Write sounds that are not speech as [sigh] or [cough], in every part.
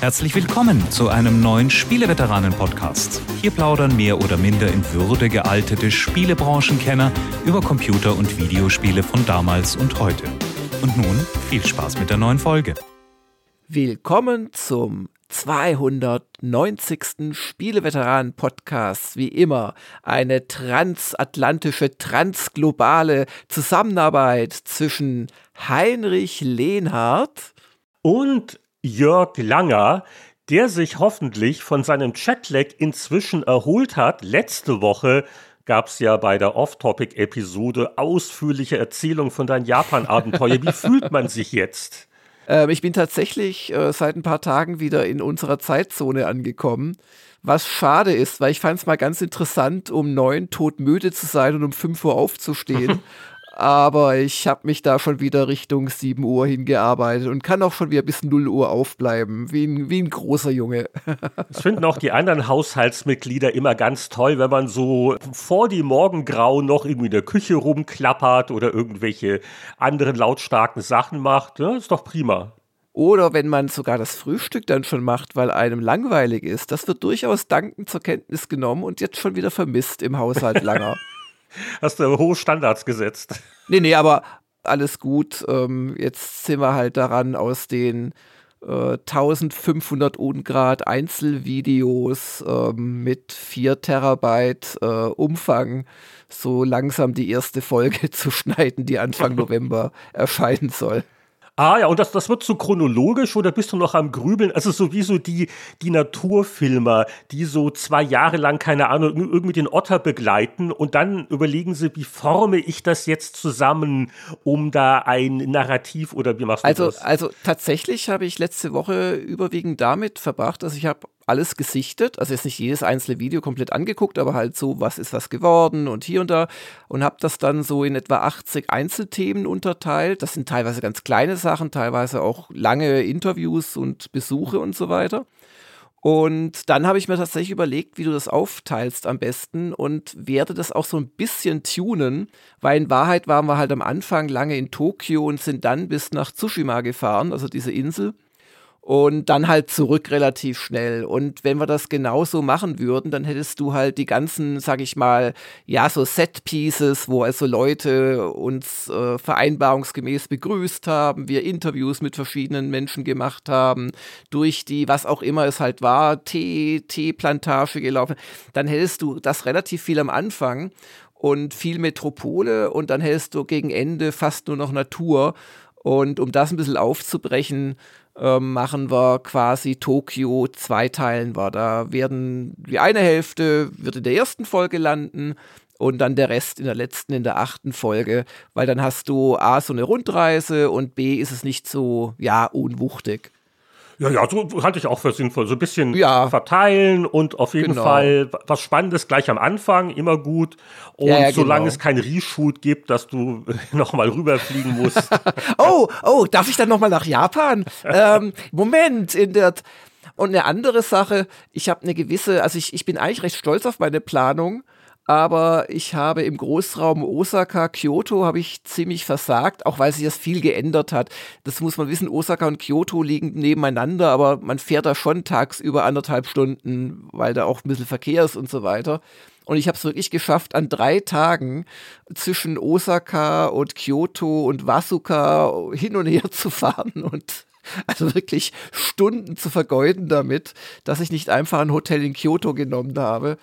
Herzlich willkommen zu einem neuen Spieleveteranen-Podcast. Hier plaudern mehr oder minder in Würde gealtete Spielebranchenkenner über Computer- und Videospiele von damals und heute. Und nun viel Spaß mit der neuen Folge. Willkommen zum 290. Spieleveteranen-Podcast. Wie immer eine transatlantische, transglobale Zusammenarbeit zwischen Heinrich Lehnhardt und Jörg Langer, der sich hoffentlich von seinem Chatlag inzwischen erholt hat. Letzte Woche gab es ja bei der Off-Topic-Episode ausführliche Erzählung von deinem Japan-Abenteuer. Wie fühlt man sich jetzt? Ähm, ich bin tatsächlich äh, seit ein paar Tagen wieder in unserer Zeitzone angekommen. Was schade ist, weil ich fand es mal ganz interessant, um neun todmüde zu sein und um fünf Uhr aufzustehen. [laughs] aber ich habe mich da schon wieder Richtung 7 Uhr hingearbeitet und kann auch schon wieder bis 0 Uhr aufbleiben, wie ein, wie ein großer Junge. [laughs] das finden auch die anderen Haushaltsmitglieder immer ganz toll, wenn man so vor die Morgengrau noch irgendwie in der Küche rumklappert oder irgendwelche anderen lautstarken Sachen macht. Ja, ist doch prima. Oder wenn man sogar das Frühstück dann schon macht, weil einem langweilig ist. Das wird durchaus dankend zur Kenntnis genommen und jetzt schon wieder vermisst im Haushalt [laughs] langer. Hast du hohe Standards gesetzt. Nee, nee, aber alles gut. Ähm, jetzt sind wir halt daran, aus den äh, 1500 Ungrad Einzelvideos ähm, mit 4 Terabyte äh, Umfang so langsam die erste Folge [laughs] zu schneiden, die Anfang [laughs] November erscheinen soll. Ah ja, und das, das wird so chronologisch oder bist du noch am Grübeln? Also sowieso die, die Naturfilmer, die so zwei Jahre lang, keine Ahnung, irgendwie den Otter begleiten und dann überlegen sie, wie forme ich das jetzt zusammen, um da ein Narrativ oder wie machst du also, das? Also tatsächlich habe ich letzte Woche überwiegend damit verbracht, dass ich habe alles gesichtet, also jetzt nicht jedes einzelne Video komplett angeguckt, aber halt so, was ist was geworden und hier und da und habe das dann so in etwa 80 Einzelthemen unterteilt. Das sind teilweise ganz kleine Sachen, teilweise auch lange Interviews und Besuche und so weiter. Und dann habe ich mir tatsächlich überlegt, wie du das aufteilst am besten und werde das auch so ein bisschen tunen, weil in Wahrheit waren wir halt am Anfang lange in Tokio und sind dann bis nach Tsushima gefahren, also diese Insel und dann halt zurück relativ schnell. Und wenn wir das genauso machen würden, dann hättest du halt die ganzen, sag ich mal, ja, so Set-Pieces, wo also Leute uns äh, vereinbarungsgemäß begrüßt haben, wir Interviews mit verschiedenen Menschen gemacht haben, durch die, was auch immer es halt war, Tee, Teeplantage gelaufen, dann hättest du das relativ viel am Anfang und viel Metropole und dann hättest du gegen Ende fast nur noch Natur. Und um das ein bisschen aufzubrechen, machen wir quasi Tokio zweiteilen wir. Da werden die eine Hälfte wird in der ersten Folge landen und dann der Rest in der letzten, in der achten Folge, weil dann hast du A, so eine Rundreise und B, ist es nicht so, ja, unwuchtig. Ja, ja, so halte ich auch für sinnvoll. So ein bisschen ja. verteilen und auf jeden genau. Fall was Spannendes gleich am Anfang, immer gut. Und ja, ja, solange genau. es kein Reshoot gibt, dass du [laughs] nochmal rüberfliegen musst. [laughs] oh, oh, darf ich dann nochmal nach Japan? [laughs] ähm, Moment, in der. Und eine andere Sache, ich habe eine gewisse, also ich, ich bin eigentlich recht stolz auf meine Planung aber ich habe im Großraum Osaka, Kyoto habe ich ziemlich versagt, auch weil sich das viel geändert hat. Das muss man wissen, Osaka und Kyoto liegen nebeneinander, aber man fährt da schon tagsüber anderthalb Stunden, weil da auch ein bisschen Verkehr ist und so weiter. Und ich habe es wirklich geschafft, an drei Tagen zwischen Osaka und Kyoto und Wasuka hin und her [laughs] zu fahren und also wirklich Stunden zu vergeuden damit, dass ich nicht einfach ein Hotel in Kyoto genommen habe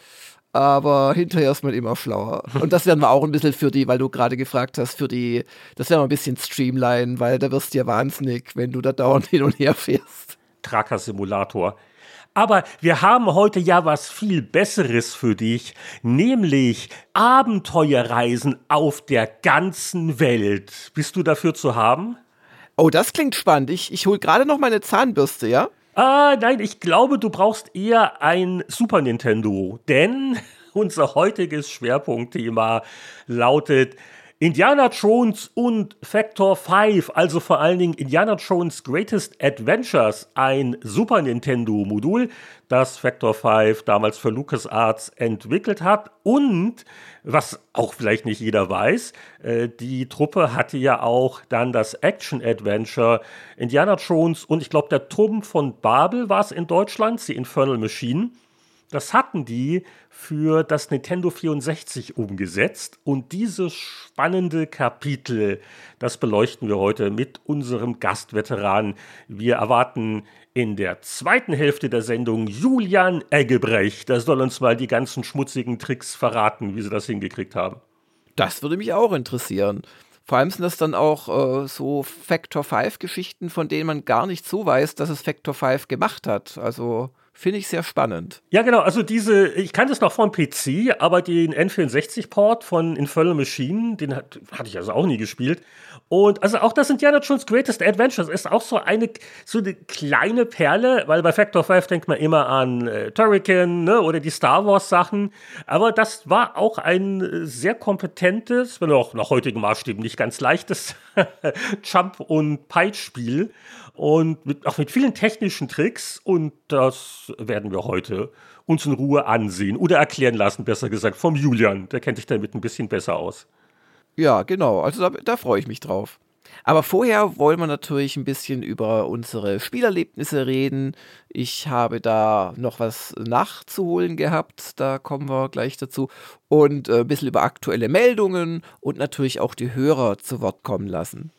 aber hinterher ist man immer schlauer. Und das werden wir auch ein bisschen für die, weil du gerade gefragt hast, für die, das werden wir ein bisschen streamline, weil da wirst du ja wahnsinnig, wenn du da dauernd [laughs] hin und her fährst. Tracker-Simulator. Aber wir haben heute ja was viel Besseres für dich, nämlich Abenteuerreisen auf der ganzen Welt. Bist du dafür zu haben? Oh, das klingt spannend. Ich, ich hole gerade noch meine Zahnbürste, ja? Ah, nein, ich glaube, du brauchst eher ein Super Nintendo, denn [laughs] unser heutiges Schwerpunktthema lautet Indiana Jones und Factor 5, also vor allen Dingen Indiana Jones Greatest Adventures, ein Super Nintendo-Modul, das Factor 5 damals für LucasArts entwickelt hat. Und, was auch vielleicht nicht jeder weiß, äh, die Truppe hatte ja auch dann das Action-Adventure Indiana Jones und ich glaube, der Turm von Babel war es in Deutschland, die Infernal Machine. Das hatten die für das Nintendo 64 umgesetzt. Und dieses spannende Kapitel, das beleuchten wir heute mit unserem Gastveteran. Wir erwarten in der zweiten Hälfte der Sendung Julian Eggebrecht. Der soll uns mal die ganzen schmutzigen Tricks verraten, wie sie das hingekriegt haben. Das würde mich auch interessieren. Vor allem sind das dann auch äh, so Factor 5 Geschichten, von denen man gar nicht so weiß, dass es Factor 5 gemacht hat. Also Finde ich sehr spannend. Ja, genau. Also diese, ich kannte es noch vom PC, aber den N64-Port von Infernal Machine, den hat, hatte ich also auch nie gespielt. Und also auch das Indiana Jones Greatest Adventures ist auch so eine, so eine kleine Perle, weil bei Factor 5 denkt man immer an äh, Turrican ne, oder die Star Wars Sachen. Aber das war auch ein sehr kompetentes, wenn auch nach heutigen Maßstäben nicht ganz leichtes [laughs] Jump- und Peitspiel und mit, auch mit vielen technischen Tricks und das werden wir heute uns in Ruhe ansehen oder erklären lassen, besser gesagt, vom Julian. Der kennt sich damit ein bisschen besser aus. Ja, genau. Also da, da freue ich mich drauf. Aber vorher wollen wir natürlich ein bisschen über unsere Spielerlebnisse reden. Ich habe da noch was nachzuholen gehabt, da kommen wir gleich dazu. Und äh, ein bisschen über aktuelle Meldungen und natürlich auch die Hörer zu Wort kommen lassen.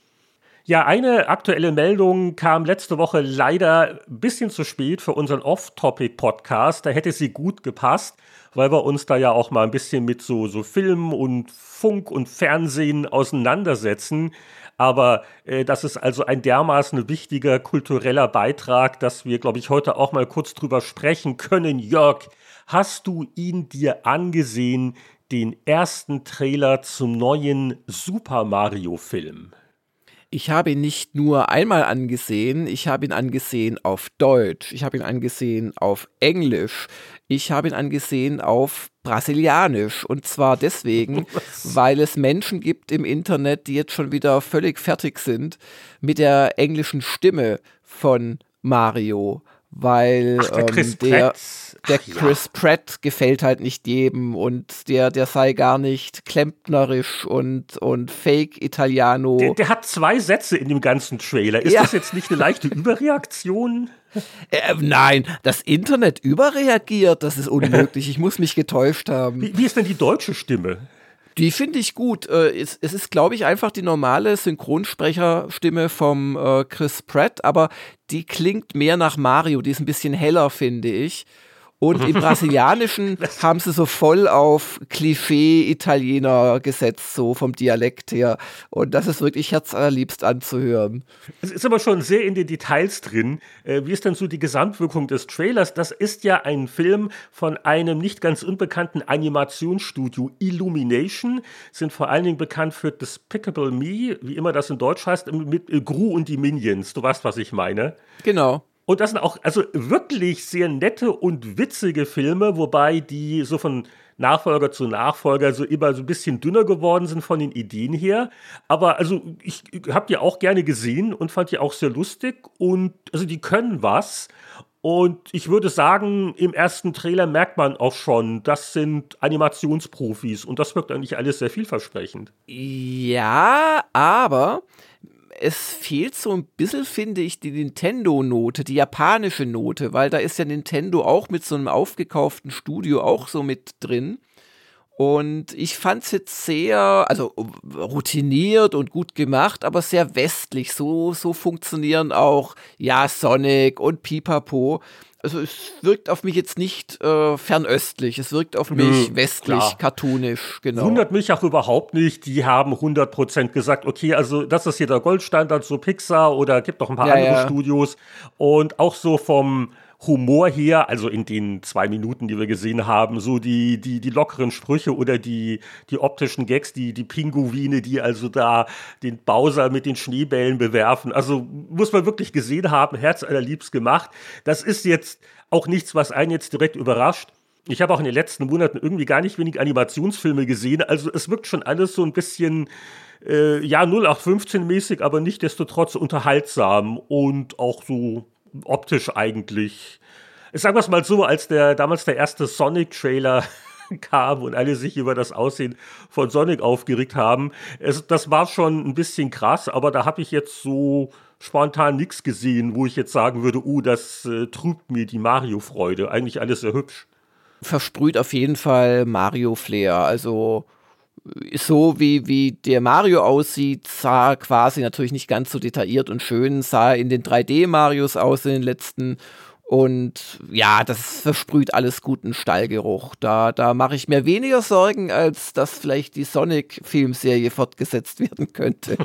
Ja, eine aktuelle Meldung kam letzte Woche leider ein bisschen zu spät für unseren Off-Topic-Podcast. Da hätte sie gut gepasst, weil wir uns da ja auch mal ein bisschen mit so, so Film und Funk und Fernsehen auseinandersetzen. Aber äh, das ist also ein dermaßen wichtiger kultureller Beitrag, dass wir, glaube ich, heute auch mal kurz drüber sprechen können. Jörg, hast du ihn dir angesehen, den ersten Trailer zum neuen Super Mario-Film? Ich habe ihn nicht nur einmal angesehen, ich habe ihn angesehen auf Deutsch, ich habe ihn angesehen auf Englisch, ich habe ihn angesehen auf Brasilianisch. Und zwar deswegen, [laughs] Was? weil es Menschen gibt im Internet, die jetzt schon wieder völlig fertig sind mit der englischen Stimme von Mario weil Ach, der, ähm, der, der Chris ja. Pratt gefällt halt nicht jedem und der, der sei gar nicht klempnerisch und, und Fake Italiano. Der, der hat zwei Sätze in dem ganzen Trailer. Ist ja. das jetzt nicht eine leichte Überreaktion? Äh, nein, das Internet überreagiert, das ist unmöglich. Ich muss mich getäuscht haben. Wie, wie ist denn die deutsche Stimme? Die finde ich gut. Äh, es, es ist, glaube ich, einfach die normale Synchronsprecherstimme vom äh, Chris Pratt, aber die klingt mehr nach Mario. Die ist ein bisschen heller, finde ich. Und im [laughs] Brasilianischen haben sie so voll auf Klischee-Italiener gesetzt, so vom Dialekt her. Und das ist wirklich herzallerliebst anzuhören. Es ist aber schon sehr in den Details drin. Äh, wie ist denn so die Gesamtwirkung des Trailers? Das ist ja ein Film von einem nicht ganz unbekannten Animationsstudio Illumination. Sind vor allen Dingen bekannt für Despicable Me, wie immer das in Deutsch heißt, mit Gru und die Minions. Du weißt, was ich meine. Genau. Und das sind auch also wirklich sehr nette und witzige Filme, wobei die so von Nachfolger zu Nachfolger so immer so ein bisschen dünner geworden sind von den Ideen her. Aber also ich, habe die auch gerne gesehen und fand die auch sehr lustig und also die können was. Und ich würde sagen, im ersten Trailer merkt man auch schon, das sind Animationsprofis und das wirkt eigentlich alles sehr vielversprechend. Ja, aber es fehlt so ein bisschen, finde ich, die Nintendo-Note, die japanische Note, weil da ist ja Nintendo auch mit so einem aufgekauften Studio auch so mit drin. Und ich fand es jetzt sehr, also routiniert und gut gemacht, aber sehr westlich. So, so funktionieren auch, ja, Sonic und Pipapo also es wirkt auf mich jetzt nicht äh, fernöstlich, es wirkt auf mich Nö, westlich, klar. cartoonisch, genau. Wundert mich auch überhaupt nicht, die haben 100% gesagt, okay, also das ist hier der Goldstandard, so Pixar oder gibt noch ein paar ja, andere ja. Studios und auch so vom Humor her, also in den zwei Minuten, die wir gesehen haben, so die, die, die lockeren Sprüche oder die, die optischen Gags, die, die Pinguine, die also da den Bowser mit den Schneebällen bewerfen. Also muss man wirklich gesehen haben, Herz allerliebst gemacht. Das ist jetzt auch nichts, was einen jetzt direkt überrascht. Ich habe auch in den letzten Monaten irgendwie gar nicht wenig Animationsfilme gesehen. Also es wirkt schon alles so ein bisschen, äh, ja, 0815-mäßig, aber nicht desto trotz unterhaltsam und auch so optisch eigentlich. Sagen wir es mal so, als der damals der erste Sonic-Trailer [laughs] kam und alle sich über das Aussehen von Sonic aufgeregt haben. Es, das war schon ein bisschen krass, aber da habe ich jetzt so spontan nichts gesehen, wo ich jetzt sagen würde, uh, das äh, trübt mir die Mario-Freude. Eigentlich alles sehr hübsch. Versprüht auf jeden Fall Mario-Flair. Also so wie, wie der Mario aussieht, sah quasi natürlich nicht ganz so detailliert und schön, sah in den 3D-Marios aus in den letzten und ja, das versprüht alles guten Stallgeruch. Da, da mache ich mir weniger Sorgen, als dass vielleicht die Sonic-Filmserie fortgesetzt [laughs] werden könnte.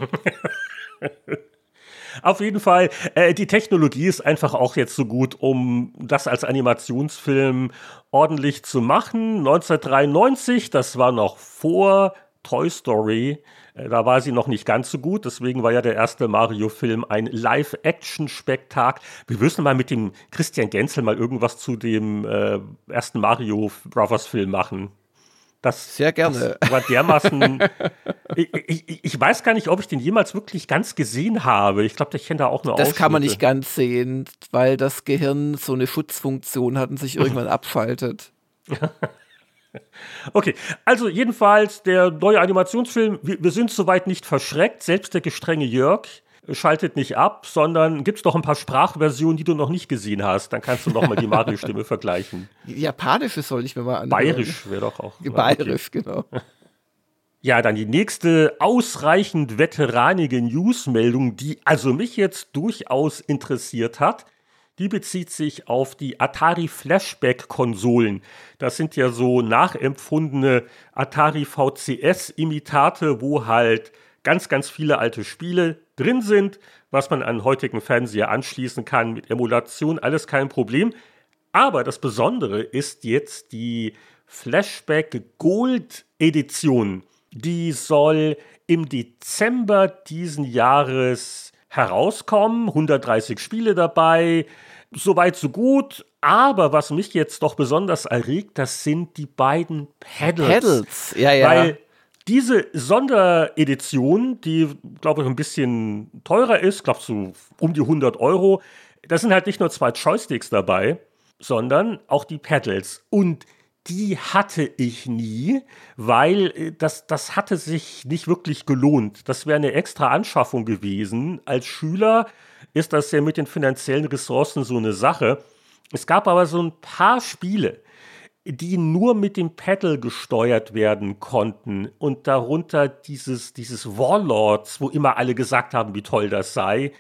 [laughs] Auf jeden Fall, äh, die Technologie ist einfach auch jetzt so gut, um das als Animationsfilm ordentlich zu machen. 1993, das war noch vor Toy Story, äh, da war sie noch nicht ganz so gut, deswegen war ja der erste Mario-Film ein Live-Action-Spektakel. Wir müssen mal mit dem Christian Genzel mal irgendwas zu dem äh, ersten Mario Brothers-Film machen. Das, Sehr gerne. Das war dermaßen. [laughs] ich, ich, ich, weiß gar nicht, ob ich den jemals wirklich ganz gesehen habe. Ich glaube, ich kenne da auch nur Das kann man nicht ganz sehen, weil das Gehirn so eine Schutzfunktion hat und sich [laughs] irgendwann abschaltet. [laughs] Okay, also jedenfalls der neue Animationsfilm, wir, wir sind soweit nicht verschreckt, selbst der gestrenge Jörg schaltet nicht ab, sondern gibt es doch ein paar Sprachversionen, die du noch nicht gesehen hast. Dann kannst du noch mal die Mario-Stimme [laughs] vergleichen. Japanische soll ich mir mal anhören. Bayerisch wäre doch auch. Bayerisch, okay. genau. [laughs] Ja, dann die nächste ausreichend veteranige Newsmeldung, die also mich jetzt durchaus interessiert hat. Die bezieht sich auf die Atari Flashback-Konsolen. Das sind ja so nachempfundene Atari VCS-Imitate, wo halt ganz, ganz viele alte Spiele drin sind, was man an heutigen Fernseher anschließen kann mit Emulation, alles kein Problem. Aber das Besondere ist jetzt die Flashback Gold Edition. Die soll im Dezember diesen Jahres herauskommen. 130 Spiele dabei, Soweit, so gut. Aber was mich jetzt doch besonders erregt, das sind die beiden Pedals. Pedals, ja, ja. Weil diese Sonderedition, die, glaube ich, ein bisschen teurer ist, glaube so um die 100 Euro, da sind halt nicht nur zwei Joysticks dabei, sondern auch die Pedals. Und die hatte ich nie, weil äh, das, das hatte sich nicht wirklich gelohnt. Das wäre eine extra Anschaffung gewesen. Als Schüler ist das ja mit den finanziellen Ressourcen so eine Sache. Es gab aber so ein paar Spiele, die nur mit dem Pedal gesteuert werden konnten und darunter dieses, dieses Warlords, wo immer alle gesagt haben, wie toll das sei.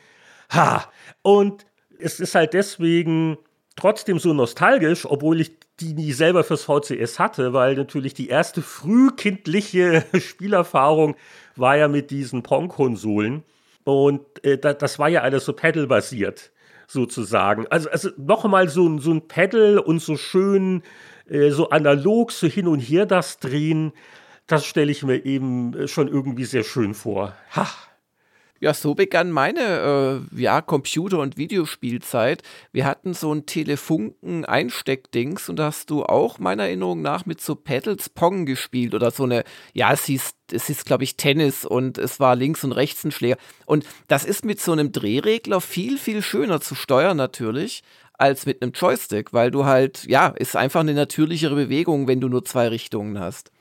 Ha! Und es ist halt deswegen trotzdem so nostalgisch, obwohl ich die nie selber fürs VCS hatte, weil natürlich die erste frühkindliche [laughs] Spielerfahrung war ja mit diesen Pong-Konsolen. Und äh, das war ja alles so Pedal-basiert, sozusagen. Also, also noch einmal so, so ein Pedal und so schön, äh, so analog, so hin und her das drehen, das stelle ich mir eben äh, schon irgendwie sehr schön vor. Ha! Ja, so begann meine äh, ja, Computer- und Videospielzeit. Wir hatten so ein Telefunken-Einsteckdings und da hast du auch meiner Erinnerung nach mit so Pedals Pong gespielt oder so eine, ja, es hieß, es hieß, glaube ich, Tennis und es war links und rechts ein Schläger. Und das ist mit so einem Drehregler viel, viel schöner zu steuern natürlich als mit einem Joystick, weil du halt, ja, ist einfach eine natürlichere Bewegung, wenn du nur zwei Richtungen hast.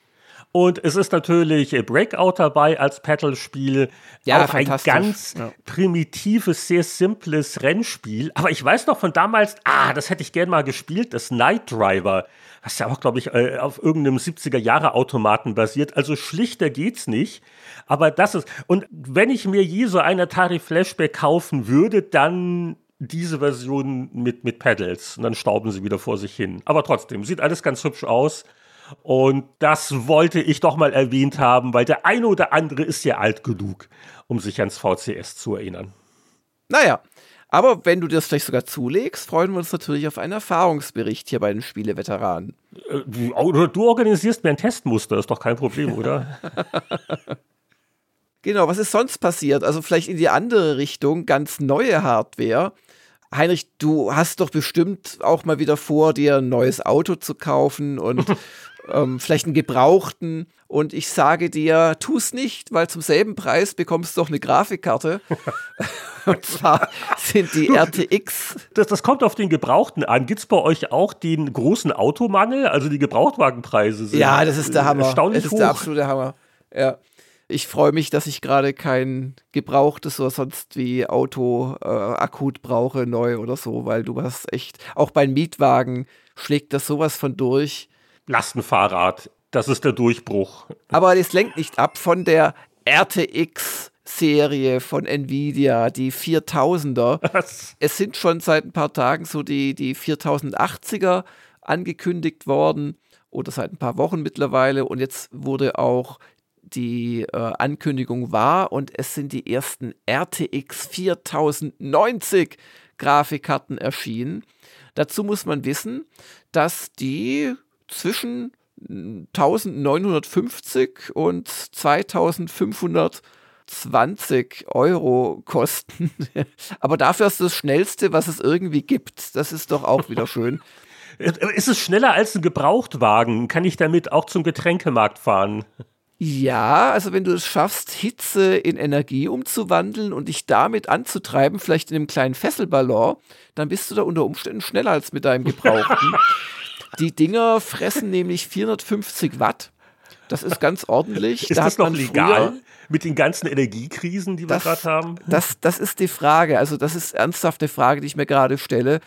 Und es ist natürlich Breakout dabei als Pedal-Spiel. Ja, auch ein ganz ja. primitives, sehr simples Rennspiel. Aber ich weiß noch von damals, ah, das hätte ich gern mal gespielt, das Night Driver. Was ja auch, glaube ich, äh, auf irgendeinem 70er-Jahre-Automaten basiert. Also schlichter geht's nicht. Aber das ist, und wenn ich mir je so ein Atari Flashback kaufen würde, dann diese Version mit, mit Pedals. Und dann stauben sie wieder vor sich hin. Aber trotzdem, sieht alles ganz hübsch aus. Und das wollte ich doch mal erwähnt haben, weil der eine oder andere ist ja alt genug, um sich ans VCS zu erinnern. Naja, aber wenn du das vielleicht sogar zulegst, freuen wir uns natürlich auf einen Erfahrungsbericht hier bei den Spieleveteranen. Äh, oder du organisierst mir ein Testmuster, ist doch kein Problem, oder? [laughs] genau, was ist sonst passiert? Also vielleicht in die andere Richtung, ganz neue Hardware. Heinrich, du hast doch bestimmt auch mal wieder vor, dir ein neues Auto zu kaufen und [laughs] ähm, vielleicht einen gebrauchten. Und ich sage dir, tu es nicht, weil zum selben Preis bekommst du doch eine Grafikkarte. [laughs] und zwar sind die RTX. Das, das kommt auf den Gebrauchten an. Gibt es bei euch auch den großen Automangel? Also die Gebrauchtwagenpreise sind Ja, das ist der Hammer. erstaunlich das ist hoch. der absolute Hammer. Ja. Ich freue mich, dass ich gerade kein gebrauchtes oder sonst wie Auto äh, akut brauche, neu oder so, weil du hast echt, auch beim Mietwagen schlägt das sowas von durch. Lastenfahrrad, das ist der Durchbruch. Aber das lenkt nicht ab von der RTX-Serie von Nvidia, die 4000er. Was? Es sind schon seit ein paar Tagen so die, die 4080er angekündigt worden oder seit ein paar Wochen mittlerweile und jetzt wurde auch die äh, Ankündigung wahr und es sind die ersten RTX 4090 Grafikkarten erschienen. Dazu muss man wissen, dass die zwischen 1950 und 2520 Euro kosten. [laughs] Aber dafür ist das schnellste, was es irgendwie gibt. Das ist doch auch wieder schön. [laughs] Ist es schneller als ein Gebrauchtwagen? Kann ich damit auch zum Getränkemarkt fahren? Ja, also wenn du es schaffst, Hitze in Energie umzuwandeln und dich damit anzutreiben, vielleicht in einem kleinen Fesselballon, dann bist du da unter Umständen schneller als mit deinem Gebrauchten. [laughs] Die Dinger fressen nämlich 450 Watt. Das ist ganz ordentlich. Ist Da das noch legal früher- mit den ganzen Energiekrisen, die wir Das- gerade haben? Das, das ist die Frage. Also, das ist ernsthaft eine Frage, die ich mir gerade stelle.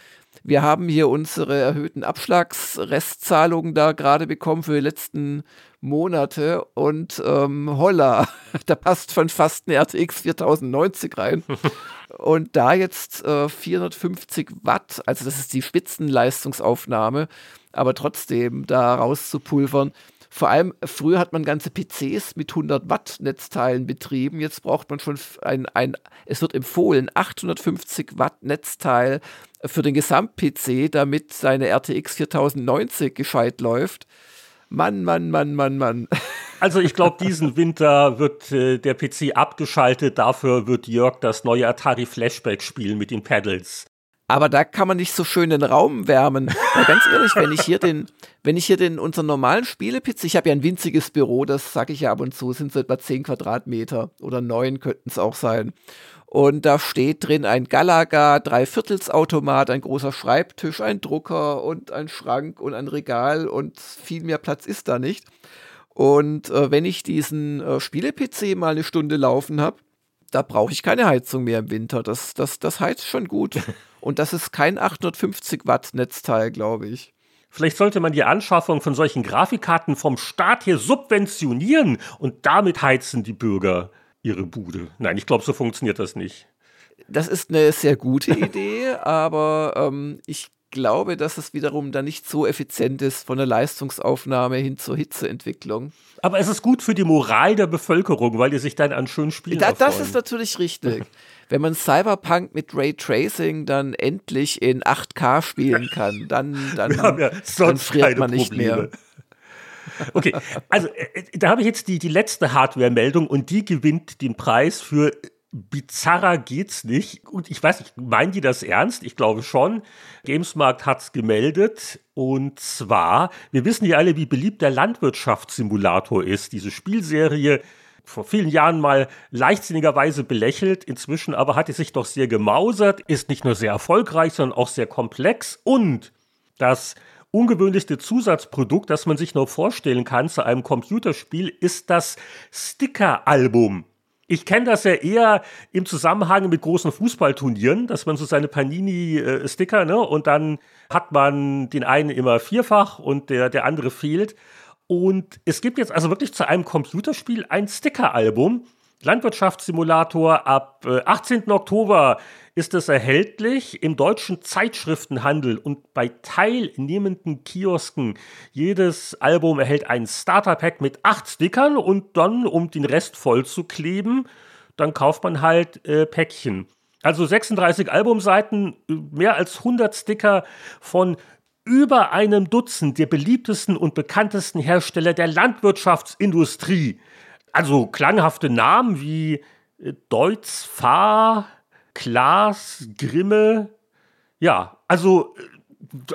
Wir haben hier unsere erhöhten Abschlagsrestzahlungen da gerade bekommen für die letzten Monate und ähm, holla, [laughs] da passt schon fast eine RTX 4090 rein. [laughs] und da jetzt äh, 450 Watt, also das ist die Spitzenleistungsaufnahme, aber trotzdem da rauszupulvern. Vor allem, früher hat man ganze PCs mit 100 Watt Netzteilen betrieben. Jetzt braucht man schon ein, ein es wird empfohlen, 850 Watt Netzteil für den Gesamt-PC, damit seine RTX 4090 gescheit läuft. Mann, Mann, Mann, Mann, Mann. Also ich glaube, diesen Winter wird äh, der PC abgeschaltet. Dafür wird Jörg das neue Atari Flashback spielen mit den Pedals. Aber da kann man nicht so schön den Raum wärmen. Weil ganz ehrlich, wenn ich hier den, wenn ich hier den unseren normalen Spiele-PC, ich habe ja ein winziges Büro, das sage ich ja ab und zu, sind so etwa 10 Quadratmeter oder 9 könnten es auch sein. Und da steht drin ein Galaga, Dreiviertelsautomat, ein großer Schreibtisch, ein Drucker und ein Schrank und ein Regal und viel mehr Platz ist da nicht. Und äh, wenn ich diesen äh, Spiele-PC mal eine Stunde laufen habe, da brauche ich keine Heizung mehr im Winter. Das, das, das heizt schon gut. [laughs] Und das ist kein 850 Watt Netzteil, glaube ich. Vielleicht sollte man die Anschaffung von solchen Grafikkarten vom Staat hier subventionieren und damit heizen die Bürger ihre Bude. Nein, ich glaube, so funktioniert das nicht. Das ist eine sehr gute Idee, [laughs] aber ähm, ich glaube, dass es wiederum dann nicht so effizient ist von der Leistungsaufnahme hin zur Hitzeentwicklung. Aber es ist gut für die Moral der Bevölkerung, weil die sich dann an schönen Spielen Da, das ist natürlich richtig. [laughs] Wenn man Cyberpunk mit Raytracing dann endlich in 8K spielen kann, dann, dann, ja dann friert man nicht Probleme. mehr. Okay, also äh, da habe ich jetzt die, die letzte Hardware-Meldung und die gewinnt den Preis für bizarrer geht's nicht. Und ich weiß nicht, meinen die das ernst? Ich glaube schon. Gamesmarkt hat's gemeldet. Und zwar, wir wissen ja alle, wie beliebt der Landwirtschaftssimulator ist. Diese Spielserie vor vielen Jahren mal leichtsinnigerweise belächelt, inzwischen aber hat es sich doch sehr gemausert, ist nicht nur sehr erfolgreich, sondern auch sehr komplex und das ungewöhnlichste Zusatzprodukt, das man sich nur vorstellen kann zu einem Computerspiel, ist das Sticker-Album. Ich kenne das ja eher im Zusammenhang mit großen Fußballturnieren, dass man so seine Panini-Sticker, ne, und dann hat man den einen immer vierfach und der, der andere fehlt. Und es gibt jetzt also wirklich zu einem Computerspiel ein Sticker-Album. Landwirtschaftssimulator ab äh, 18. Oktober ist es erhältlich im deutschen Zeitschriftenhandel und bei teilnehmenden Kiosken. Jedes Album erhält ein Starterpack mit acht Stickern und dann, um den Rest voll zu kleben, dann kauft man halt äh, Päckchen. Also 36 Albumseiten, äh, mehr als 100 Sticker von über einem Dutzend der beliebtesten und bekanntesten Hersteller der Landwirtschaftsindustrie. Also klanghafte Namen wie äh, Deutz, Fahr, Klaas, Grimme, Ja, also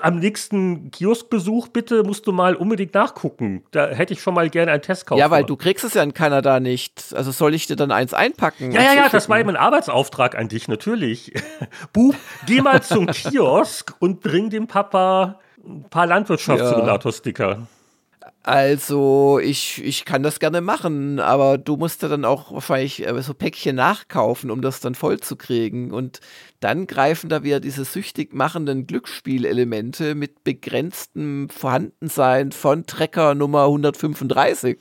am nächsten Kioskbesuch bitte musst du mal unbedingt nachgucken. Da hätte ich schon mal gerne einen Testkauf. Ja, weil du kriegst es ja in Kanada nicht. Also soll ich dir dann eins einpacken? Ja, ja, ja, das war eben ein Arbeitsauftrag an dich, natürlich. [laughs] Buch, geh mal zum Kiosk und bring dem Papa ein paar Landwirtschaftssimulator-Sticker. Ja. Also, ich, ich kann das gerne machen, aber du musst ja dann auch wahrscheinlich äh, so Päckchen nachkaufen, um das dann voll zu kriegen. Und dann greifen da wieder diese süchtig machenden Glücksspielelemente mit begrenztem Vorhandensein von Trecker Nummer 135.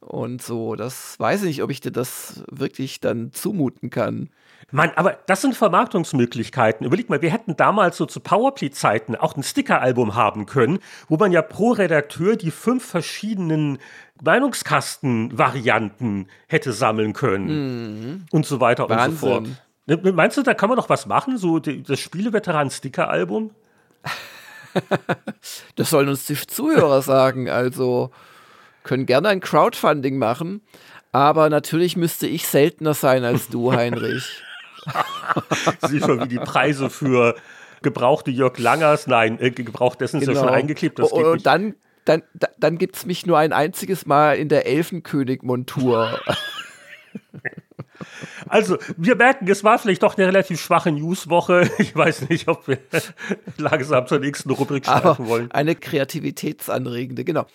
Und so, das weiß ich nicht, ob ich dir das wirklich dann zumuten kann. Mann, aber das sind Vermarktungsmöglichkeiten. Überleg mal, wir hätten damals so zu Powerplay-Zeiten auch ein Sticker-Album haben können, wo man ja pro Redakteur die fünf verschiedenen Meinungskasten-Varianten hätte sammeln können. Mhm. Und so weiter Wahnsinn. und so fort. Ne, meinst du, da kann man noch was machen? So das Spieleveteran-Sticker-Album? [laughs] das sollen uns die Zuhörer sagen. Also können gerne ein Crowdfunding machen. Aber natürlich müsste ich seltener sein als du, Heinrich. [laughs] Siehst schon, wie die Preise für gebrauchte Jörg Langers, nein, äh, gebraucht dessen genau. ist ja schon genau. eingeklebt. Das und, und dann, dann, dann gibt es mich nur ein einziges Mal in der Elfenkönig-Montur. Also, wir merken, es war vielleicht doch eine relativ schwache Newswoche. Ich weiß nicht, ob wir [laughs] langsam zur nächsten Rubrik schreiben wollen. Eine kreativitätsanregende, genau.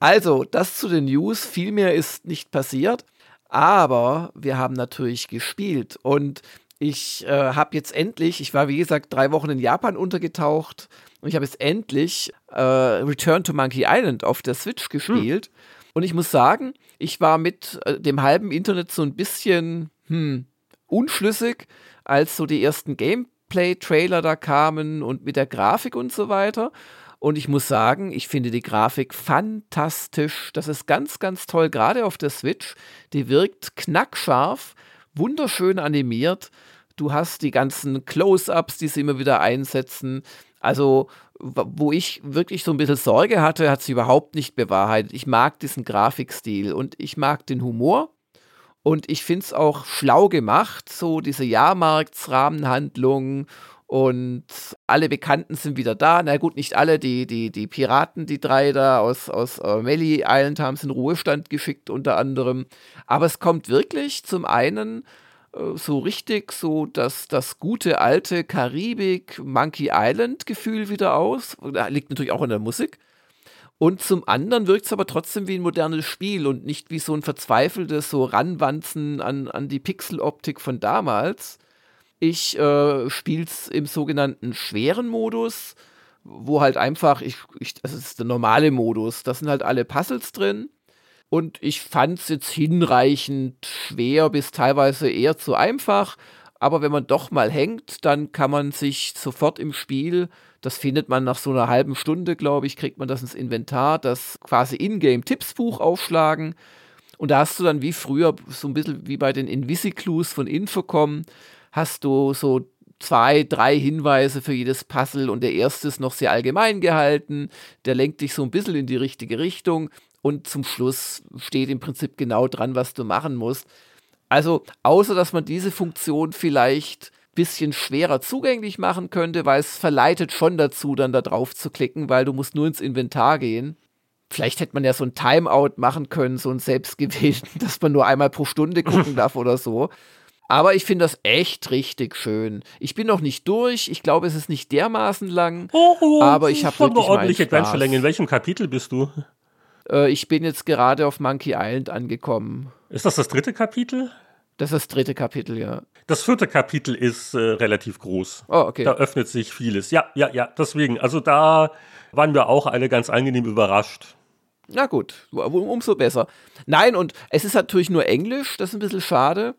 Also, das zu den News. Viel mehr ist nicht passiert. Aber wir haben natürlich gespielt. Und ich äh, habe jetzt endlich, ich war wie gesagt drei Wochen in Japan untergetaucht und ich habe jetzt endlich äh, Return to Monkey Island auf der Switch gespielt. Hm. Und ich muss sagen, ich war mit äh, dem halben Internet so ein bisschen hm, unschlüssig, als so die ersten Gameplay-Trailer da kamen und mit der Grafik und so weiter. Und ich muss sagen, ich finde die Grafik fantastisch. Das ist ganz, ganz toll, gerade auf der Switch. Die wirkt knackscharf wunderschön animiert. Du hast die ganzen Close-ups, die sie immer wieder einsetzen. Also, wo ich wirklich so ein bisschen Sorge hatte, hat sie überhaupt nicht bewahrheitet. Ich mag diesen Grafikstil und ich mag den Humor. Und ich finde es auch schlau gemacht, so diese Jahrmarktsrahmenhandlung und alle Bekannten sind wieder da. Na gut, nicht alle, die, die, die Piraten, die drei da aus, aus uh, Melly Island haben es in Ruhestand geschickt, unter anderem. Aber es kommt wirklich zum einen äh, so richtig so das, das gute alte Karibik Monkey Island Gefühl wieder aus. Da liegt natürlich auch in der Musik. Und zum anderen wirkt es aber trotzdem wie ein modernes Spiel und nicht wie so ein verzweifeltes so Ranwanzen an, an die Pixeloptik von damals. Ich äh, spiele es im sogenannten schweren Modus, wo halt einfach, ich, ich, das ist der normale Modus, da sind halt alle Puzzles drin. Und ich fand es jetzt hinreichend schwer bis teilweise eher zu einfach. Aber wenn man doch mal hängt, dann kann man sich sofort im Spiel, das findet man nach so einer halben Stunde, glaube ich, kriegt man das ins Inventar, das quasi Ingame-Tippsbuch aufschlagen. Und da hast du dann wie früher, so ein bisschen wie bei den Invisiclues von Infocom, hast du so zwei, drei Hinweise für jedes Puzzle und der erste ist noch sehr allgemein gehalten, der lenkt dich so ein bisschen in die richtige Richtung und zum Schluss steht im Prinzip genau dran, was du machen musst. Also, außer dass man diese Funktion vielleicht ein bisschen schwerer zugänglich machen könnte, weil es verleitet schon dazu, dann da drauf zu klicken, weil du musst nur ins Inventar gehen. Vielleicht hätte man ja so ein Timeout machen können, so ein selbstgewählten, [laughs] dass man nur einmal pro Stunde gucken [laughs] darf oder so. Aber ich finde das echt richtig schön. Ich bin noch nicht durch. Ich glaube, es ist nicht dermaßen lang. Oh, oh, aber ich habe wirklich ordentlich Adventure-Länge. In welchem Kapitel bist du? Äh, ich bin jetzt gerade auf Monkey Island angekommen. Ist das das dritte Kapitel? Das ist das dritte Kapitel, ja. Das vierte Kapitel ist äh, relativ groß. Oh, okay. Da öffnet sich vieles. Ja, ja, ja. Deswegen, also da waren wir auch alle ganz angenehm überrascht. Na gut, umso besser. Nein, und es ist natürlich nur Englisch, das ist ein bisschen schade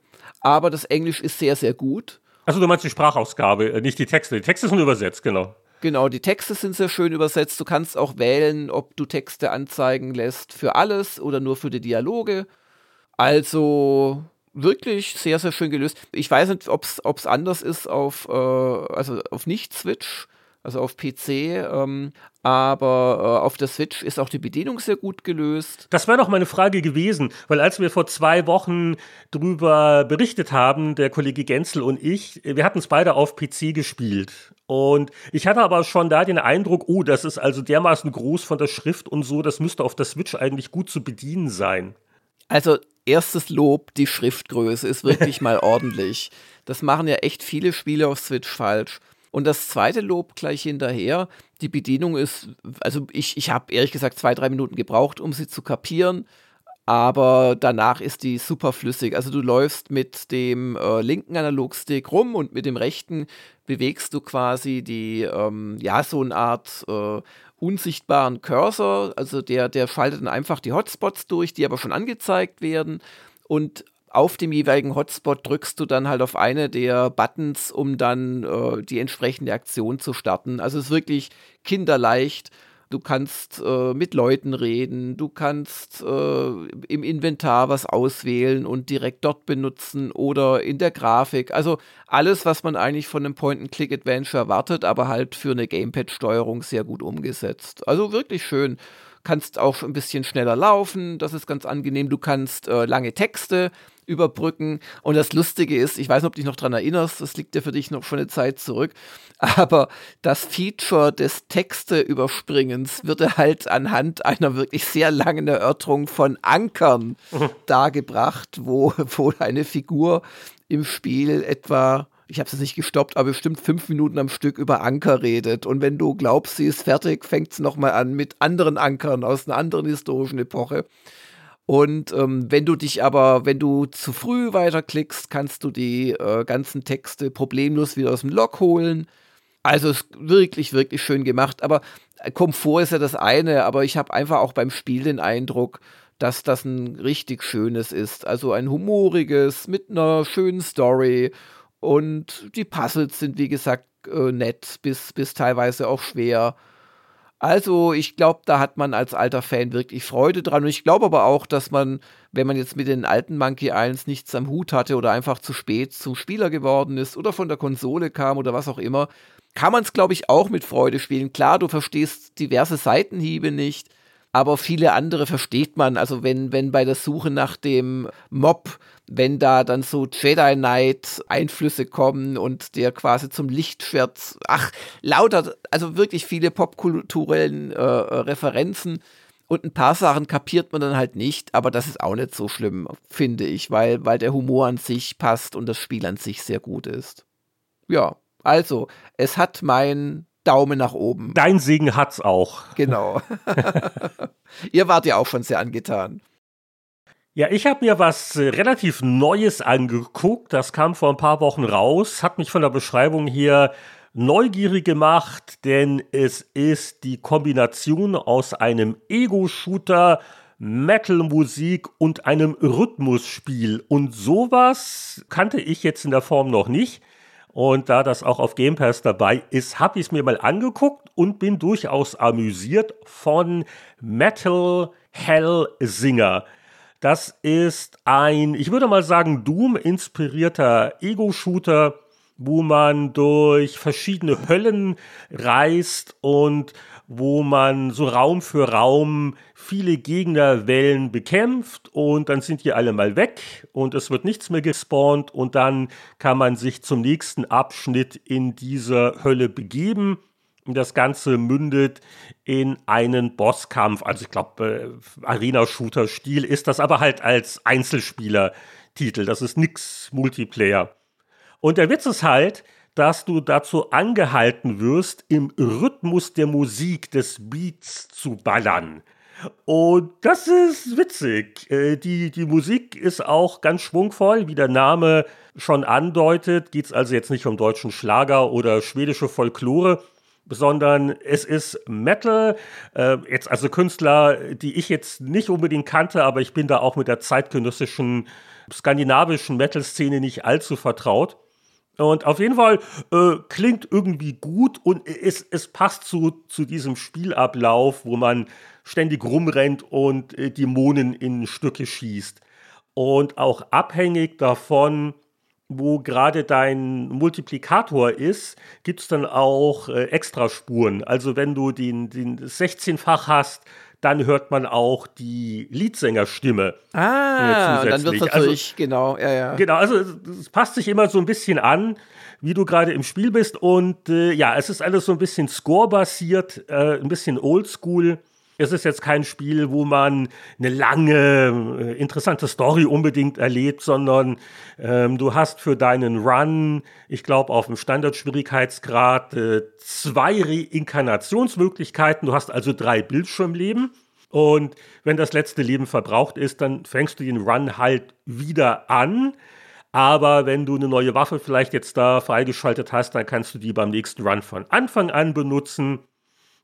aber das Englisch ist sehr, sehr gut. Also du meinst die Sprachausgabe, äh, nicht die Texte. Die Texte sind übersetzt, genau. Genau, die Texte sind sehr schön übersetzt. Du kannst auch wählen, ob du Texte anzeigen lässt für alles oder nur für die Dialoge. Also wirklich sehr, sehr schön gelöst. Ich weiß nicht, ob es anders ist auf, äh, also auf Nicht-Switch also auf PC. Ähm, aber äh, auf der Switch ist auch die Bedienung sehr gut gelöst. Das wäre noch meine Frage gewesen, weil als wir vor zwei Wochen drüber berichtet haben, der Kollege Genzel und ich, wir hatten es beide auf PC gespielt. Und ich hatte aber schon da den Eindruck, oh, das ist also dermaßen groß von der Schrift und so, das müsste auf der Switch eigentlich gut zu bedienen sein. Also erstes Lob, die Schriftgröße ist wirklich mal [laughs] ordentlich. Das machen ja echt viele Spiele auf Switch falsch. Und das zweite Lob gleich hinterher, die Bedienung ist, also ich, ich habe ehrlich gesagt zwei, drei Minuten gebraucht, um sie zu kapieren aber danach ist die super flüssig. Also du läufst mit dem äh, linken Analogstick rum und mit dem rechten bewegst du quasi die, ähm, ja, so eine Art äh, unsichtbaren Cursor. Also der, der schaltet dann einfach die Hotspots durch, die aber schon angezeigt werden. Und auf dem jeweiligen Hotspot drückst du dann halt auf eine der Buttons, um dann äh, die entsprechende Aktion zu starten. Also es ist wirklich kinderleicht Du kannst äh, mit Leuten reden, du kannst äh, im Inventar was auswählen und direkt dort benutzen oder in der Grafik. Also alles, was man eigentlich von einem Point-and-Click-Adventure erwartet, aber halt für eine Gamepad-Steuerung sehr gut umgesetzt. Also wirklich schön kannst auch ein bisschen schneller laufen, das ist ganz angenehm. Du kannst äh, lange Texte überbrücken. Und das Lustige ist, ich weiß nicht, ob du dich noch daran erinnerst, das liegt ja für dich noch schon eine Zeit zurück, [laughs] aber das Feature des Texte-Überspringens wird halt anhand einer wirklich sehr langen Erörterung von Ankern mhm. dargebracht, wo, [laughs] wo eine Figur im Spiel etwa ich habe es nicht gestoppt, aber bestimmt fünf Minuten am Stück über Anker redet. Und wenn du glaubst, sie ist fertig, fängt es nochmal an mit anderen Ankern aus einer anderen historischen Epoche. Und ähm, wenn du dich aber, wenn du zu früh weiterklickst, kannst du die äh, ganzen Texte problemlos wieder aus dem Log holen. Also ist wirklich, wirklich schön gemacht. Aber äh, Komfort ist ja das eine, aber ich habe einfach auch beim Spiel den Eindruck, dass das ein richtig schönes ist. Also ein humoriges mit einer schönen Story. Und die Puzzles sind, wie gesagt, äh, nett, bis, bis teilweise auch schwer. Also ich glaube, da hat man als alter Fan wirklich Freude dran. Und ich glaube aber auch, dass man, wenn man jetzt mit den alten Monkey Islands nichts am Hut hatte oder einfach zu spät zum Spieler geworden ist oder von der Konsole kam oder was auch immer, kann man es, glaube ich, auch mit Freude spielen. Klar, du verstehst diverse Seitenhiebe nicht, aber viele andere versteht man. Also wenn, wenn bei der Suche nach dem Mob wenn da dann so Jedi Knight Einflüsse kommen und der quasi zum Lichtschwert, ach, lauter, also wirklich viele popkulturellen äh, Referenzen und ein paar Sachen kapiert man dann halt nicht, aber das ist auch nicht so schlimm, finde ich, weil, weil der Humor an sich passt und das Spiel an sich sehr gut ist. Ja, also, es hat mein Daumen nach oben. Dein Segen hat's auch. Genau. [laughs] Ihr wart ja auch schon sehr angetan. Ja, ich habe mir was äh, relativ Neues angeguckt. Das kam vor ein paar Wochen raus, hat mich von der Beschreibung hier neugierig gemacht, denn es ist die Kombination aus einem Ego-Shooter, Metal-Musik und einem Rhythmusspiel. Und sowas kannte ich jetzt in der Form noch nicht. Und da das auch auf Game Pass dabei ist, habe ich es mir mal angeguckt und bin durchaus amüsiert von Metal Hell Singer. Das ist ein, ich würde mal sagen, Doom-inspirierter Ego-Shooter, wo man durch verschiedene Höllen reist und wo man so Raum für Raum viele Gegnerwellen bekämpft und dann sind die alle mal weg und es wird nichts mehr gespawnt und dann kann man sich zum nächsten Abschnitt in dieser Hölle begeben das Ganze mündet in einen Bosskampf. Also ich glaube, äh, Arena-Shooter-Stil ist das aber halt als Einzelspieler-Titel. Das ist nix Multiplayer. Und der Witz ist halt, dass du dazu angehalten wirst, im Rhythmus der Musik des Beats zu ballern. Und das ist witzig. Äh, die, die Musik ist auch ganz schwungvoll, wie der Name schon andeutet. Geht es also jetzt nicht um deutschen Schlager oder schwedische Folklore, sondern es ist Metal. Äh, jetzt also Künstler, die ich jetzt nicht unbedingt kannte, aber ich bin da auch mit der zeitgenössischen skandinavischen Metal-Szene nicht allzu vertraut. Und auf jeden Fall äh, klingt irgendwie gut und es, es passt zu, zu diesem Spielablauf, wo man ständig rumrennt und äh, Dämonen in Stücke schießt. Und auch abhängig davon, wo gerade dein Multiplikator ist, gibt es dann auch äh, Extraspuren. Also wenn du den, den 16-fach hast, dann hört man auch die Leadsängerstimme. Ah, und dann wird es natürlich, also, genau, ja, ja. Genau, also es passt sich immer so ein bisschen an, wie du gerade im Spiel bist. Und äh, ja, es ist alles so ein bisschen score-basiert, äh, ein bisschen oldschool. Es ist jetzt kein Spiel, wo man eine lange, äh, interessante Story unbedingt erlebt, sondern ähm, du hast für deinen Run, ich glaube auf dem Standardschwierigkeitsgrad, äh, zwei Reinkarnationsmöglichkeiten. Du hast also drei Bildschirmleben. Und wenn das letzte Leben verbraucht ist, dann fängst du den Run halt wieder an. Aber wenn du eine neue Waffe vielleicht jetzt da freigeschaltet hast, dann kannst du die beim nächsten Run von Anfang an benutzen.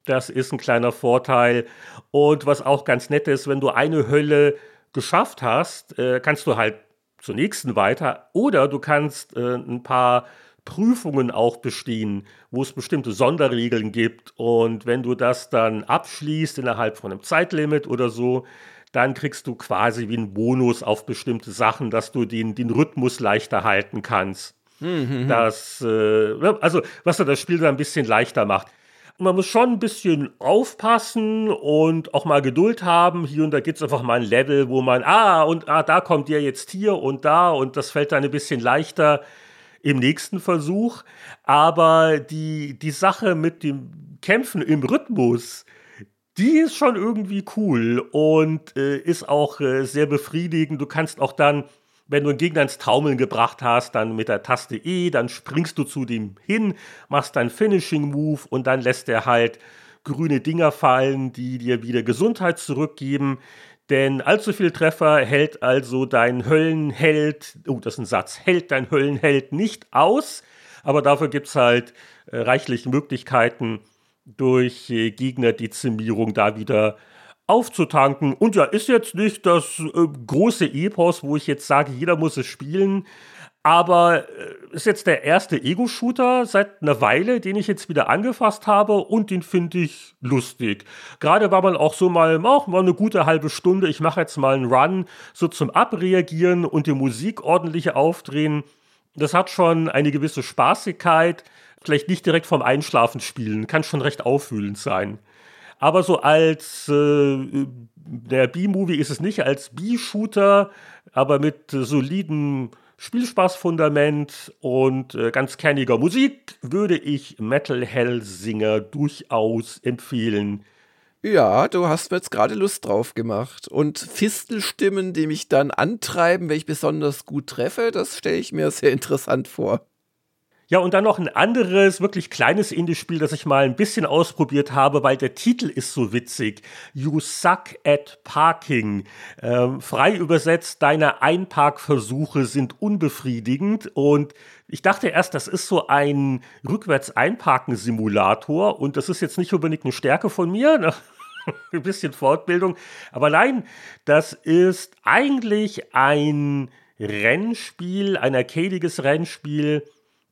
Das ist ein kleiner Vorteil. Und was auch ganz nett ist, wenn du eine Hölle geschafft hast, äh, kannst du halt zur nächsten weiter. Oder du kannst äh, ein paar Prüfungen auch bestehen, wo es bestimmte Sonderregeln gibt. Und wenn du das dann abschließt innerhalb von einem Zeitlimit oder so, dann kriegst du quasi wie einen Bonus auf bestimmte Sachen, dass du den, den Rhythmus leichter halten kannst. Mhm. Das, äh, also, was das Spiel dann ein bisschen leichter macht man muss schon ein bisschen aufpassen und auch mal Geduld haben. Hier und da gibt es einfach mal ein Level, wo man, ah, und ah, da kommt der jetzt hier und da und das fällt dann ein bisschen leichter im nächsten Versuch. Aber die, die Sache mit dem Kämpfen im Rhythmus, die ist schon irgendwie cool und äh, ist auch äh, sehr befriedigend. Du kannst auch dann wenn du einen Gegner ins Taumeln gebracht hast, dann mit der Taste E, dann springst du zu dem hin, machst deinen Finishing Move und dann lässt er halt grüne Dinger fallen, die dir wieder Gesundheit zurückgeben. Denn allzu viel Treffer hält also dein Höllenheld, oh, das ist ein Satz, hält dein Höllenheld nicht aus. Aber dafür gibt es halt äh, reichlich Möglichkeiten, durch äh, Gegnerdezimierung da wieder aufzutanken. Und ja, ist jetzt nicht das äh, große Epos, wo ich jetzt sage, jeder muss es spielen. Aber äh, ist jetzt der erste Ego-Shooter seit einer Weile, den ich jetzt wieder angefasst habe und den finde ich lustig. Gerade war man auch so mal, auch mal eine gute halbe Stunde, ich mache jetzt mal einen Run, so zum Abreagieren und die Musik ordentlich aufdrehen. Das hat schon eine gewisse Spaßigkeit. Vielleicht nicht direkt vom Einschlafen spielen, kann schon recht auffühlend sein. Aber so als äh, der B-Movie ist es nicht, als B-Shooter, aber mit äh, solidem Spielspaßfundament und äh, ganz kerniger Musik würde ich Metal Hellsinger durchaus empfehlen. Ja, du hast mir jetzt gerade Lust drauf gemacht. Und Fistelstimmen, die mich dann antreiben, wenn ich besonders gut treffe, das stelle ich mir sehr interessant vor. Ja, und dann noch ein anderes, wirklich kleines Indie-Spiel, das ich mal ein bisschen ausprobiert habe, weil der Titel ist so witzig. You suck at parking. Ähm, frei übersetzt, deine Einparkversuche sind unbefriedigend. Und ich dachte erst, das ist so ein Rückwärts-Einparken-Simulator. Und das ist jetzt nicht unbedingt eine Stärke von mir. Ne? [laughs] ein bisschen Fortbildung. Aber nein, das ist eigentlich ein Rennspiel, ein arcadiges Rennspiel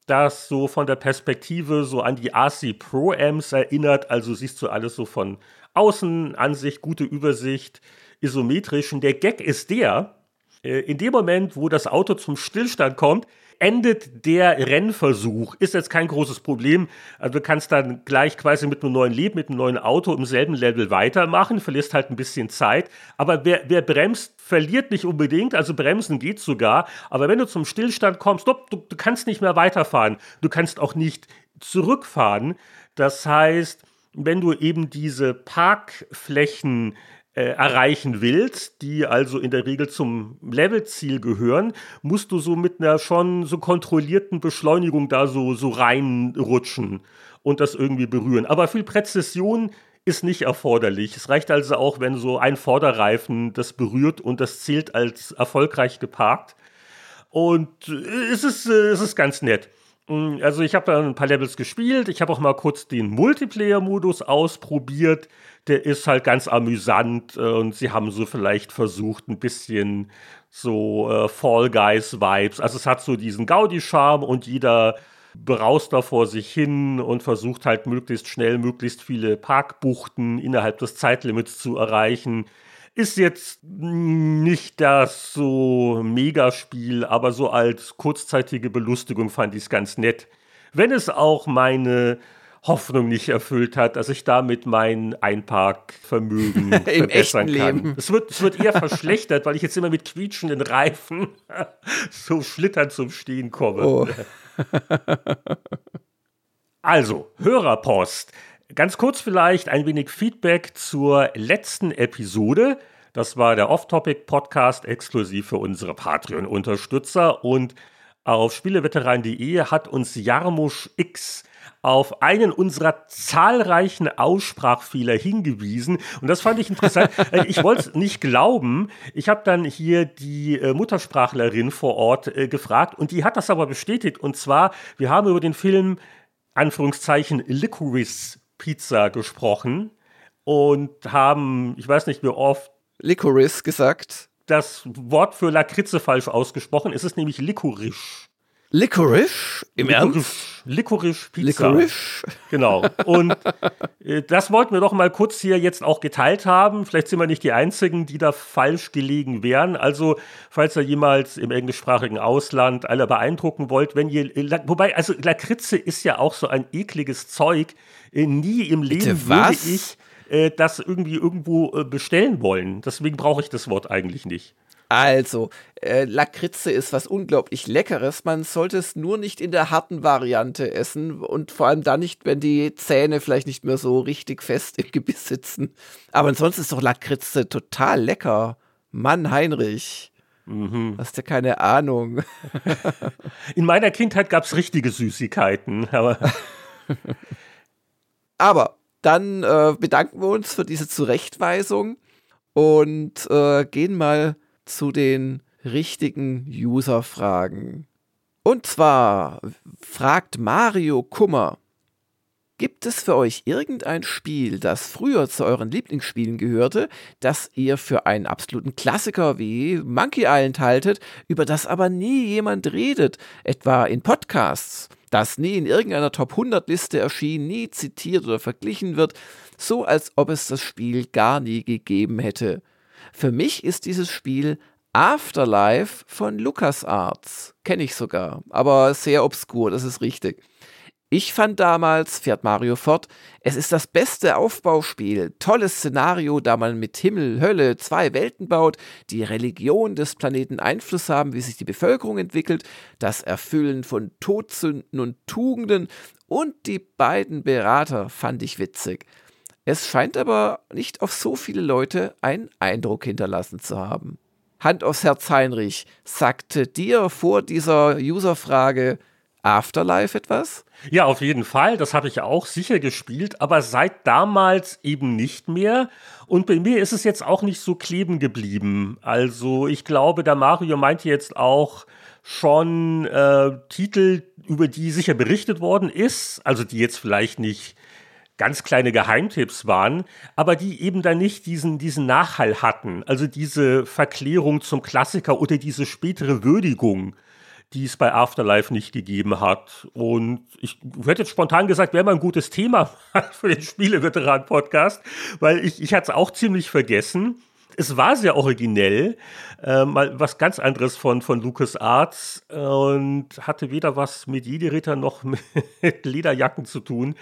das so von der Perspektive so an die RC Pro Amps erinnert. Also siehst du alles so von außen, Ansicht, gute Übersicht, isometrisch. Und der Gag ist der, äh, in dem Moment, wo das Auto zum Stillstand kommt, endet der Rennversuch. Ist jetzt kein großes Problem. Also du kannst dann gleich quasi mit einem neuen Leben, mit einem neuen Auto im selben Level weitermachen, verlierst halt ein bisschen Zeit. Aber wer, wer bremst, verliert nicht unbedingt. Also bremsen geht sogar. Aber wenn du zum Stillstand kommst, du, du kannst nicht mehr weiterfahren. Du kannst auch nicht zurückfahren. Das heißt, wenn du eben diese Parkflächen erreichen willst, die also in der Regel zum Levelziel gehören, musst du so mit einer schon so kontrollierten Beschleunigung da so, so reinrutschen und das irgendwie berühren. Aber viel Präzision ist nicht erforderlich. Es reicht also auch, wenn so ein Vorderreifen das berührt und das zählt als erfolgreich geparkt. Und äh, es ist, äh, es ist ganz nett. Mm, also ich habe da ein paar Levels gespielt. Ich habe auch mal kurz den Multiplayer-Modus ausprobiert der ist halt ganz amüsant äh, und sie haben so vielleicht versucht, ein bisschen so äh, Fall Guys-Vibes. Also es hat so diesen Gaudi-Charme und jeder braust da vor sich hin und versucht halt möglichst schnell, möglichst viele Parkbuchten innerhalb des Zeitlimits zu erreichen. Ist jetzt nicht das so Megaspiel, aber so als kurzzeitige Belustigung fand ich es ganz nett. Wenn es auch meine Hoffnung nicht erfüllt hat, dass ich damit mein Einparkvermögen [laughs] verbessern kann. Leben. Es wird, es wird eher verschlechtert, weil ich jetzt immer mit quietschenden Reifen [laughs] so schlittern zum Stehen komme. Oh. [laughs] also, Hörerpost. Ganz kurz vielleicht ein wenig Feedback zur letzten Episode. Das war der Off-Topic-Podcast exklusiv für unsere Patreon-Unterstützer. Und auf spieleveteran.de hat uns Jarmusch X auf einen unserer zahlreichen Aussprachfehler hingewiesen. Und das fand ich interessant. [laughs] Äh, ich wollte es nicht glauben. Ich habe dann hier die äh, Muttersprachlerin vor Ort äh, gefragt und die hat das aber bestätigt. Und zwar, wir haben über den Film Anführungszeichen Licorice Pizza gesprochen und haben, ich weiß nicht wie oft, Licorice gesagt. Das Wort für Lakritze falsch ausgesprochen. Es ist nämlich Licorice. Licorice? Im Licorice, Ernst? Licorice Pizza. Licorice? Genau. Und äh, das wollten wir doch mal kurz hier jetzt auch geteilt haben. Vielleicht sind wir nicht die Einzigen, die da falsch gelegen wären. Also, falls ihr jemals im englischsprachigen Ausland alle beeindrucken wollt, wenn ihr, äh, wobei, also Lakritze ist ja auch so ein ekliges Zeug. Äh, nie im Leben Bitte, würde ich äh, das irgendwie irgendwo äh, bestellen wollen. Deswegen brauche ich das Wort eigentlich nicht. Also, äh, Lakritze ist was unglaublich Leckeres. Man sollte es nur nicht in der harten Variante essen und vor allem dann nicht, wenn die Zähne vielleicht nicht mehr so richtig fest im Gebiss sitzen. Aber ansonsten ist doch Lakritze total lecker. Mann, Heinrich. Mhm. Hast ja keine Ahnung. [laughs] In meiner Kindheit gab es richtige Süßigkeiten, aber. [laughs] aber dann äh, bedanken wir uns für diese Zurechtweisung und äh, gehen mal zu den richtigen User-Fragen. Und zwar fragt Mario Kummer, Gibt es für euch irgendein Spiel, das früher zu euren Lieblingsspielen gehörte, das ihr für einen absoluten Klassiker wie Monkey Island haltet, über das aber nie jemand redet, etwa in Podcasts, das nie in irgendeiner Top 100 Liste erschien, nie zitiert oder verglichen wird, so als ob es das Spiel gar nie gegeben hätte? Für mich ist dieses Spiel Afterlife von LucasArts. Kenne ich sogar, aber sehr obskur, das ist richtig. Ich fand damals, fährt Mario fort, es ist das beste Aufbauspiel, tolles Szenario, da man mit Himmel, Hölle zwei Welten baut, die Religion des Planeten Einfluss haben, wie sich die Bevölkerung entwickelt, das Erfüllen von Todsünden und Tugenden und die beiden Berater fand ich witzig. Es scheint aber nicht auf so viele Leute einen Eindruck hinterlassen zu haben. Hand aufs Herz, Heinrich, sagte dir vor dieser Userfrage Afterlife etwas? Ja, auf jeden Fall. Das habe ich auch sicher gespielt, aber seit damals eben nicht mehr. Und bei mir ist es jetzt auch nicht so kleben geblieben. Also ich glaube, der Mario meinte jetzt auch schon äh, Titel, über die sicher berichtet worden ist, also die jetzt vielleicht nicht ganz kleine Geheimtipps waren, aber die eben dann nicht diesen, diesen Nachhall hatten, also diese Verklärung zum Klassiker oder diese spätere Würdigung, die es bei Afterlife nicht gegeben hat. Und ich hätte jetzt spontan gesagt, wäre mal ein gutes Thema [laughs] für den Spieleveteran-Podcast, weil ich, ich hatte es auch ziemlich vergessen. Es war sehr originell, äh, mal was ganz anderes von, von Lucas Arts und hatte weder was mit Jedi-Ritter noch [laughs] mit Lederjacken zu tun.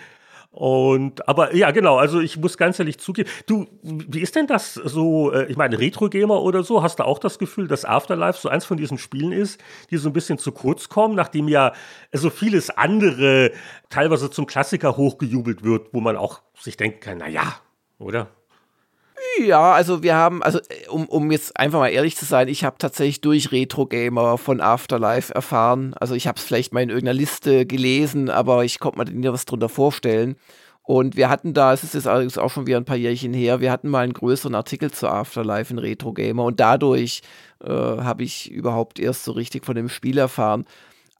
Und, aber ja, genau, also ich muss ganz ehrlich zugeben, du, wie ist denn das so, äh, ich meine, Retro-Gamer oder so, hast du auch das Gefühl, dass Afterlife so eins von diesen Spielen ist, die so ein bisschen zu kurz kommen, nachdem ja so vieles andere teilweise zum Klassiker hochgejubelt wird, wo man auch sich denken kann, na ja, oder? Ja, also wir haben, also äh, um, um jetzt einfach mal ehrlich zu sein, ich habe tatsächlich durch Retro Gamer von Afterlife erfahren. Also ich habe es vielleicht mal in irgendeiner Liste gelesen, aber ich konnte mir nicht was drunter vorstellen. Und wir hatten da, es ist jetzt allerdings auch schon wieder ein paar Jährchen her, wir hatten mal einen größeren Artikel zu Afterlife in Retro Gamer und dadurch äh, habe ich überhaupt erst so richtig von dem Spiel erfahren.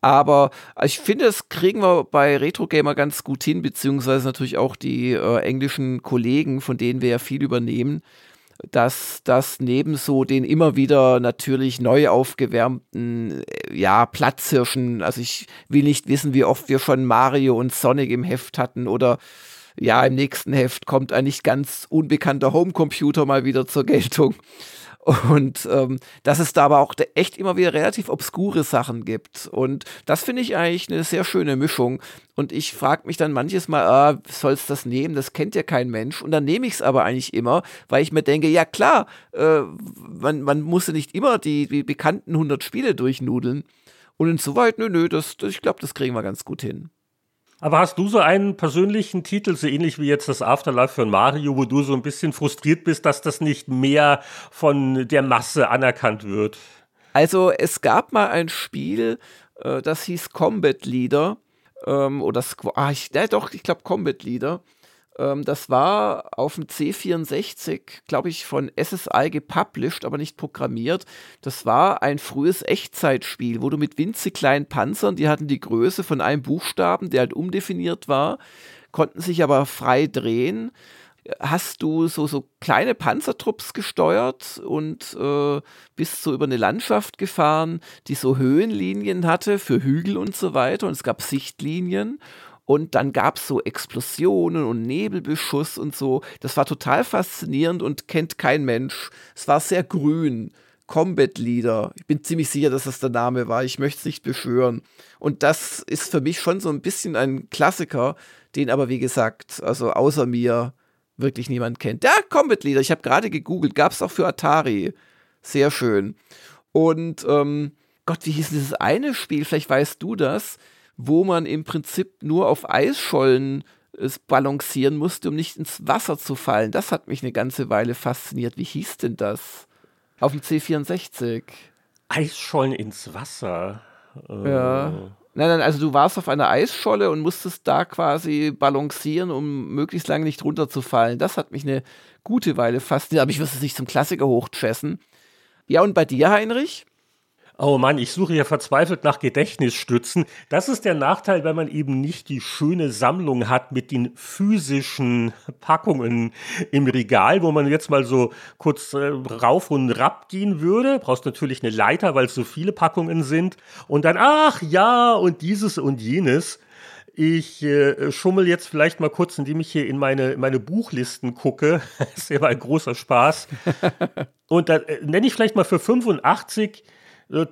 Aber ich finde, das kriegen wir bei Retro Gamer ganz gut hin, beziehungsweise natürlich auch die äh, englischen Kollegen, von denen wir ja viel übernehmen, dass das neben so den immer wieder natürlich neu aufgewärmten, äh, ja, Platzhirschen, also ich will nicht wissen, wie oft wir schon Mario und Sonic im Heft hatten oder ja, im nächsten Heft kommt ein nicht ganz unbekannter Homecomputer mal wieder zur Geltung. Und ähm, dass es da aber auch echt immer wieder relativ obskure Sachen gibt. Und das finde ich eigentlich eine sehr schöne Mischung. Und ich frage mich dann manches Mal, ah, sollst das nehmen? Das kennt ja kein Mensch. Und dann nehme ich es aber eigentlich immer, weil ich mir denke, ja klar, äh, man, man muss ja nicht immer die, die bekannten 100 Spiele durchnudeln. Und insoweit, nö, nö, das, das ich glaube, das kriegen wir ganz gut hin. Aber hast du so einen persönlichen Titel, so ähnlich wie jetzt das Afterlife von Mario, wo du so ein bisschen frustriert bist, dass das nicht mehr von der Masse anerkannt wird? Also es gab mal ein Spiel, äh, das hieß Combat Leader. Ähm, oder Squ ah, ich, ja, doch, ich glaube Combat Leader. Ähm, das war auf dem C64, glaube ich, von SSI gepublished, aber nicht programmiert. Das war ein frühes Echtzeitspiel, wo du mit winzig kleinen Panzern, die hatten die Größe von einem Buchstaben, der halt umdefiniert war, konnten sich aber frei drehen. Hast du so, so kleine Panzertrupps gesteuert und äh, bist so über eine Landschaft gefahren, die so Höhenlinien hatte für Hügel und so weiter? Und es gab Sichtlinien und dann gab es so Explosionen und Nebelbeschuss und so. Das war total faszinierend und kennt kein Mensch. Es war sehr grün. Combat Leader. Ich bin ziemlich sicher, dass das der Name war. Ich möchte es nicht beschwören. Und das ist für mich schon so ein bisschen ein Klassiker, den aber, wie gesagt, also außer mir wirklich niemand kennt. Der Combat Leader, ich habe gerade gegoogelt, gab es auch für Atari. Sehr schön. Und ähm, Gott, wie hieß dieses eine Spiel? Vielleicht weißt du das wo man im Prinzip nur auf Eisschollen es balancieren musste, um nicht ins Wasser zu fallen. Das hat mich eine ganze Weile fasziniert. Wie hieß denn das? Auf dem C64. Eisschollen ins Wasser. Äh. Ja. Nein, nein, also du warst auf einer Eisscholle und musstest da quasi balancieren, um möglichst lange nicht runterzufallen. Das hat mich eine gute Weile fasziniert, aber ich würde es nicht zum Klassiker hochchessen. Ja, und bei dir, Heinrich? Oh Mann, ich suche ja verzweifelt nach Gedächtnisstützen. Das ist der Nachteil, wenn man eben nicht die schöne Sammlung hat mit den physischen Packungen im Regal, wo man jetzt mal so kurz äh, rauf und rab gehen würde. Brauchst natürlich eine Leiter, weil es so viele Packungen sind. Und dann, ach ja, und dieses und jenes. Ich äh, schummel jetzt vielleicht mal kurz, indem ich hier in meine, meine Buchlisten gucke. das [laughs] ist ja mal ein großer Spaß. [laughs] Und da äh, nenne ich vielleicht mal für 85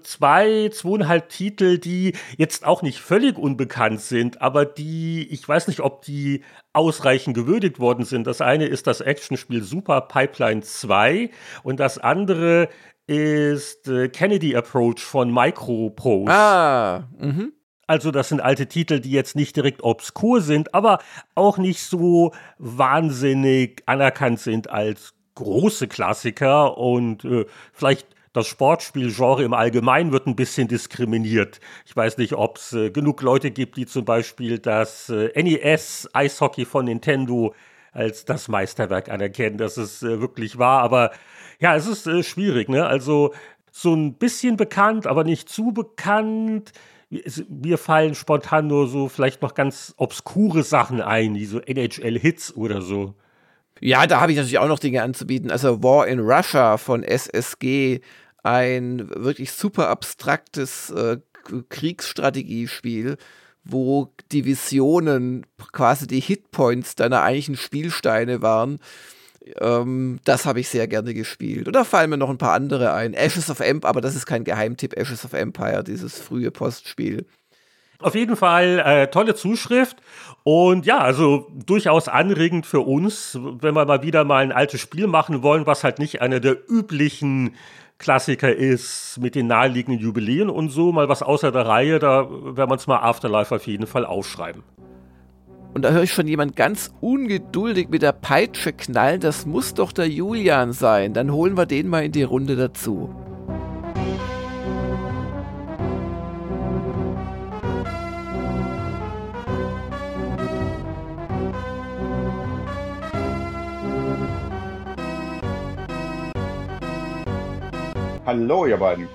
zwei, zweieinhalb Titel, die jetzt auch nicht völlig unbekannt sind, aber die, ich weiß nicht, ob die ausreichend gewürdigt worden sind. Das eine ist das Actionspiel Super Pipeline 2 und das andere ist äh, Kennedy Approach von Microprose. Ah, mhm. Also das sind alte Titel, die jetzt nicht direkt obskur sind, aber auch nicht so wahnsinnig anerkannt sind als große Klassiker und äh, vielleicht das Sportspielgenre im Allgemeinen wird ein bisschen diskriminiert. Ich weiß nicht, ob es äh, genug Leute gibt, die zum Beispiel das äh, NES Eishockey von Nintendo als das Meisterwerk anerkennen, dass es äh, wirklich war. Aber ja, es ist äh, schwierig. Ne? Also so ein bisschen bekannt, aber nicht zu bekannt. Mir fallen spontan nur so vielleicht noch ganz obskure Sachen ein, wie so NHL-Hits oder so. Ja, da habe ich natürlich auch noch Dinge anzubieten. Also War in Russia von SSG ein wirklich super abstraktes äh, Kriegsstrategiespiel, wo Divisionen quasi die Hitpoints deiner eigentlichen Spielsteine waren. Ähm, das habe ich sehr gerne gespielt. Oder fallen mir noch ein paar andere ein. Ashes of Empire, aber das ist kein Geheimtipp, Ashes of Empire, dieses frühe Postspiel. Auf jeden Fall äh, tolle Zuschrift und ja, also durchaus anregend für uns, wenn wir mal wieder mal ein altes Spiel machen wollen, was halt nicht einer der üblichen Klassiker ist mit den naheliegenden Jubiläen und so, mal was außer der Reihe, da werden wir uns mal Afterlife auf jeden Fall aufschreiben. Und da höre ich schon jemand ganz ungeduldig mit der Peitsche knallen, das muss doch der Julian sein. Dann holen wir den mal in die Runde dazu. Hallo, ihr beiden.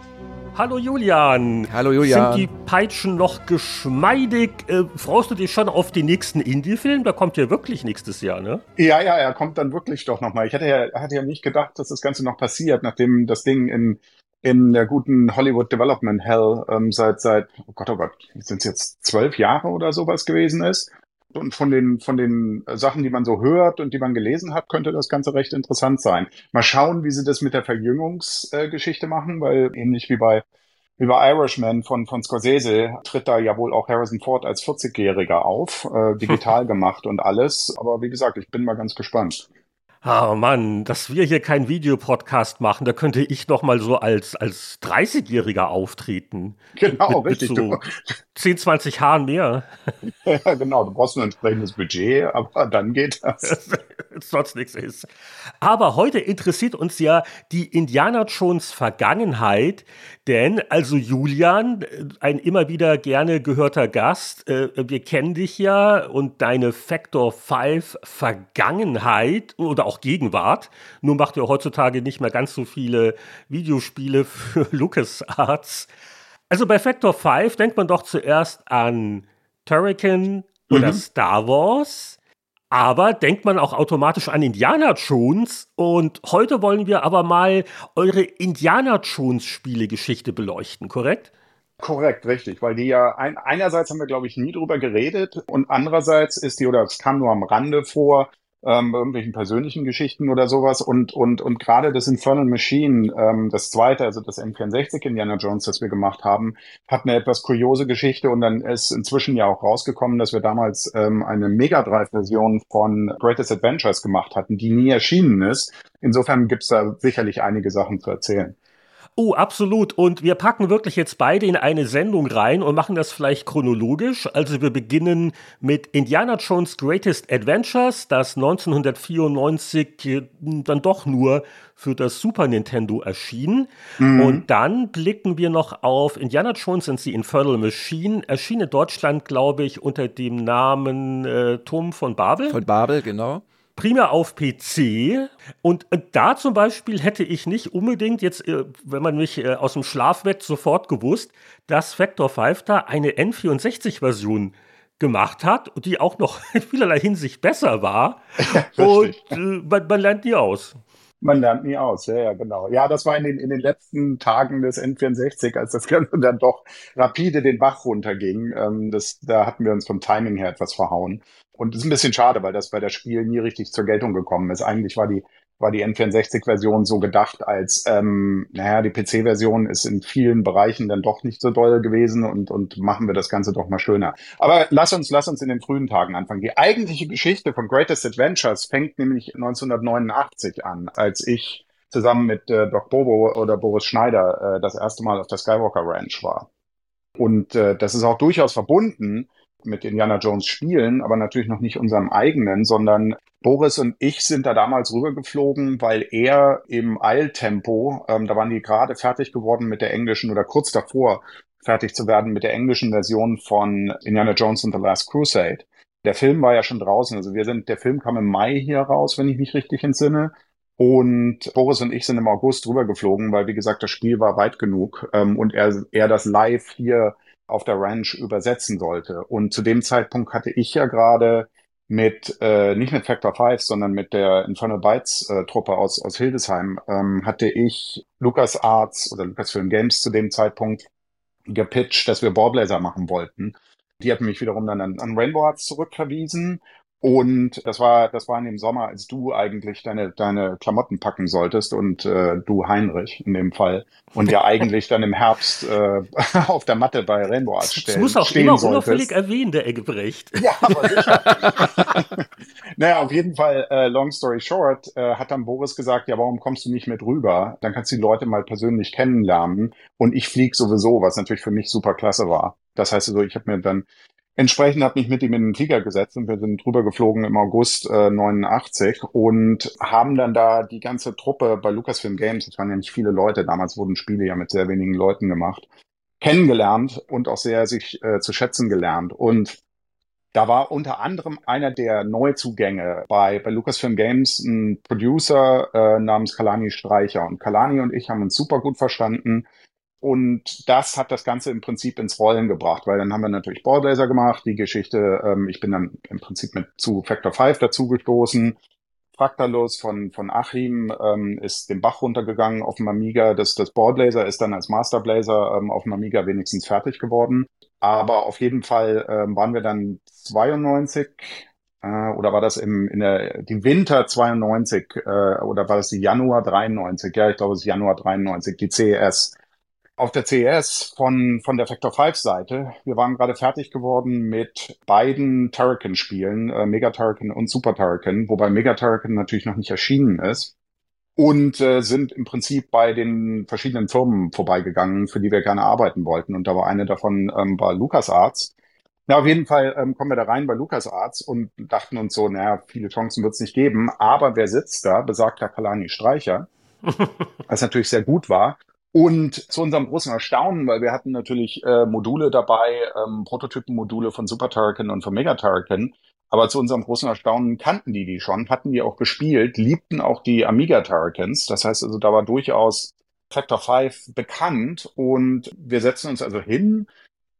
Hallo Julian. Hallo Julian. Sind die Peitschen noch geschmeidig? Äh, freust du dich schon auf den nächsten Indie-Film? Da kommt ja wirklich nächstes Jahr, ne? Ja, ja, er kommt dann wirklich doch nochmal. Ich hatte ja, hatte ja nicht gedacht, dass das Ganze noch passiert, nachdem das Ding in, in der guten Hollywood Development Hell ähm, seit, seit, oh Gott, oh Gott, sind es jetzt zwölf Jahre oder sowas gewesen ist. Und von den, von den Sachen, die man so hört und die man gelesen hat, könnte das Ganze recht interessant sein. Mal schauen, wie sie das mit der Verjüngungsgeschichte machen, weil ähnlich wie bei wie bei Irishman von, von Scorsese tritt da ja wohl auch Harrison Ford als 40-Jähriger auf, äh, digital [laughs] gemacht und alles. Aber wie gesagt, ich bin mal ganz gespannt. Oh Mann, dass wir hier keinen Videopodcast machen, da könnte ich noch mal so als, als 30-Jähriger auftreten. Genau, mit, richtig. Mit so 10, 20 Haaren mehr. [laughs] Ja, genau. Du brauchst ein entsprechendes Budget, aber dann geht das. [laughs] Sonst nichts ist. Aber heute interessiert uns ja die Indiana Jones Vergangenheit, denn also Julian, ein immer wieder gerne gehörter Gast, äh, wir kennen dich ja und deine Factor 5 Vergangenheit oder auch Gegenwart. Nur macht ihr heutzutage nicht mehr ganz so viele Videospiele für [laughs] LucasArts. Also bei Factor 5 denkt man doch zuerst an Turrican oder mhm. Star Wars. Aber denkt man auch automatisch an Indiana Jones. Und heute wollen wir aber mal eure Indiana Jones Spielegeschichte beleuchten, korrekt? Korrekt, richtig, weil die ja ein, einerseits haben wir, glaube ich, nie drüber geredet und andererseits ist die, oder es kam nur am Rande vor, ähm, irgendwelchen persönlichen Geschichten oder sowas. Und, und, und gerade das Infernal Machine, ähm, das zweite, also das M64 Indiana Jones, das wir gemacht haben, hat eine etwas kuriose Geschichte und dann ist inzwischen ja auch rausgekommen, dass wir damals ähm, eine Mega Drive-Version von Greatest Adventures gemacht hatten, die nie erschienen ist. Insofern gibt's da sicherlich einige Sachen zu erzählen. Oh, absolut. Und wir packen wirklich jetzt beide in eine Sendung rein und machen das vielleicht chronologisch. Also wir beginnen mit Indiana Jones Greatest Adventures, das 1994 dann doch nur für das Super Nintendo erschien. Mhm. Und dann blicken wir noch auf Indiana Jones and the Infernal Machine, erschien in Deutschland, glaube ich, unter dem Namen äh, Turm von Babel. Von Babel, genau primär auf PC. Und da zum Beispiel hätte ich nicht unbedingt jetzt, äh, wenn man mich äh, aus dem Schlaf weckt, sofort gewusst, dass Factor 5 da eine N64-Version gemacht hat und die auch noch [laughs] in vielerlei Hinsicht besser war. Ja, und äh, man, man lernt nie aus. Man lernt nie aus, ja, ja, genau. Ja, das war in den, in den letzten Tagen des N64, als das Ganze dann doch rapide den Bach runterging. Ähm, das, da hatten wir uns vom Timing her etwas verhauen. Und das ist ein bisschen schade, weil das bei der Spiel nie richtig zur Geltung gekommen ist. Eigentlich war die, war die N64-Version so gedacht als, ähm, naja, die PC-Version ist in vielen Bereichen dann doch nicht so doll gewesen und, und machen wir das Ganze doch mal schöner. Aber lass uns, lass uns in den frühen Tagen anfangen. Die eigentliche Geschichte von Greatest Adventures fängt nämlich 1989 an, als ich zusammen mit äh, Doc Bobo oder Boris Schneider äh, das erste Mal auf der Skywalker Ranch war. Und äh, das ist auch durchaus verbunden mit Indiana Jones spielen, aber natürlich noch nicht unserem eigenen, sondern Boris und ich sind da damals rübergeflogen, weil er im Eiltempo, ähm, da waren die gerade fertig geworden mit der englischen oder kurz davor fertig zu werden mit der englischen Version von Indiana Jones and the Last Crusade. Der Film war ja schon draußen, also wir sind, der Film kam im Mai hier raus, wenn ich mich richtig entsinne. Und Boris und ich sind im August rübergeflogen, weil wie gesagt, das Spiel war weit genug ähm, und er, er das live hier auf der Ranch übersetzen sollte. Und zu dem Zeitpunkt hatte ich ja gerade mit, äh, nicht mit Factor 5, sondern mit der Infernal Bytes äh, Truppe aus, aus Hildesheim, ähm, hatte ich Lucas Arts oder Lucasfilm Games zu dem Zeitpunkt gepitcht, dass wir Ballblazer machen wollten. Die hatten mich wiederum dann an, an Rainbow Arts zurückverwiesen und das war, das war in dem Sommer, als du eigentlich deine, deine Klamotten packen solltest und äh, du Heinrich in dem Fall. Und ja [laughs] eigentlich dann im Herbst äh, [laughs] auf der Matte bei Rainbow Arts stehen. Das muss auch stehen immer solltest. unauffällig erwähnen, der Eggebrecht. [laughs] Ja, aber sicher. naja, auf jeden Fall, äh, long story short, äh, hat dann Boris gesagt, ja, warum kommst du nicht mit rüber? Dann kannst du die Leute mal persönlich kennenlernen. Und ich flieg sowieso, was natürlich für mich super klasse war. Das heißt also, ich habe mir dann Entsprechend habe ich mit ihm in den Flieger gesetzt und wir sind drüber geflogen im August äh, 89 und haben dann da die ganze Truppe bei Lucasfilm Games, es waren ja nicht viele Leute, damals wurden Spiele ja mit sehr wenigen Leuten gemacht, kennengelernt und auch sehr sich äh, zu schätzen gelernt. Und da war unter anderem einer der Neuzugänge bei, bei Lucasfilm Games ein Producer äh, namens Kalani Streicher. Und Kalani und ich haben uns super gut verstanden. Und das hat das Ganze im Prinzip ins Rollen gebracht, weil dann haben wir natürlich Ballblazer gemacht, die Geschichte, ähm, ich bin dann im Prinzip mit zu Factor 5 dazugestoßen. Fractalus von, von Achim ähm, ist den Bach runtergegangen auf dem Amiga. Das, das Boardblazer ist dann als Masterblazer ähm, auf dem Amiga wenigstens fertig geworden. Aber auf jeden Fall ähm, waren wir dann 92 äh, oder war das im, in der die Winter 92 äh, oder war das die Januar 93? Ja, ich glaube es ist Januar 93, die CES auf der CES von, von der Factor 5 Seite. Wir waren gerade fertig geworden mit beiden Turrican-Spielen, äh, Mega Turrican und Super Turrican, wobei Mega Turrican natürlich noch nicht erschienen ist. Und äh, sind im Prinzip bei den verschiedenen Firmen vorbeigegangen, für die wir gerne arbeiten wollten. Und da war eine davon ähm, bei LucasArts. Na, auf jeden Fall ähm, kommen wir da rein bei LucasArts und dachten uns so, naja, viele Chancen wird es nicht geben. Aber wer sitzt da? Besagter Kalani Streicher. [laughs] was natürlich sehr gut war. Und zu unserem großen Erstaunen, weil wir hatten natürlich äh, Module dabei, ähm, Prototypenmodule von Super Turrican und von Mega Turrican, aber zu unserem großen Erstaunen kannten die die schon, hatten die auch gespielt, liebten auch die Amiga Turricans. Das heißt also, da war durchaus Factor 5 bekannt. Und wir setzen uns also hin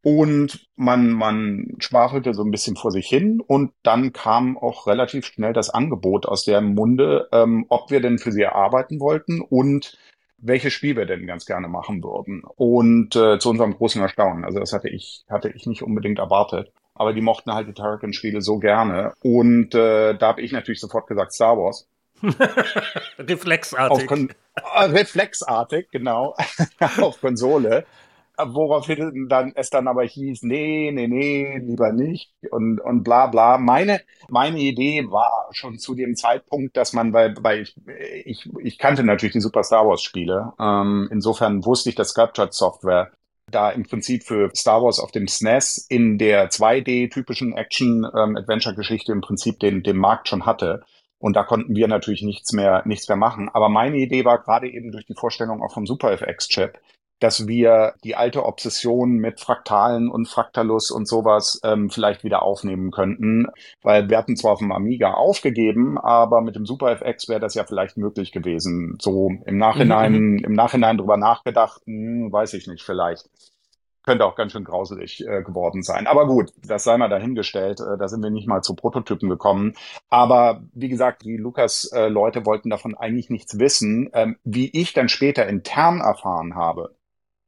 und man, man schwafelte so ein bisschen vor sich hin. Und dann kam auch relativ schnell das Angebot aus deren Munde, ähm, ob wir denn für sie arbeiten wollten. Und welches Spiel wir denn ganz gerne machen würden. Und äh, zu unserem großen Erstaunen, also das hatte ich, hatte ich nicht unbedingt erwartet. Aber die mochten halt die Turrican-Spiele so gerne. Und äh, da habe ich natürlich sofort gesagt Star Wars. [laughs] reflexartig. Äh, reflexartig, genau. [laughs] auf Konsole woraufhin dann es dann aber hieß, nee, nee, nee, lieber nicht und, und bla bla. Meine, meine Idee war schon zu dem Zeitpunkt, dass man, weil, weil ich, ich, ich kannte natürlich die Super Star Wars Spiele. Ähm, insofern wusste ich, dass Sculptured Software da im Prinzip für Star Wars auf dem SNES e in der 2D-typischen Action-Adventure-Geschichte ähm, im Prinzip den, den Markt schon hatte. Und da konnten wir natürlich nichts mehr, nichts mehr machen. Aber meine Idee war gerade eben durch die Vorstellung auch vom Super FX-Chip, dass wir die alte Obsession mit Fraktalen und Fraktalus und sowas ähm, vielleicht wieder aufnehmen könnten, weil wir hatten zwar auf dem Amiga aufgegeben, aber mit dem SuperFX wäre das ja vielleicht möglich gewesen. So im Nachhinein, mhm. im Nachhinein drüber nachgedacht, hm, weiß ich nicht, vielleicht. Könnte auch ganz schön grauselig äh, geworden sein. Aber gut, das sei mal dahingestellt. Äh, da sind wir nicht mal zu Prototypen gekommen. Aber wie gesagt, die Lukas-Leute äh, wollten davon eigentlich nichts wissen. Ähm, wie ich dann später intern erfahren habe,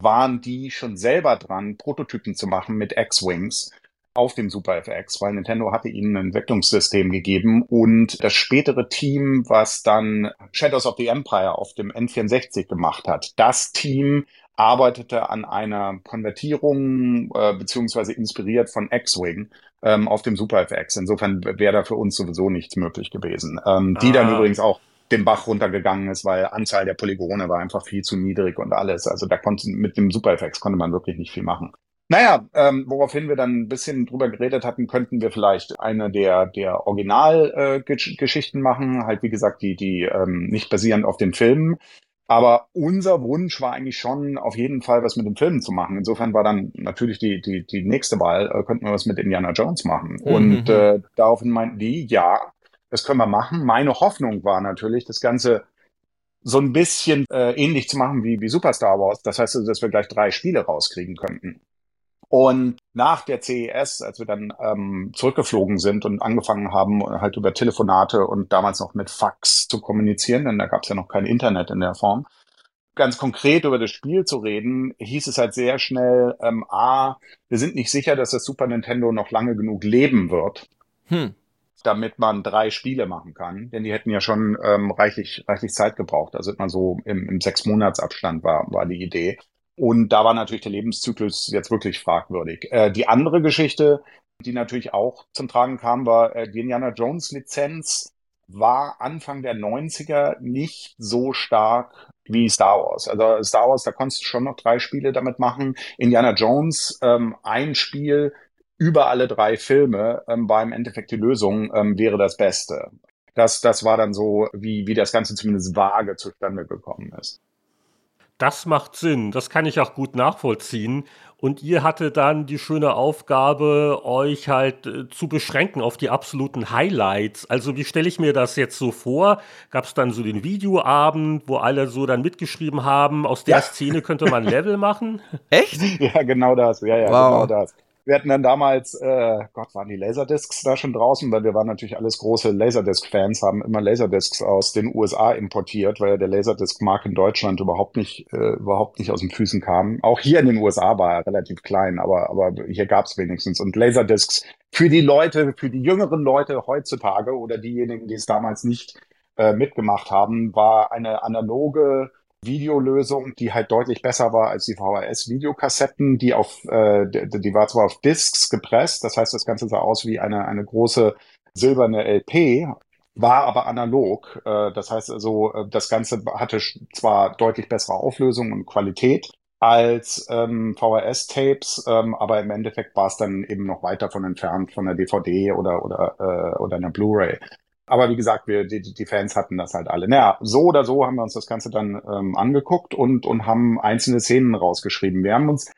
waren die schon selber dran, Prototypen zu machen mit X-Wings auf dem Super FX, weil Nintendo hatte ihnen ein Entwicklungssystem gegeben und das spätere Team, was dann Shadows of the Empire auf dem N64 gemacht hat, das Team arbeitete an einer Konvertierung äh, beziehungsweise inspiriert von X-Wing ähm, auf dem Super FX. Insofern wäre da für uns sowieso nichts möglich gewesen. Ähm, ah. Die dann ah. übrigens auch den Bach runtergegangen ist, weil Anzahl der Polygone war einfach viel zu niedrig und alles. Also da konnte mit dem Super FX konnte man wirklich nicht viel machen. Naja, ähm, woraufhin wir dann ein bisschen drüber geredet hatten, könnten wir vielleicht eine der, der Originalgeschichten äh, machen, halt wie gesagt, die, die ähm, nicht basierend auf den Filmen. Aber unser Wunsch war eigentlich schon auf jeden Fall was mit den Filmen zu machen. Insofern war dann natürlich die, die, die nächste Wahl, äh, könnten wir was mit Indiana Jones machen. Mhm. Und äh, daraufhin meinten die, ja, das können wir machen. Meine Hoffnung war natürlich, das Ganze so ein bisschen äh, ähnlich zu machen wie, wie Super Star Wars. Das heißt, also, dass wir gleich drei Spiele rauskriegen könnten. Und nach der CES, als wir dann ähm, zurückgeflogen sind und angefangen haben, halt über Telefonate und damals noch mit Fax zu kommunizieren, denn da gab es ja noch kein Internet in der Form, ganz konkret über das Spiel zu reden, hieß es halt sehr schnell, ähm, A, wir sind nicht sicher, dass das Super Nintendo noch lange genug leben wird. Hm damit man drei Spiele machen kann. Denn die hätten ja schon ähm, reichlich, reichlich Zeit gebraucht. Also immer so im, im sechs Monats Abstand war, war die Idee. Und da war natürlich der Lebenszyklus jetzt wirklich fragwürdig. Äh, die andere Geschichte, die natürlich auch zum Tragen kam, war äh, die Indiana Jones Lizenz war Anfang der 90er nicht so stark wie Star Wars. Also Star Wars, da konntest du schon noch drei Spiele damit machen. Indiana Jones, ähm, ein Spiel, über alle drei Filme ähm, war im Endeffekt die Lösung, ähm, wäre das Beste. Das, das war dann so, wie, wie das Ganze zumindest vage zustande gekommen ist. Das macht Sinn, das kann ich auch gut nachvollziehen. Und ihr hattet dann die schöne Aufgabe, euch halt äh, zu beschränken auf die absoluten Highlights. Also wie stelle ich mir das jetzt so vor? Gab es dann so den Videoabend, wo alle so dann mitgeschrieben haben, aus der ja. Szene könnte man Level machen? [laughs] Echt? Ja, genau das. Ja, ja, wow. genau das. Wir hatten dann damals, äh, Gott, waren die Laserdiscs da schon draußen, weil wir waren natürlich alles große Laserdisc-Fans, haben immer Laserdiscs aus den USA importiert, weil der Laserdisc-Markt in Deutschland überhaupt nicht, äh, überhaupt nicht aus den Füßen kam. Auch hier in den USA war er relativ klein, aber, aber hier gab's wenigstens. Und Laserdiscs für die Leute, für die jüngeren Leute heutzutage oder diejenigen, die es damals nicht äh, mitgemacht haben, war eine analoge Videolösung, die halt deutlich besser war als die VHS-Videokassetten, die auf, äh, die, war zwar auf Discs gepresst, das heißt, das Ganze sah aus wie eine, eine große silberne LP, war aber analog. Äh, das heißt also, äh, das Ganze hatte zwar deutlich bessere Auflösung und Qualität als ähm, VHS-Tapes, ähm, aber im Endeffekt war es dann eben noch weit davon entfernt von einer DVD oder oder äh, oder einer Blu-ray. Aber wie gesagt, wir, die, die Fans hatten das halt alle. Naja, so oder so haben wir uns das Ganze dann ähm, angeguckt und, und haben einzelne Szenen rausgeschrieben. Wir haben uns,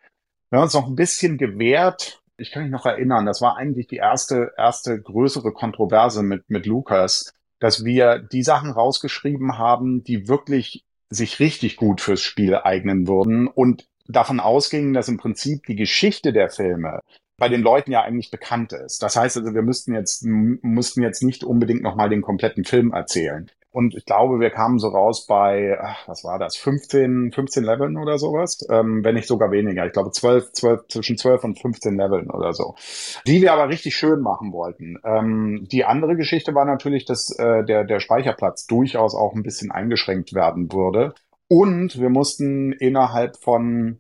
wir haben uns noch ein bisschen gewehrt. Ich kann mich noch erinnern, das war eigentlich die erste, erste größere Kontroverse mit, mit Lukas, dass wir die Sachen rausgeschrieben haben, die wirklich sich richtig gut fürs Spiel eignen würden und davon ausgingen, dass im Prinzip die Geschichte der Filme bei den Leuten ja eigentlich bekannt ist. Das heißt also, wir müssten jetzt, mussten jetzt nicht unbedingt nochmal den kompletten Film erzählen. Und ich glaube, wir kamen so raus bei, ach, was war das, 15, 15 Leveln oder sowas, ähm, wenn nicht sogar weniger. Ich glaube 12, 12, zwischen 12 und 15 Leveln oder so, die wir aber richtig schön machen wollten. Ähm, die andere Geschichte war natürlich, dass äh, der, der Speicherplatz durchaus auch ein bisschen eingeschränkt werden würde. Und wir mussten innerhalb von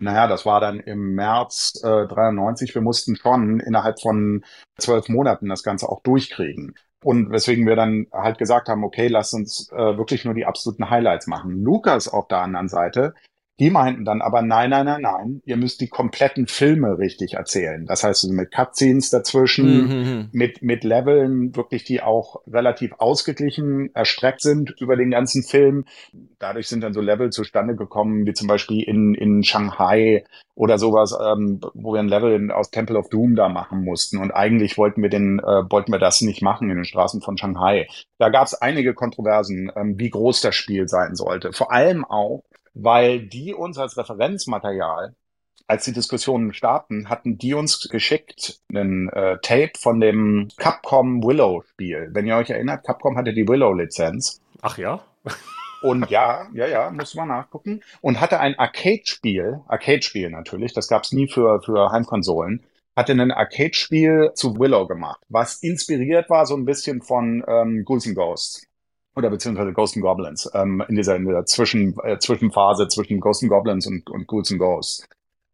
naja, das war dann im März äh, 93. Wir mussten schon innerhalb von zwölf Monaten das Ganze auch durchkriegen. Und weswegen wir dann halt gesagt haben, okay, lass uns äh, wirklich nur die absoluten Highlights machen. Lukas auf der anderen Seite die meinten dann aber, nein, nein, nein, nein, ihr müsst die kompletten Filme richtig erzählen. Das heißt, mit Cutscenes dazwischen, mhm. mhm. mit, mit Leveln, wirklich, die auch relativ ausgeglichen erstreckt sind über den ganzen Film. Dadurch sind dann so Level zustande gekommen, wie zum Beispiel in, in Shanghai oder sowas, ähm, wo wir ein Level aus Temple of Doom da machen mussten. Und eigentlich wollten wir den, äh, wollten wir das nicht machen in den Straßen von Shanghai. Da gab es einige Kontroversen, ähm, wie groß das Spiel sein sollte. Vor allem auch, weil die uns als Referenzmaterial als die Diskussionen starten, hatten die uns geschickt einen äh, Tape von dem Capcom Willow-Spiel. Wenn ihr euch erinnert, Capcom hatte die Willow-Lizenz. Ach ja? Und ja, ja, ja, muss man nachgucken. Und hatte ein Arcade-Spiel, Arcade-Spiel natürlich, das gab's nie für, für Heimkonsolen, hatte ein Arcade-Spiel zu Willow gemacht, was inspiriert war so ein bisschen von ähm, Ghouls and Ghosts oder beziehungsweise Ghosts and Goblins, ähm, in dieser, in dieser Zwischen, äh, Zwischenphase zwischen Ghosts and Goblins und, und Ghouls and Ghosts.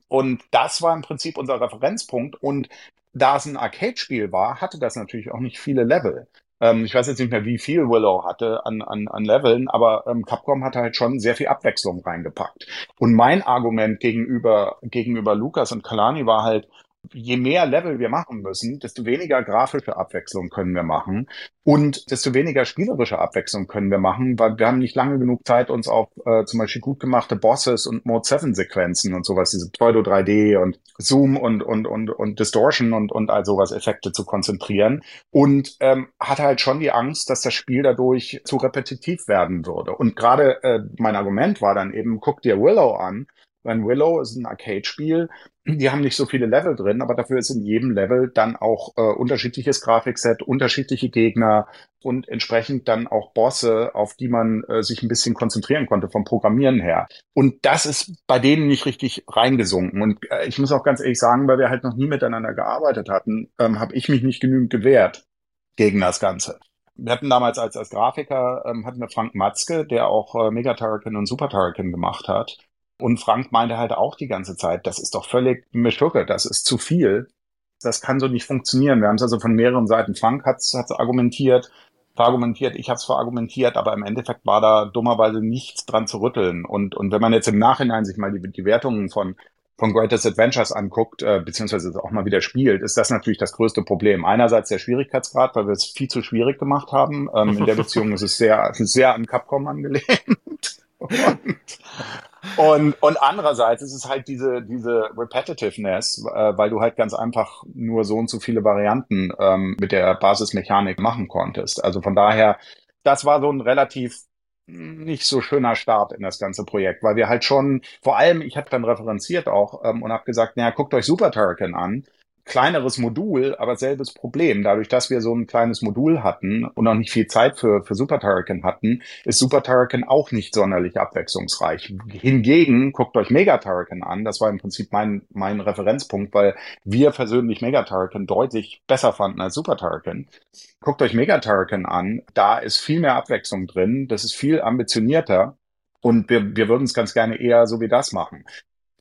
Und das war im Prinzip unser Referenzpunkt. Und da es ein Arcade-Spiel war, hatte das natürlich auch nicht viele Level. Ähm, ich weiß jetzt nicht mehr, wie viel Willow hatte an, an, an Leveln, aber ähm, Capcom hatte halt schon sehr viel Abwechslung reingepackt. Und mein Argument gegenüber, gegenüber Lucas und Kalani war halt, je mehr Level wir machen müssen, desto weniger grafische Abwechslung können wir machen und desto weniger spielerische Abwechslung können wir machen, weil wir haben nicht lange genug Zeit, uns auf äh, zum Beispiel gut gemachte Bosses und Mode 7 Sequenzen und sowas, diese Pseudo 3D und Zoom und, und, und, und Distortion und, und all sowas Effekte zu konzentrieren und ähm, hatte halt schon die Angst, dass das Spiel dadurch zu repetitiv werden würde. Und gerade äh, mein Argument war dann eben, guck dir Willow an, weil Willow ist ein Arcade-Spiel. Die haben nicht so viele Level drin, aber dafür ist in jedem Level dann auch äh, unterschiedliches Grafikset, unterschiedliche Gegner und entsprechend dann auch Bosse, auf die man äh, sich ein bisschen konzentrieren konnte vom Programmieren her. Und das ist bei denen nicht richtig reingesunken. Und äh, ich muss auch ganz ehrlich sagen, weil wir halt noch nie miteinander gearbeitet hatten, ähm, habe ich mich nicht genügend gewehrt gegen das Ganze. Wir hatten damals als, als Grafiker, ähm, hatten wir Frank Matzke, der auch äh, Mega Turrican und Super Turrican gemacht hat. Und Frank meinte halt auch die ganze Zeit, das ist doch völlig Mischugge, das ist zu viel. Das kann so nicht funktionieren. Wir haben es also von mehreren Seiten. Frank hat es argumentiert, verargumentiert, ich habe es verargumentiert, aber im Endeffekt war da dummerweise nichts dran zu rütteln. Und, und wenn man jetzt im Nachhinein sich mal die, die Wertungen von, von Greatest Adventures anguckt, äh, beziehungsweise auch mal wieder spielt, ist das natürlich das größte Problem. Einerseits der Schwierigkeitsgrad, weil wir es viel zu schwierig gemacht haben. Ähm, in der Beziehung ist es sehr, sehr an Capcom angelehnt. Und, [laughs] und, und andererseits ist es halt diese, diese Repetitiveness, äh, weil du halt ganz einfach nur so und so viele Varianten ähm, mit der Basismechanik machen konntest. Also von daher, das war so ein relativ nicht so schöner Start in das ganze Projekt, weil wir halt schon, vor allem, ich habe dann referenziert auch ähm, und habe gesagt, naja, guckt euch Super Turrican an kleineres Modul, aber selbes Problem. Dadurch, dass wir so ein kleines Modul hatten und noch nicht viel Zeit für, für Super Turrican hatten, ist Super Turrican auch nicht sonderlich abwechslungsreich. Hingegen, guckt euch Mega Turrican an. Das war im Prinzip mein, mein Referenzpunkt, weil wir persönlich Mega Turrican deutlich besser fanden als Super Turrican. Guckt euch Mega Turrican an. Da ist viel mehr Abwechslung drin. Das ist viel ambitionierter. Und wir, wir würden es ganz gerne eher so wie das machen.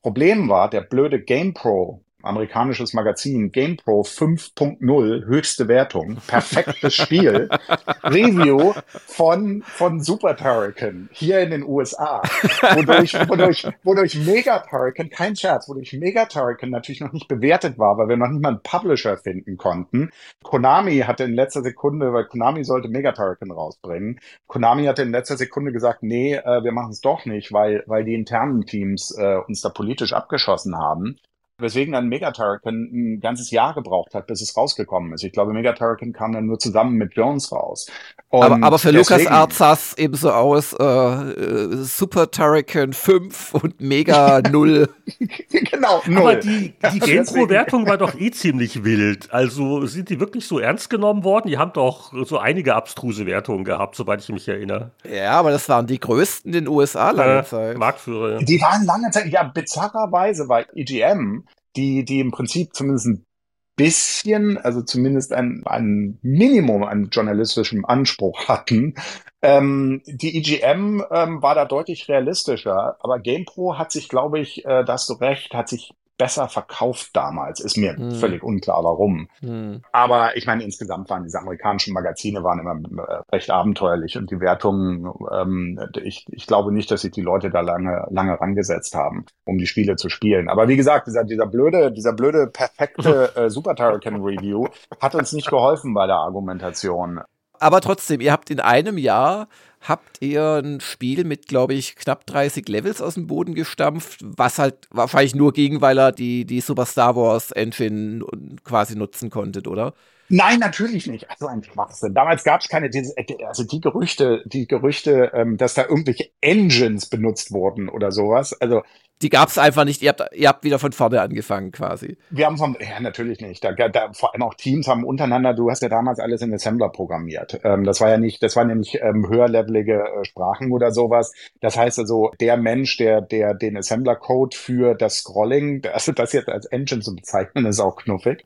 Problem war, der blöde GamePro amerikanisches Magazin, GamePro 5.0, höchste Wertung, perfektes Spiel, [laughs] Review von, von Super Turrican hier in den USA, wodurch, wodurch, wodurch Mega Turrican, kein Scherz, wodurch Mega Turrican natürlich noch nicht bewertet war, weil wir noch nicht mal einen Publisher finden konnten. Konami hatte in letzter Sekunde, weil Konami sollte Mega Turrican rausbringen, Konami hatte in letzter Sekunde gesagt, nee, äh, wir machen es doch nicht, weil, weil die internen Teams äh, uns da politisch abgeschossen haben. Weswegen dann Megaturrican ein ganzes Jahr gebraucht hat, bis es rausgekommen ist. Ich glaube, Megaturrican kam dann nur zusammen mit Jones raus. Aber, aber, für Lukas Art sah es ebenso aus, äh, äh, Super Turrican 5 und Mega [laughs] 0. genau, 0. Aber die, die GamePro-Wertung war doch eh ziemlich wild. Also sind die wirklich so ernst genommen worden? Die haben doch so einige abstruse Wertungen gehabt, soweit ich mich erinnere. Ja, aber das waren die größten in den USA lange äh, Zeit. Marktführer. Die waren lange Zeit, ja, bizarrerweise war EGM die, die im Prinzip zumindest ein bisschen, also zumindest ein, ein Minimum an journalistischem Anspruch hatten. Ähm, die EGM ähm, war da deutlich realistischer, aber GamePro hat sich, glaube ich, äh, da hast du recht, hat sich besser verkauft damals. Ist mir hm. völlig unklar, warum. Hm. Aber ich meine, insgesamt waren diese amerikanischen Magazine waren immer äh, recht abenteuerlich und die Wertungen, ähm, ich, ich glaube nicht, dass sich die Leute da lange, lange rangesetzt haben, um die Spiele zu spielen. Aber wie gesagt, dieser, dieser blöde, dieser blöde, perfekte [laughs] äh, Super Turrican Review hat uns nicht geholfen bei der Argumentation. Aber trotzdem, ihr habt in einem Jahr habt ihr ein Spiel mit, glaube ich, knapp 30 Levels aus dem Boden gestampft, was halt wahrscheinlich nur ging, weil er die, die Super Star Wars Engine quasi nutzen konntet, oder? Nein, natürlich nicht. Also ein Schwachsinn. Damals gab es keine, also die Gerüchte, die Gerüchte, ähm, dass da irgendwelche Engines benutzt wurden oder sowas. Also die gab es einfach nicht. Ihr habt, ihr habt wieder von vorne angefangen quasi. Wir haben von, ja, natürlich nicht. Da, da, vor allem auch Teams haben untereinander, du hast ja damals alles in Assembler programmiert. Ähm, das war ja nicht, das waren nämlich ähm, höherlevelige äh, Sprachen oder sowas. Das heißt also, der Mensch, der, der den Assembler-Code für das Scrolling, also das jetzt als Engine zu bezeichnen, ist auch knuffig.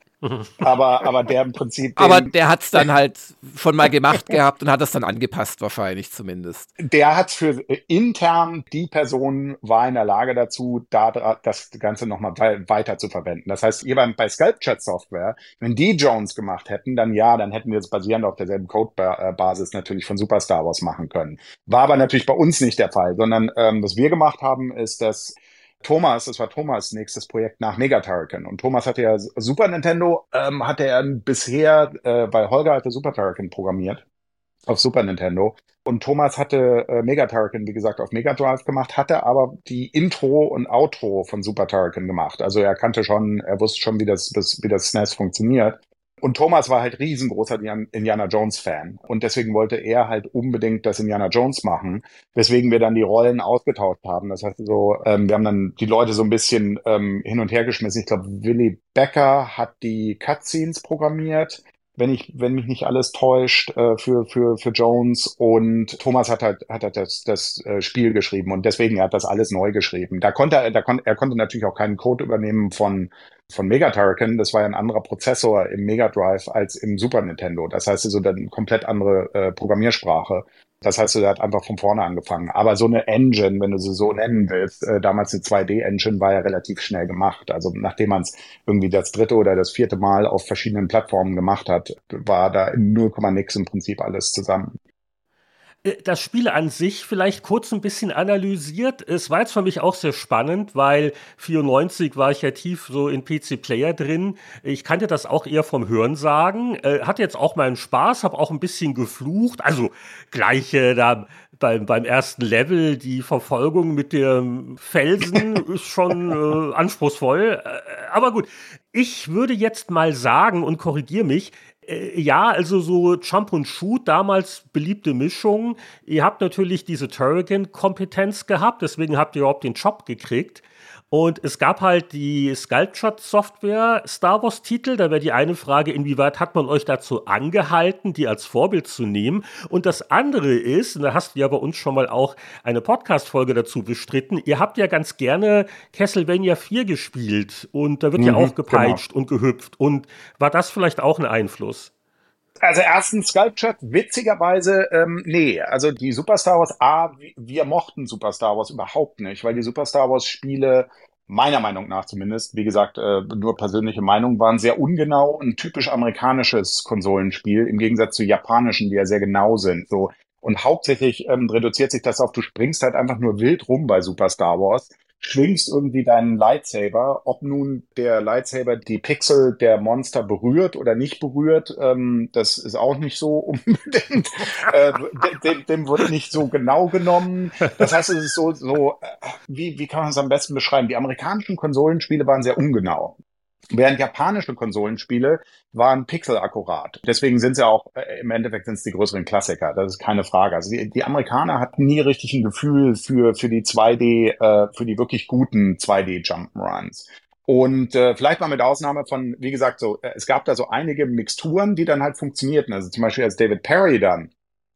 Aber, aber der im Prinzip. aber der hat es dann halt schon mal gemacht gehabt und hat es dann angepasst, wahrscheinlich zumindest. Der hat für äh, intern die Person war in der Lage dazu, da das Ganze nochmal weiter zu verwenden. Das heißt, ihr bei Sculpture Software, wenn die Jones gemacht hätten, dann ja, dann hätten wir es basierend auf derselben Codebasis natürlich von Superstar Wars machen können. War aber natürlich bei uns nicht der Fall, sondern ähm, was wir gemacht haben, ist, dass Thomas, das war Thomas nächstes Projekt nach Megaturrican. Und Thomas hatte ja Super Nintendo, ähm, hatte er bisher, äh, weil Holger hatte Super Turrican programmiert auf Super Nintendo. Und Thomas hatte äh, Mega Turrican, wie gesagt, auf Mega Drive gemacht, hatte aber die Intro und Outro von Super Turrican gemacht. Also er kannte schon, er wusste schon, wie das, wie das SNES funktioniert. Und Thomas war halt riesengroßer Indiana Jones Fan. Und deswegen wollte er halt unbedingt das Indiana Jones machen, weswegen wir dann die Rollen ausgetauscht haben. Das heißt so, ähm, wir haben dann die Leute so ein bisschen ähm, hin und her geschmissen. Ich glaube, Willy Becker hat die Cutscenes programmiert wenn ich, wenn mich nicht alles täuscht, äh, für, für, für Jones und Thomas hat halt, hat halt das, das äh, Spiel geschrieben und deswegen er hat das alles neu geschrieben. Da konnte er, da konnte, er konnte natürlich auch keinen Code übernehmen von, von Mega Turrican. Das war ja ein anderer Prozessor im Mega Drive als im Super Nintendo. Das heißt, so eine komplett andere äh, Programmiersprache. Das heißt, er hat einfach von vorne angefangen. Aber so eine Engine, wenn du sie so nennen willst, äh, damals eine 2D-Engine war ja relativ schnell gemacht. Also nachdem man es irgendwie das dritte oder das vierte Mal auf verschiedenen Plattformen gemacht hat, war da in 0, nix im Prinzip alles zusammen. Äh, das Spiel an sich vielleicht kurz ein bisschen analysiert. Es war jetzt für mich auch sehr spannend, weil 94 war ich ja tief so in PC Player drin. Ich kannte das auch eher vom Hören sagen. Äh, hatte jetzt auch meinen Spaß, habe auch ein bisschen geflucht. Also gleiche da beim, beim ersten Level, die Verfolgung mit dem Felsen [laughs] ist schon äh, anspruchsvoll. Äh, aber gut, ich würde jetzt mal sagen und korrigiere mich, Äh, ja, also so Jump und Shoot, damals beliebte Mischung. Ihr habt natürlich diese Turrican-Kompetenz gehabt, deswegen habt ihr überhaupt den Job gekriegt. Und es gab halt die Sculpture-Software Star Wars-Titel. Da wäre die eine Frage, inwieweit hat man euch dazu angehalten, die als Vorbild zu nehmen? Und das andere ist, und da hast du ja bei uns schon mal auch eine Podcast-Folge dazu bestritten, ihr habt ja ganz gerne Castlevania 4 gespielt und da wird mhm, ja auch gepeitscht genau. und gehüpft. Und war das vielleicht auch ein Einfluss? Also erstens Sculpture, witzigerweise, ähm, nee, also die Super Star Wars, A, wir mochten Super Star Wars überhaupt nicht, weil die Super Star Wars Spiele meiner Meinung nach zumindest, wie gesagt, äh, nur persönliche Meinung, waren sehr ungenau, ein typisch amerikanisches Konsolenspiel, im Gegensatz zu japanischen, die ja sehr genau sind. So. Und hauptsächlich ähm, reduziert sich das auf, du springst halt einfach nur wild rum bei Super Star Wars schwingst irgendwie deinen Lightsaber, ob nun der Lightsaber die Pixel der Monster berührt oder nicht berührt, ähm, das ist auch nicht so [laughs] unbedingt, äh, dem, dem wird nicht so genau genommen. Das heißt, es ist so, so äh, wie, wie kann man es am besten beschreiben? Die amerikanischen Konsolenspiele waren sehr ungenau. Während japanische Konsolenspiele waren pixelakkurat. Deswegen sind sie auch, äh, im Endeffekt sind es die größeren Klassiker, das ist keine Frage. Also die, die Amerikaner hatten nie richtig ein Gefühl für, für die 2D, äh, für die wirklich guten 2D Jump'n'Runs. Und äh, vielleicht mal mit Ausnahme von, wie gesagt, so, äh, es gab da so einige Mixturen, die dann halt funktionierten. Also zum Beispiel als David Perry dann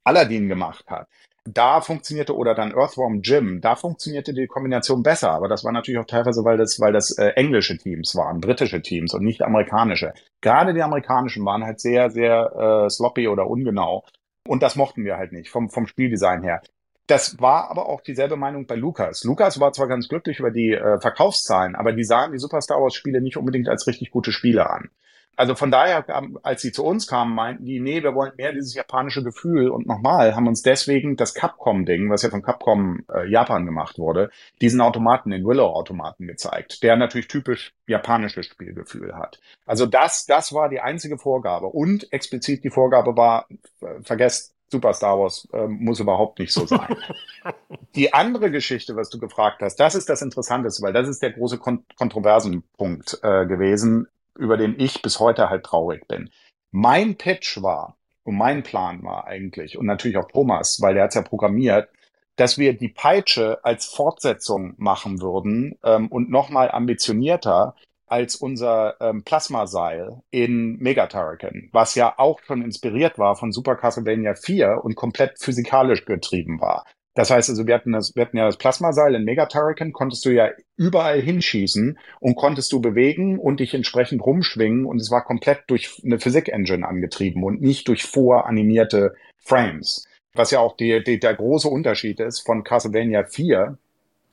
Aladdin gemacht hat da funktionierte oder dann Earthworm Jim, da funktionierte die Kombination besser, aber das war natürlich auch teilweise, weil das, weil das äh, englische Teams waren, britische Teams und nicht amerikanische. Gerade die amerikanischen waren halt sehr, sehr äh, sloppy oder ungenau und das mochten wir halt nicht vom, vom Spieldesign her. Das war aber auch dieselbe Meinung bei Lukas. Lukas war zwar ganz glücklich über die äh, Verkaufszahlen, aber die sahen die Super Star Wars Spiele nicht unbedingt als richtig gute Spiele an. Also von daher, als sie zu uns kamen, meinten die, nee, wir wollen mehr dieses japanische Gefühl. Und nochmal, haben uns deswegen das Capcom-Ding, was ja von Capcom äh, Japan gemacht wurde, diesen Automaten, den Willow-Automaten gezeigt, der natürlich typisch japanisches Spielgefühl hat. Also das, das war die einzige Vorgabe. Und explizit die Vorgabe war, äh, vergesst Super Star Wars äh, muss überhaupt nicht so sein. [laughs] die andere Geschichte, was du gefragt hast, das ist das Interessanteste, weil das ist der große Kon Kontroversenpunkt äh, gewesen über den ich bis heute halt traurig bin. Mein Pitch war und mein Plan war eigentlich und natürlich auch Thomas, weil der hat's ja programmiert, dass wir die Peitsche als Fortsetzung machen würden ähm, und nochmal ambitionierter als unser ähm, Plasmaseil in Megatarican, was ja auch schon inspiriert war von Super Castlevania 4 und komplett physikalisch getrieben war. Das heißt also, wir hatten, das, wir hatten ja das Plasmaseil in Megatarican, konntest du ja überall hinschießen und konntest du bewegen und dich entsprechend rumschwingen und es war komplett durch eine Physik-Engine angetrieben und nicht durch voranimierte Frames. Was ja auch die, die, der große Unterschied ist von Castlevania 4,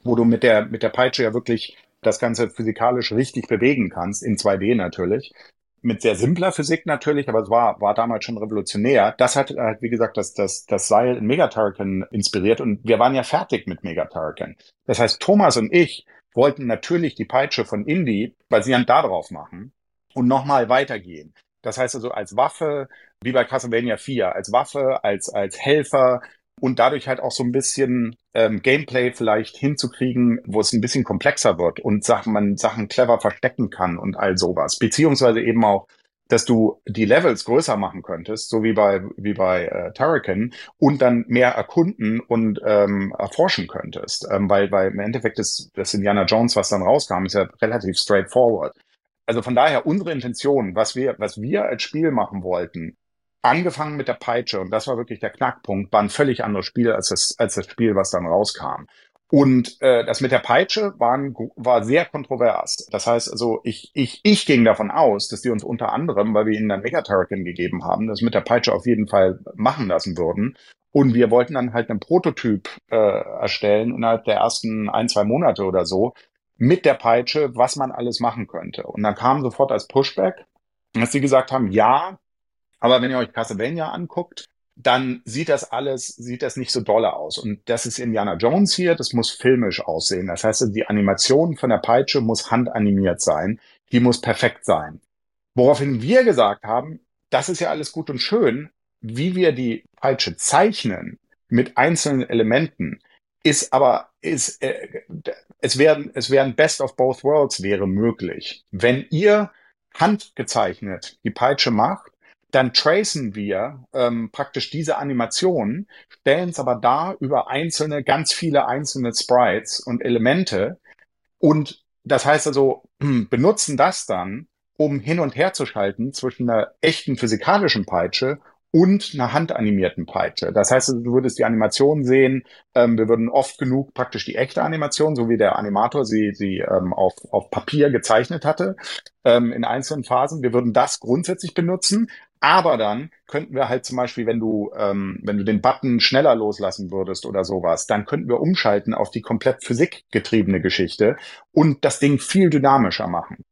wo du mit der, mit der Peitsche ja wirklich das Ganze physikalisch richtig bewegen kannst, in 2D natürlich mit sehr simpler Physik natürlich, aber es war, war damals schon revolutionär. Das hat halt, wie gesagt, das, das, das Seil in Megatarkan inspiriert und wir waren ja fertig mit Megatarkan. Das heißt, Thomas und ich wollten natürlich die Peitsche von Indy basierend darauf machen und nochmal weitergehen. Das heißt also als Waffe, wie bei Castlevania 4, als Waffe, als, als Helfer, und dadurch halt auch so ein bisschen ähm, Gameplay vielleicht hinzukriegen, wo es ein bisschen komplexer wird und Sachen, man Sachen clever verstecken kann und all sowas. Beziehungsweise eben auch, dass du die Levels größer machen könntest, so wie bei wie bei äh, Turrican, und dann mehr erkunden und ähm, erforschen könntest. Ähm, weil, weil im Endeffekt ist das Indiana Jones, was dann rauskam, ist ja relativ straightforward. Also von daher unsere Intention, was wir, was wir als Spiel machen wollten, angefangen mit der Peitsche, und das war wirklich der Knackpunkt, war ein völlig anderes Spiel als das, als das Spiel, was dann rauskam. Und äh, das mit der Peitsche war, ein, war sehr kontrovers. Das heißt also, ich, ich, ich ging davon aus, dass die uns unter anderem, weil wir ihnen dann Megaturrican gegeben haben, das mit der Peitsche auf jeden Fall machen lassen würden. Und wir wollten dann halt einen Prototyp äh, erstellen innerhalb der ersten ein, zwei Monate oder so mit der Peitsche, was man alles machen könnte. Und dann kam sofort als Pushback, dass sie gesagt haben, ja, aber wenn ihr euch Castlevania anguckt, dann sieht das alles, sieht das nicht so dolle aus. Und das ist Indiana Jones hier, das muss filmisch aussehen. Das heißt, die Animation von der Peitsche muss handanimiert sein. Die muss perfekt sein. Woraufhin wir gesagt haben, das ist ja alles gut und schön. Wie wir die Peitsche zeichnen mit einzelnen Elementen, ist aber, ist, äh, es wären, es wären Best of Both Worlds wäre möglich. Wenn ihr handgezeichnet die Peitsche macht, dann tracen wir ähm, praktisch diese Animationen, stellen es aber da über einzelne, ganz viele einzelne Sprites und Elemente und das heißt also, [clears throat] benutzen das dann, um hin und her zu schalten zwischen einer echten physikalischen Peitsche und einer handanimierten Peitsche. Das heißt, du würdest die Animation sehen, ähm, wir würden oft genug praktisch die echte Animation, so wie der Animator sie, sie ähm, auf, auf Papier gezeichnet hatte, ähm, in einzelnen Phasen. Wir würden das grundsätzlich benutzen, aber dann könnten wir halt zum Beispiel, wenn du, ähm, wenn du den Button schneller loslassen würdest oder sowas, dann könnten wir umschalten auf die komplett physikgetriebene Geschichte und das Ding viel dynamischer machen.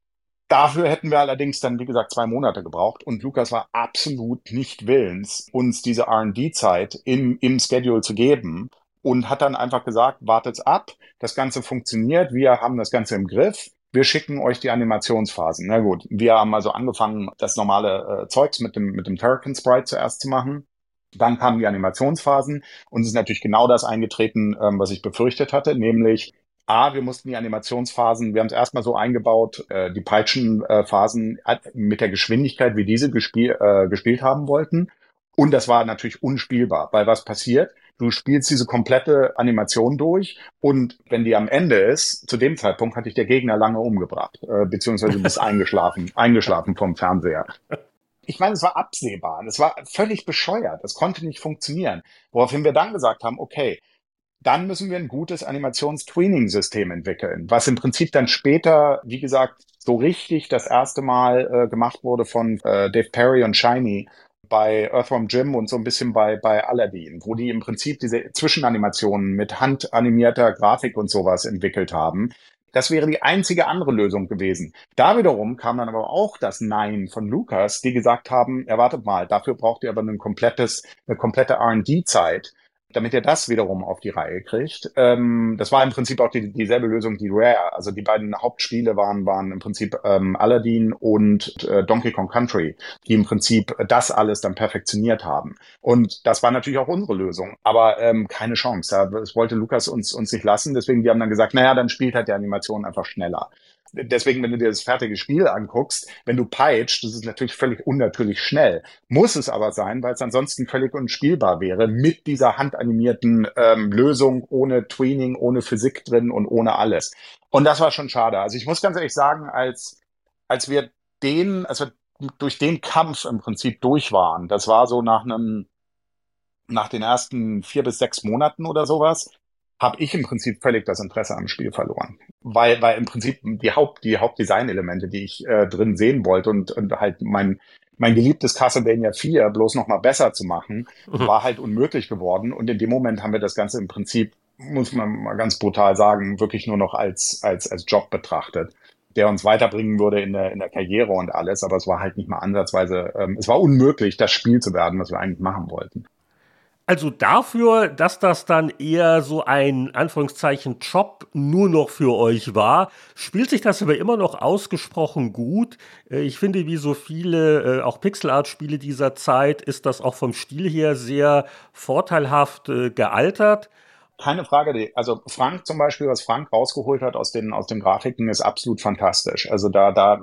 Dafür hätten wir allerdings dann, wie gesagt, zwei Monate gebraucht und Lukas war absolut nicht willens, uns diese R&D-Zeit im, im Schedule zu geben und hat dann einfach gesagt, wartet's ab, das Ganze funktioniert, wir haben das Ganze im Griff, wir schicken euch die Animationsphasen. Na gut, wir haben also angefangen, das normale äh, Zeugs mit dem, mit dem Turrican Sprite zuerst zu machen. Dann kamen die Animationsphasen und es ist natürlich genau das eingetreten, ähm, was ich befürchtet hatte, nämlich A, wir mussten die Animationsphasen, wir haben es erstmal so eingebaut, äh, die Peitschenphasen äh, mit der Geschwindigkeit, wie diese gespiel, äh, gespielt haben wollten. Und das war natürlich unspielbar, weil was passiert? Du spielst diese komplette Animation durch und wenn die am Ende ist, zu dem Zeitpunkt hatte ich der Gegner lange umgebracht, äh, beziehungsweise bist [laughs] eingeschlafen, eingeschlafen vom Fernseher. Ich meine, es war absehbar, es war völlig bescheuert, es konnte nicht funktionieren. Woraufhin wir dann gesagt haben, okay, dann müssen wir ein gutes Animations-Tweening-System entwickeln, was im Prinzip dann später, wie gesagt, so richtig das erste Mal äh, gemacht wurde von äh, Dave Perry und Shiny bei Earthworm Jim und so ein bisschen bei, bei Aladdin, wo die im Prinzip diese Zwischenanimationen mit handanimierter Grafik und sowas entwickelt haben. Das wäre die einzige andere Lösung gewesen. Da wiederum kam dann aber auch das Nein von Lucas, die gesagt haben, erwartet mal, dafür braucht ihr aber ein komplettes, eine komplette R&D-Zeit damit er das wiederum auf die Reihe kriegt. Ähm, das war im Prinzip auch die, dieselbe Lösung, die Rare. Also die beiden Hauptspiele waren, waren im Prinzip ähm, Aladdin und äh, Donkey Kong Country, die im Prinzip das alles dann perfektioniert haben. Und das war natürlich auch unsere Lösung, aber ähm, keine Chance. Das wollte Lukas uns, uns nicht lassen. Deswegen, die haben dann gesagt, naja, dann spielt halt die Animation einfach schneller deswegen, wenn du dir das fertige Spiel anguckst, wenn du peitscht, das ist natürlich völlig unnatürlich schnell. Muss es aber sein, weil es ansonsten völlig unspielbar wäre mit dieser handanimierten ähm, Lösung ohne Tweening, ohne Physik drin und ohne alles. Und das war schon schade. Also ich muss ganz ehrlich sagen, als, als wir den, also durch den Kampf im Prinzip durch waren, das war so nach einem, nach den ersten vier bis sechs Monaten oder sowas, habe ich im Prinzip völlig das Interesse am Spiel verloren. Weil, weil im Prinzip die Haupt, die Hauptdesign-Elemente, die ich äh, drin sehen wollte und, und halt mein, mein geliebtes Castlevania 4 bloß noch mal besser zu machen, mhm. war halt unmöglich geworden. Und in dem Moment haben wir das Ganze im Prinzip, muss man mal ganz brutal sagen, wirklich nur noch als, als, als Job betrachtet der uns weiterbringen würde in der, in der Karriere und alles, aber es war halt nicht mal ansatzweise, ähm, es war unmöglich, das Spiel zu werden, was wir eigentlich machen wollten. Also dafür, dass das dann eher so ein Anführungszeichen Job nur noch für euch war, spielt sich das aber immer noch ausgesprochen gut. Äh, ich finde, wie so viele äh, auch Pixelart-Spiele dieser Zeit, ist das auch vom Stil her sehr vorteilhaft äh, gealtert keine Frage. Also Frank zum Beispiel, was Frank rausgeholt hat aus den, aus den Grafiken, ist absolut fantastisch. Also da, da,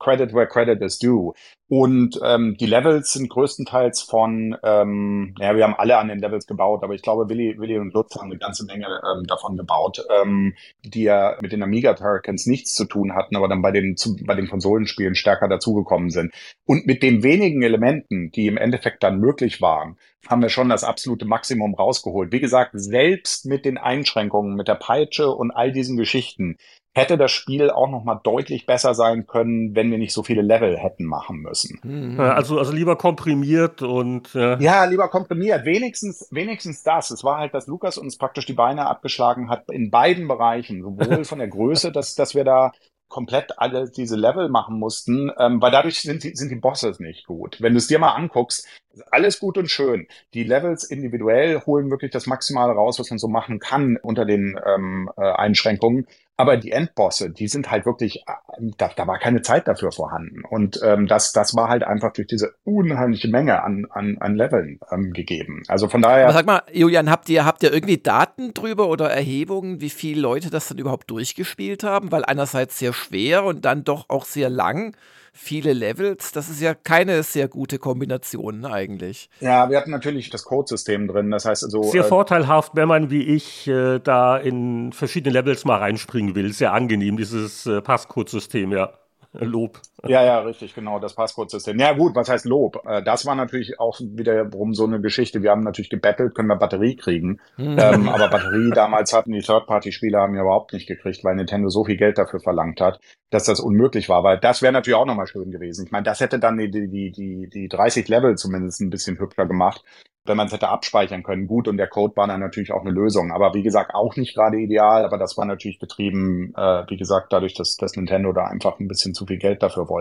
Credit where credit is due. Und ähm, die Levels sind größtenteils von, ähm, ja, wir haben alle an den Levels gebaut, aber ich glaube, Willi, Willi und Lutz haben eine ganze Menge ähm, davon gebaut, ähm, die ja mit den Amiga Turricans nichts zu tun hatten, aber dann bei den, zu, bei den Konsolenspielen stärker dazugekommen sind. Und mit den wenigen Elementen, die im Endeffekt dann möglich waren, haben wir schon das absolute Maximum rausgeholt. Wie gesagt, selbst mit den Einschränkungen, mit der Peitsche und all diesen Geschichten, hätte das Spiel auch noch mal deutlich besser sein können, wenn wir nicht so viele Level hätten machen müssen. Mhm. Also, also lieber komprimiert und ja. ja, lieber komprimiert. Wenigstens, wenigstens das. Es war halt, dass Lukas uns praktisch die Beine abgeschlagen hat in beiden Bereichen, sowohl von der Größe, dass, dass wir da komplett alle diese Level machen mussten, ähm, weil dadurch sind die, sind die Bosses nicht gut. Wenn du es dir mal anguckst, alles gut und schön. Die Levels individuell holen wirklich das Maximale raus, was man so machen kann unter den ähm, äh, Einschränkungen. Aber die Endbosse, die sind halt wirklich, äh, da, da war keine Zeit dafür vorhanden. Und ähm, das, das war halt einfach durch diese unheimliche Menge an, an, an Leveln ähm, gegeben. Also von daher. Aber sag mal, Julian, habt ihr, habt ihr irgendwie Daten drüber oder Erhebungen, wie viele Leute das dann überhaupt durchgespielt haben? Weil einerseits sehr schwer und dann doch auch sehr lang viele Levels. Das ist ja keine sehr gute Kombination eigentlich. Ja, wir hatten natürlich das Codesystem drin. Das heißt also. Sehr äh, vorteilhaft, wenn man wie ich äh, da in verschiedene Levels mal reinspringen will. Sehr angenehm, dieses äh, Passcode-System, ja. [laughs] Lob. Ja, ja, richtig, genau, das Passcode-System. Ja, gut, was heißt Lob? Äh, das war natürlich auch wiederum so eine Geschichte. Wir haben natürlich gebettelt, können wir Batterie kriegen. Hm. ähm, aber Batterie damals hatten die Third-Party-Spieler haben ja überhaupt nicht gekriegt, weil Nintendo so viel Geld dafür verlangt hat, dass das unmöglich war. Weil das wäre natürlich auch nochmal schön gewesen. Ich meine, das hätte dann die, die, die, die 30 Level zumindest ein bisschen hübscher gemacht wenn man es hätte abspeichern können, gut. Und der Code war dann natürlich auch eine Lösung. Aber wie gesagt, auch nicht gerade ideal. Aber das war natürlich betrieben, äh, wie gesagt, dadurch, dass, dass Nintendo da einfach ein bisschen zu viel Geld dafür wollte.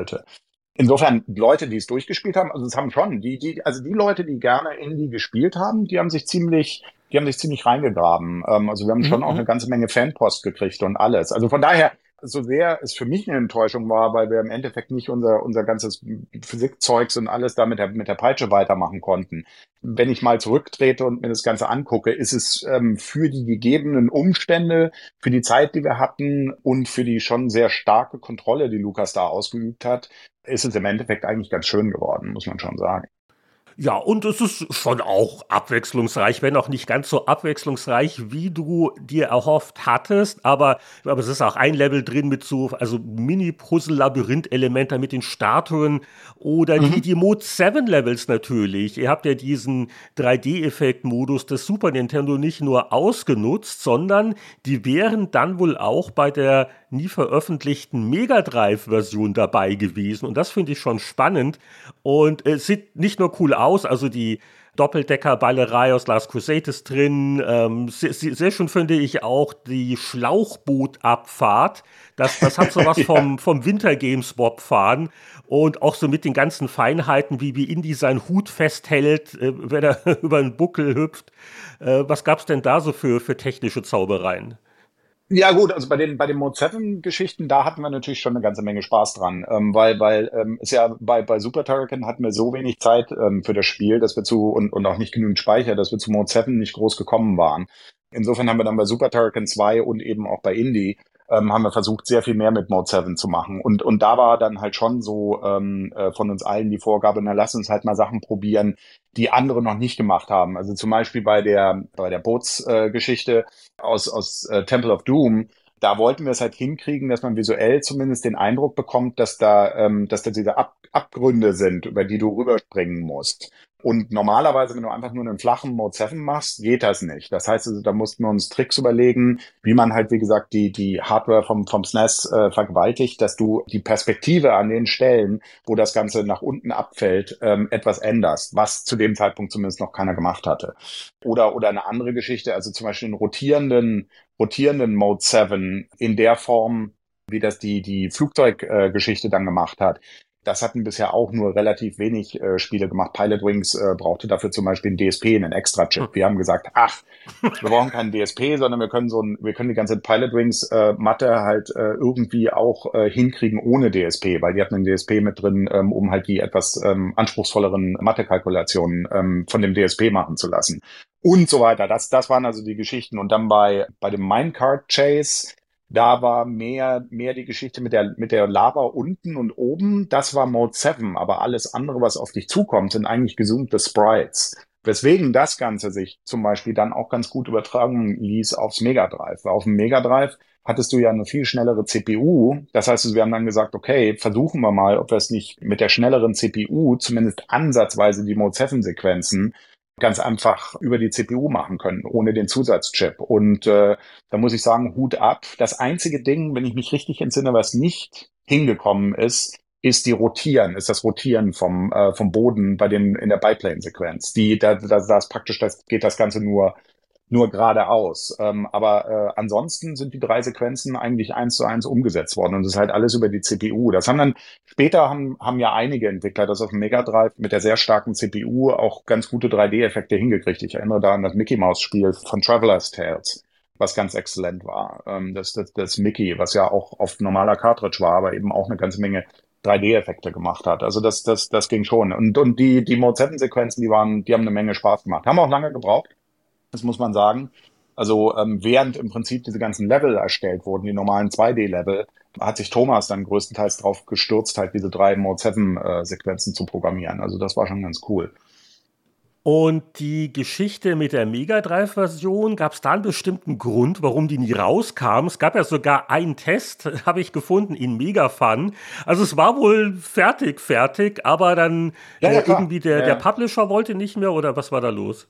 Insofern, Leute, die es durchgespielt haben, also es haben schon, die, die, also die Leute, die gerne Indie gespielt haben, die haben sich ziemlich, die haben sich ziemlich reingegraben. Ähm, also wir haben schon mhm. auch eine ganze Menge Fanpost gekriegt und alles. Also von daher, so sehr es für mich eine Enttäuschung war, weil wir im Endeffekt nicht unser, unser ganzes Physikzeugs und alles da mit der, mit der Peitsche weitermachen konnten. Wenn ich mal zurücktrete und mir das Ganze angucke, ist es ähm, für die gegebenen Umstände, für die Zeit, die wir hatten und für die schon sehr starke Kontrolle, die Lukas da ausgeübt hat, ist es im Endeffekt eigentlich ganz schön geworden, muss man schon sagen. Ja, und es ist schon auch abwechslungsreich, wenn auch nicht ganz so abwechslungsreich, wie du dir erhofft hattest. Aber, aber es ist auch ein Level drin mit so, also Mini-Puzzle-Labyrinth-Elementen mit den Statuen oder mhm. die, die Mode 7 Levels natürlich. Ihr habt ja diesen 3D-Effekt-Modus des Super Nintendo nicht nur ausgenutzt, sondern die wären dann wohl auch bei der nie veröffentlichten Mega Drive-Version dabei gewesen. Und das finde ich schon spannend. Und es sieht nicht nur cool aus, also die Doppeldecker-Ballerei aus Last Crusade ist drin. Ähm, sehr, sehr, schön finde ich auch die Schlauchbootabfahrt. Das, das hat sowas [laughs] vom, vom Wintergames-Bob-Fahren und auch so mit den ganzen Feinheiten, wie, wie Indy seinen Hut festhält, äh, wenn er [laughs] über den Buckel hüpft. Äh, was gab es denn da so für, für technische Zaubereien? Ja gut, also bei den bei den Mode 7 Geschichten, da hatten wir natürlich schon eine ganze Menge Spaß dran, ähm, weil weil ähm, ist ja bei bei Super Turrican hatten wir so wenig Zeit ähm, für das Spiel, dass wir zu und und auch nicht genügend Speicher, dass wir zu Mode 7 nicht groß gekommen waren. Insofern haben wir dann bei Super Turrican 2 und eben auch bei Indie ähm, haben wir versucht, sehr viel mehr mit Mode 7 zu machen. Und, und da war dann halt schon so ähm, äh, von uns allen die Vorgabe, na lass uns halt mal Sachen probieren, die andere noch nicht gemacht haben. Also zum Beispiel bei der, bei der Bootsgeschichte äh, aus, aus äh, Temple of Doom, da wollten wir es halt hinkriegen, dass man visuell zumindest den Eindruck bekommt, dass da, ähm, dass da diese Ab Abgründe sind, über die du rüberspringen musst. Und normalerweise, wenn du einfach nur einen flachen Mode 7 machst, geht das nicht. Das heißt, also, da mussten wir uns Tricks überlegen, wie man halt, wie gesagt, die, die Hardware vom, vom SNES äh, vergewaltigt, dass du die Perspektive an den Stellen, wo das Ganze nach unten abfällt, ähm, etwas änderst, was zu dem Zeitpunkt zumindest noch keiner gemacht hatte. Oder, oder eine andere Geschichte, also zum Beispiel einen rotierenden, rotierenden Mode 7 in der Form, wie das die, die Flugzeuggeschichte äh, dann gemacht hat das hatten bisher auch nur relativ wenig äh, Spiele gemacht. Pilot Wings äh, brauchte dafür zum Beispiel einen DSP, einen Extra-Chip. Wir haben gesagt, ach, wir brauchen keinen DSP, sondern wir können so ein, wir können die ganze Pilot Wings äh, Matte halt äh, irgendwie auch äh, hinkriegen ohne DSP, weil die hatten einen DSP mit drin, ähm, um halt die etwas ähm, anspruchsvolleren Mathe-Kalkulationen ähm, von dem DSP machen zu lassen. Und so weiter. Das, das waren also die Geschichten. Und dann bei, bei dem Minecart Chase, da war mehr, mehr die Geschichte mit der, mit der Lava unten und oben. Das war Mode 7, aber alles andere, was auf dich zukommt, sind eigentlich gesummte Sprites. Weswegen das Ganze sich zum Beispiel dann auch ganz gut übertragen ließ aufs Mega Drive. Auf dem Mega Drive hattest du ja eine viel schnellere CPU. Das heißt, wir haben dann gesagt, okay, versuchen wir mal, ob wir es nicht mit der schnelleren CPU zumindest ansatzweise die Mode 7 Sequenzen ganz einfach über die CPU machen können, ohne den Zusatzchip. Und äh, da muss ich sagen, Hut ab. Das einzige Ding, wenn ich mich richtig entsinne, was nicht hingekommen ist, ist die Rotieren, ist das Rotieren vom, äh, vom Boden bei den in der Biplane-Sequenz. Die, da, da, da ist praktisch, das geht das Ganze nur nur geradeaus. Ähm, aber äh, ansonsten sind die drei Sequenzen eigentlich eins zu eins umgesetzt worden und das ist halt alles über die CPU. Das haben dann später haben, haben ja einige Entwickler das auf dem Mega Drive mit der sehr starken CPU auch ganz gute 3D-Effekte hingekriegt. Ich erinnere da an das Mickey Mouse Spiel von Traveler's Tales was ganz exzellent war. Ähm, das, das, das Mickey, was ja auch auf normaler Cartridge war, aber eben auch eine ganze Menge 3D-Effekte gemacht hat. Also das, das, das ging schon. Und, und die, die Mode 7-Sequenzen, die waren, die haben eine Menge Spaß gemacht. Haben auch lange gebraucht das muss man sagen. Also ähm, während im Prinzip diese ganzen Level erstellt wurden, die normalen 2D-Level, hat sich Thomas dann größtenteils drauf gestürzt, halt diese drei Mode 7 äh, zu programmieren. Also das war schon ganz cool. Und die Geschichte mit der Mega Drive-Version, gab es da einen bestimmten Grund, warum die nie rauskam? Es gab ja sogar einen Test, [laughs] habe ich gefunden, in Mega Fun. Also es war wohl fertig, fertig, aber dann ja, ja, äh, irgendwie der, ja. der Publisher wollte nicht mehr oder was war da los?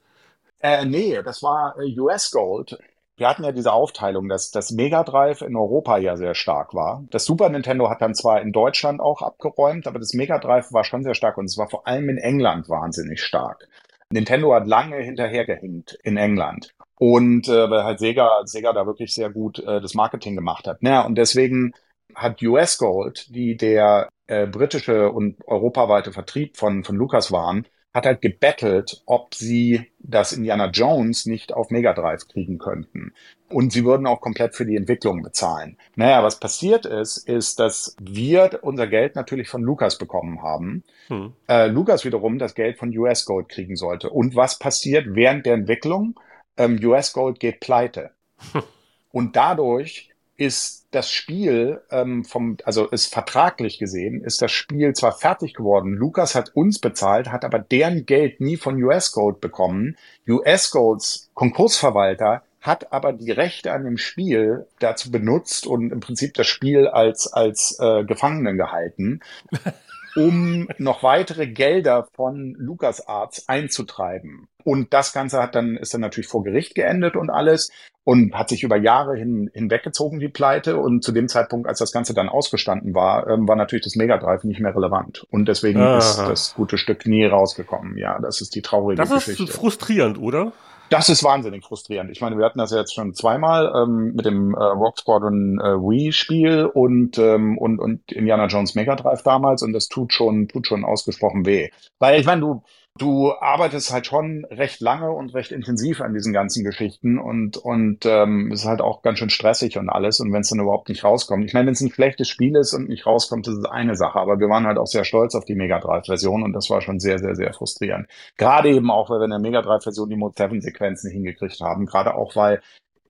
Äh, nee, das war äh, US Gold. Wir hatten ja diese Aufteilung, dass das Mega Drive in Europa ja sehr stark war. Das Super Nintendo hat dann zwar in Deutschland auch abgeräumt, aber das Mega Drive war schon sehr stark und es war vor allem in England wahnsinnig stark. Nintendo hat lange hinterhergehängt in England. Und äh, weil halt Sega, Sega da wirklich sehr gut äh, das Marketing gemacht hat. Naja, und deswegen hat US Gold, die der äh, britische und europaweite Vertrieb von, von Lucas waren, hat halt gebettelt, ob sie das Indiana Jones nicht auf Mega Drive kriegen könnten. Und sie würden auch komplett für die Entwicklung bezahlen. Naja, was passiert ist, ist, dass wir unser Geld natürlich von Lucas bekommen haben. Hm. Äh, Lucas wiederum das Geld von US Gold kriegen sollte. Und was passiert während der Entwicklung? Ähm, US Gold geht pleite. [laughs] Und dadurch ist das Spiel ähm, vom, also ist vertraglich gesehen, ist das Spiel zwar fertig geworden. Lukas hat uns bezahlt, hat aber deren Geld nie von US Gold bekommen. US Golds Konkursverwalter hat aber die Rechte an dem Spiel dazu benutzt und im Prinzip das Spiel als als äh, Gefangenen gehalten. [laughs] um noch weitere Gelder von LucasArts einzutreiben. Und das Ganze hat dann, ist dann natürlich vor Gericht geendet und alles und hat sich über Jahre hin, hinweggezogen, die Pleite. Und zu dem Zeitpunkt, als das Ganze dann ausgestanden war, ähm, war natürlich das Mega Drive nicht mehr relevant. Und deswegen Aha. ist das gute Stück nie rausgekommen. Ja, das ist die traurige das Geschichte. Das ist frustrierend, oder? Das ist wahnsinnig frustrierend. Ich meine, wir hatten das ja jetzt schon zweimal ähm, mit dem äh, Rock Squadron äh, Wii-Spiel und, ähm, und, und Indiana Jones Mega Drive damals und das tut schon, tut schon ausgesprochen weh. Weil ich meine, du, du arbeitest halt schon recht lange und recht intensiv an diesen ganzen Geschichten und und ähm, ist halt auch ganz schön stressig und alles und wenn es dann überhaupt nicht rauskommt. Ich meine, wenn es ein schlechtes Spiel ist und nicht rauskommt, das ist eine Sache, aber wir waren halt auch sehr stolz auf die Mega Drive Version und das war schon sehr sehr sehr frustrierend. Gerade eben auch, weil wir in der Mega Drive Version die Mode 7 Sequenzen hingekriegt haben, gerade auch weil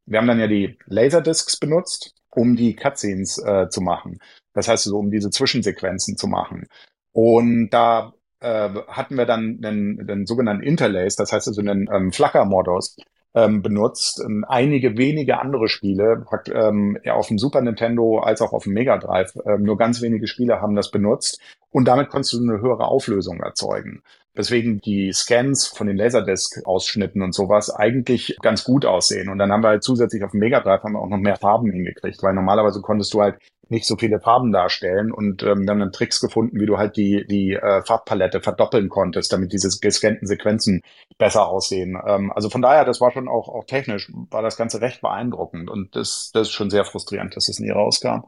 wir haben dann ja die Laserdiscs benutzt, um die Cutscenes äh, zu machen. Das heißt so, um diese Zwischensequenzen zu machen. Und da äh, hatten wir dann den, den sogenannten Interlace, das heißt also einen ähm, Flacker-Modus ähm, benutzt. Ähm, einige wenige andere Spiele, ähm, ja, auf dem Super Nintendo als auch auf dem Mega Drive, ähm, nur ganz wenige Spiele haben das benutzt und damit konntest du eine höhere Auflösung erzeugen. Deswegen die Scans von den Laserdisc-Ausschnitten und sowas eigentlich ganz gut aussehen. Und dann haben wir halt zusätzlich auf dem Mega Drive haben wir auch noch mehr Farben hingekriegt, weil normalerweise konntest du halt nicht so viele Farben darstellen und ähm, wir haben dann Tricks gefunden, wie du halt die, die äh, Farbpalette verdoppeln konntest, damit diese gescannten Sequenzen besser aussehen. Ähm, also von daher, das war schon auch, auch technisch, war das Ganze recht beeindruckend und das, das ist schon sehr frustrierend, dass es nie rauskam.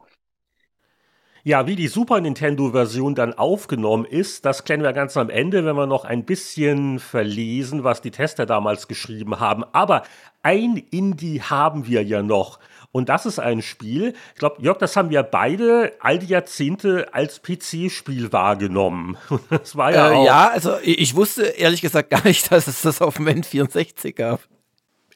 Ja, wie die Super Nintendo-Version dann aufgenommen ist, das klären wir ganz am Ende, wenn wir noch ein bisschen verlesen, was die Tester damals geschrieben haben. Aber ein Indie haben wir ja noch. Und das ist ein Spiel, ich glaube, Jörg, das haben wir beide all die Jahrzehnte als PC-Spiel wahrgenommen. [laughs] Das war ja äh, auch. Ja, also ich wusste ehrlich gesagt gar nicht, [laughs] dass es das auf dem N64 gab.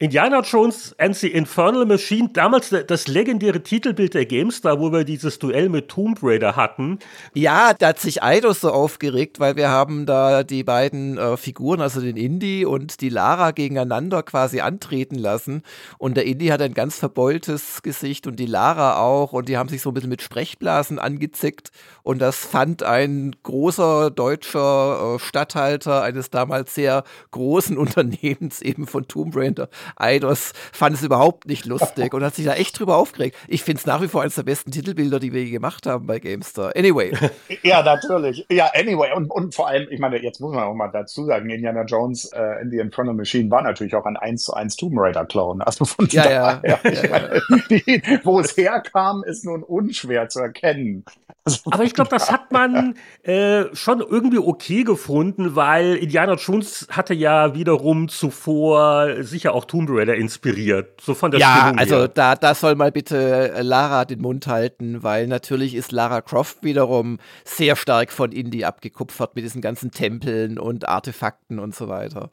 Indiana Jones and the Infernal Machine, damals das legendäre Titelbild der GameStar, wo wir dieses Duell mit Tomb Raider hatten. Ja, da hat sich Eidos so aufgeregt, weil wir haben da die beiden äh, Figuren, also den Indy und die Lara gegeneinander quasi antreten lassen. Und der Indy hat ein ganz verbeultes Gesicht und die Lara auch. Und die haben sich so ein bisschen mit Sprechblasen angezickt. Und das fand ein großer deutscher äh, Statthalter eines damals sehr großen [laughs] Unternehmens eben von Tomb Raider Eidos fand es überhaupt nicht lustig und hat sich da echt drüber aufgeregt. Ich finde es nach wie vor eines der besten Titelbilder, die wir je gemacht haben bei GameStar. Anyway. [laughs] Ja, natürlich. Ja, anyway. Und, und vor allem, ich meine, jetzt muss man auch mal dazu sagen, Indiana Jones äh, in the Infernal Machine war natürlich auch ein 1 zu 1 Tomb Raider Clone. Also von ja, daher, ja, ja, meine, die, wo es herkam, ist nun unschwer zu erkennen. Also Aber ich glaube, das hat man äh, schon irgendwie okay gefunden, weil Indiana Jones hatte ja wiederum zuvor sicher auch Tomb Raider inspiriert. So von der ja, Stimmung also her. da, da soll mal bitte äh, Lara den Mund halten, weil natürlich ist Lara Croft wiederum sehr stark von Indie abgekupfert mit diesen ganzen Tempeln und Artefakten und so weiter.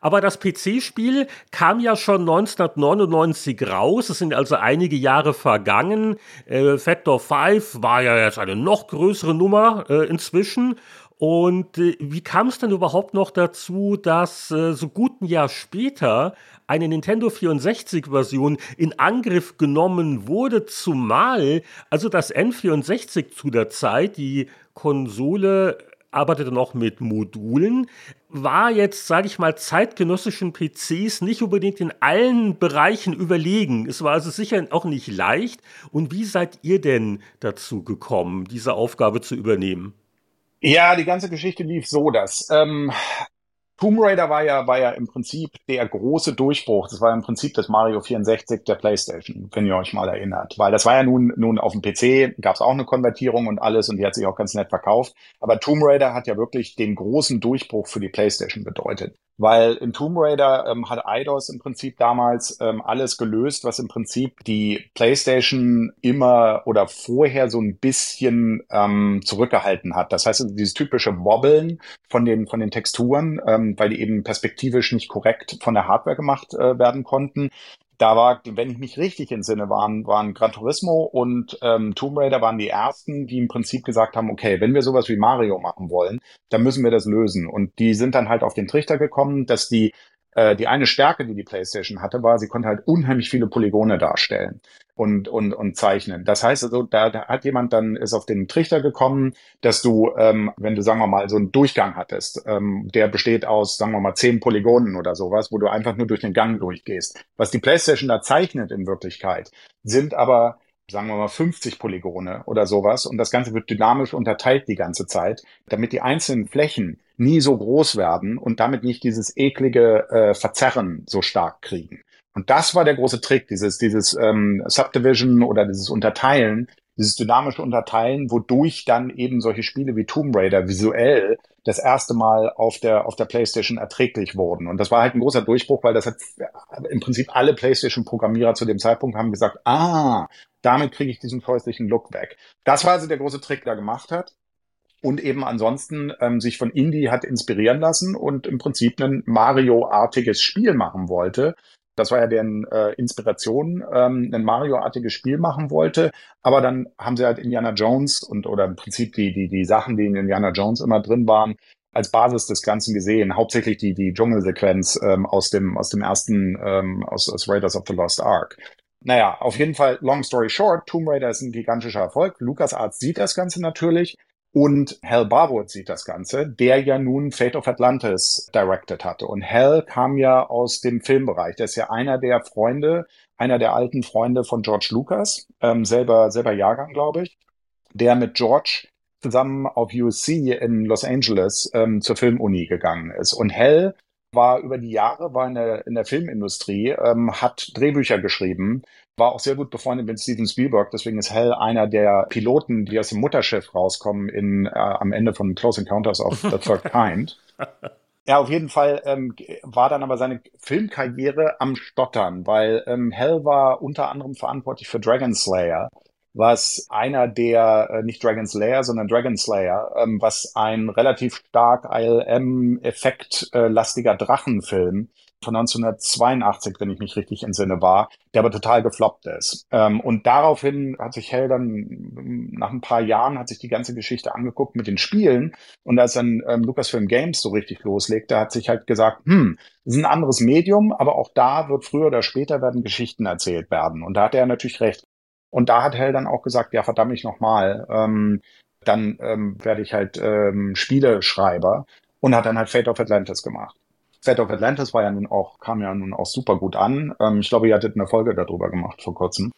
Aber das PC-Spiel kam ja schon 1999 raus. Es sind also einige Jahre vergangen. Äh, Factor 5 war ja jetzt eine noch größere Nummer äh, inzwischen. Und äh, wie kam es denn überhaupt noch dazu, dass äh, so gut ein Jahr später eine Nintendo 64-Version in Angriff genommen wurde, zumal also das N64 zu der Zeit, die Konsole arbeitete noch mit Modulen, war jetzt, sage ich mal, zeitgenössischen PCs nicht unbedingt in allen Bereichen überlegen. Es war also sicher auch nicht leicht. Und wie seid ihr denn dazu gekommen, diese Aufgabe zu übernehmen? Ja, die ganze Geschichte lief so, dass ähm, Tomb Raider war ja, war ja im Prinzip der große Durchbruch. Das war im Prinzip das Mario 64 der PlayStation, wenn ihr euch mal erinnert. Weil das war ja nun, nun auf dem PC, gab es auch eine Konvertierung und alles und die hat sich auch ganz nett verkauft. Aber Tomb Raider hat ja wirklich den großen Durchbruch für die PlayStation bedeutet. Weil in Tomb Raider ähm, hat Eidos im Prinzip damals ähm, alles gelöst, was im Prinzip die PlayStation immer oder vorher so ein bisschen ähm, zurückgehalten hat. Das heißt, dieses typische Wobbeln von den, von den Texturen, ähm, weil die eben perspektivisch nicht korrekt von der Hardware gemacht äh, werden konnten da war, wenn ich mich richtig entsinne, waren, waren Gran Turismo und ähm, Tomb Raider waren die ersten, die im Prinzip gesagt haben, okay, wenn wir sowas wie Mario machen wollen, dann müssen wir das lösen. Und die sind dann halt auf den Trichter gekommen, dass die äh, die eine Stärke, die die PlayStation hatte, war, sie konnte halt unheimlich viele Polygone darstellen und, und, und zeichnen. Das heißt also, da, da hat jemand dann ist auf den Trichter gekommen, dass du, ähm, wenn du, sagen wir mal, so einen Durchgang hattest, ähm, der besteht aus, sagen wir mal, zehn Polygonen oder sowas, wo du einfach nur durch den Gang durchgehst. Was die PlayStation da zeichnet in Wirklichkeit, sind aber sagen wir mal 50 Polygone oder sowas und das Ganze wird dynamisch unterteilt die ganze Zeit, damit die einzelnen Flächen nie so groß werden und damit nicht dieses eklige äh, Verzerren so stark kriegen. Und das war der große Trick, dieses, dieses ähm, Subdivision oder dieses Unterteilen, dieses dynamische Unterteilen, wodurch dann eben solche Spiele wie Tomb Raider visuell das erste Mal auf der, auf der PlayStation erträglich wurden. Und das war halt ein großer Durchbruch, weil das hat im Prinzip alle PlayStation-Programmierer zu dem Zeitpunkt haben gesagt, ah, damit kriege ich diesen häuslichen Look weg. Das war also der große Trick, der gemacht hat und eben ansonsten ähm, sich von Indie hat inspirieren lassen und im Prinzip ein Mario-artiges Spiel machen wollte. Das war ja deren äh, Inspiration, ähm, ein Mario-artiges Spiel machen wollte. Aber dann haben sie halt Indiana Jones und oder im Prinzip die, die, die Sachen, die in Indiana Jones immer drin waren, als Basis des Ganzen gesehen. Hauptsächlich die, die Dschungelsequenz ähm, aus dem, aus dem ersten, ähm, aus, aus Raiders of the Lost Ark. Naja, auf jeden Fall, long story short, Tomb Raider ist ein gigantischer Erfolg. LucasArts sieht das Ganze natürlich und Hal Barwood sieht das Ganze, der ja nun Fate of Atlantis directed hatte. Und Hal kam ja aus dem Filmbereich. Der ist ja einer der Freunde, einer der alten Freunde von George Lucas, ähm, selber, selber Jahrgang, glaube ich, der mit George zusammen auf USC in Los Angeles ähm, zur Filmuni gegangen ist. Und Hal war über die Jahre, war in der, in der Filmindustrie, ähm, hat Drehbücher geschrieben, war auch sehr gut befreundet mit Steven Spielberg, deswegen ist Hell einer der Piloten, die aus dem Mutterschiff rauskommen in, äh, am Ende von Close Encounters of the Third [laughs] Kind. Ja, auf jeden Fall ähm, war dann aber seine Filmkarriere am Stottern, weil ähm, Hell war unter anderem verantwortlich für Dragon Slayer, was einer der, äh, nicht Dragon Slayer, sondern Dragon Slayer, ähm, was ein relativ stark ILM-Effekt-lastiger äh, Drachenfilm von 1982, wenn ich mich richtig entsinne, war, der aber total gefloppt ist. Ähm, und daraufhin hat sich Hell dann nach ein paar Jahren hat sich die ganze Geschichte angeguckt mit den Spielen und als dann ähm, Lucasfilm Games so richtig loslegte, hat sich halt gesagt, hm, das ist ein anderes Medium, aber auch da wird früher oder später werden Geschichten erzählt werden. Und da hat er natürlich recht. Und da hat Hell dann auch gesagt, ja verdammt mich nochmal, ähm, dann ähm, werde ich halt ähm, Spieleschreiber und hat dann halt Fate of Atlantis gemacht. Fate of Atlantis war ja nun auch, kam ja nun auch super gut an. Ähm, ich glaube, ihr hattet eine Folge darüber gemacht vor kurzem.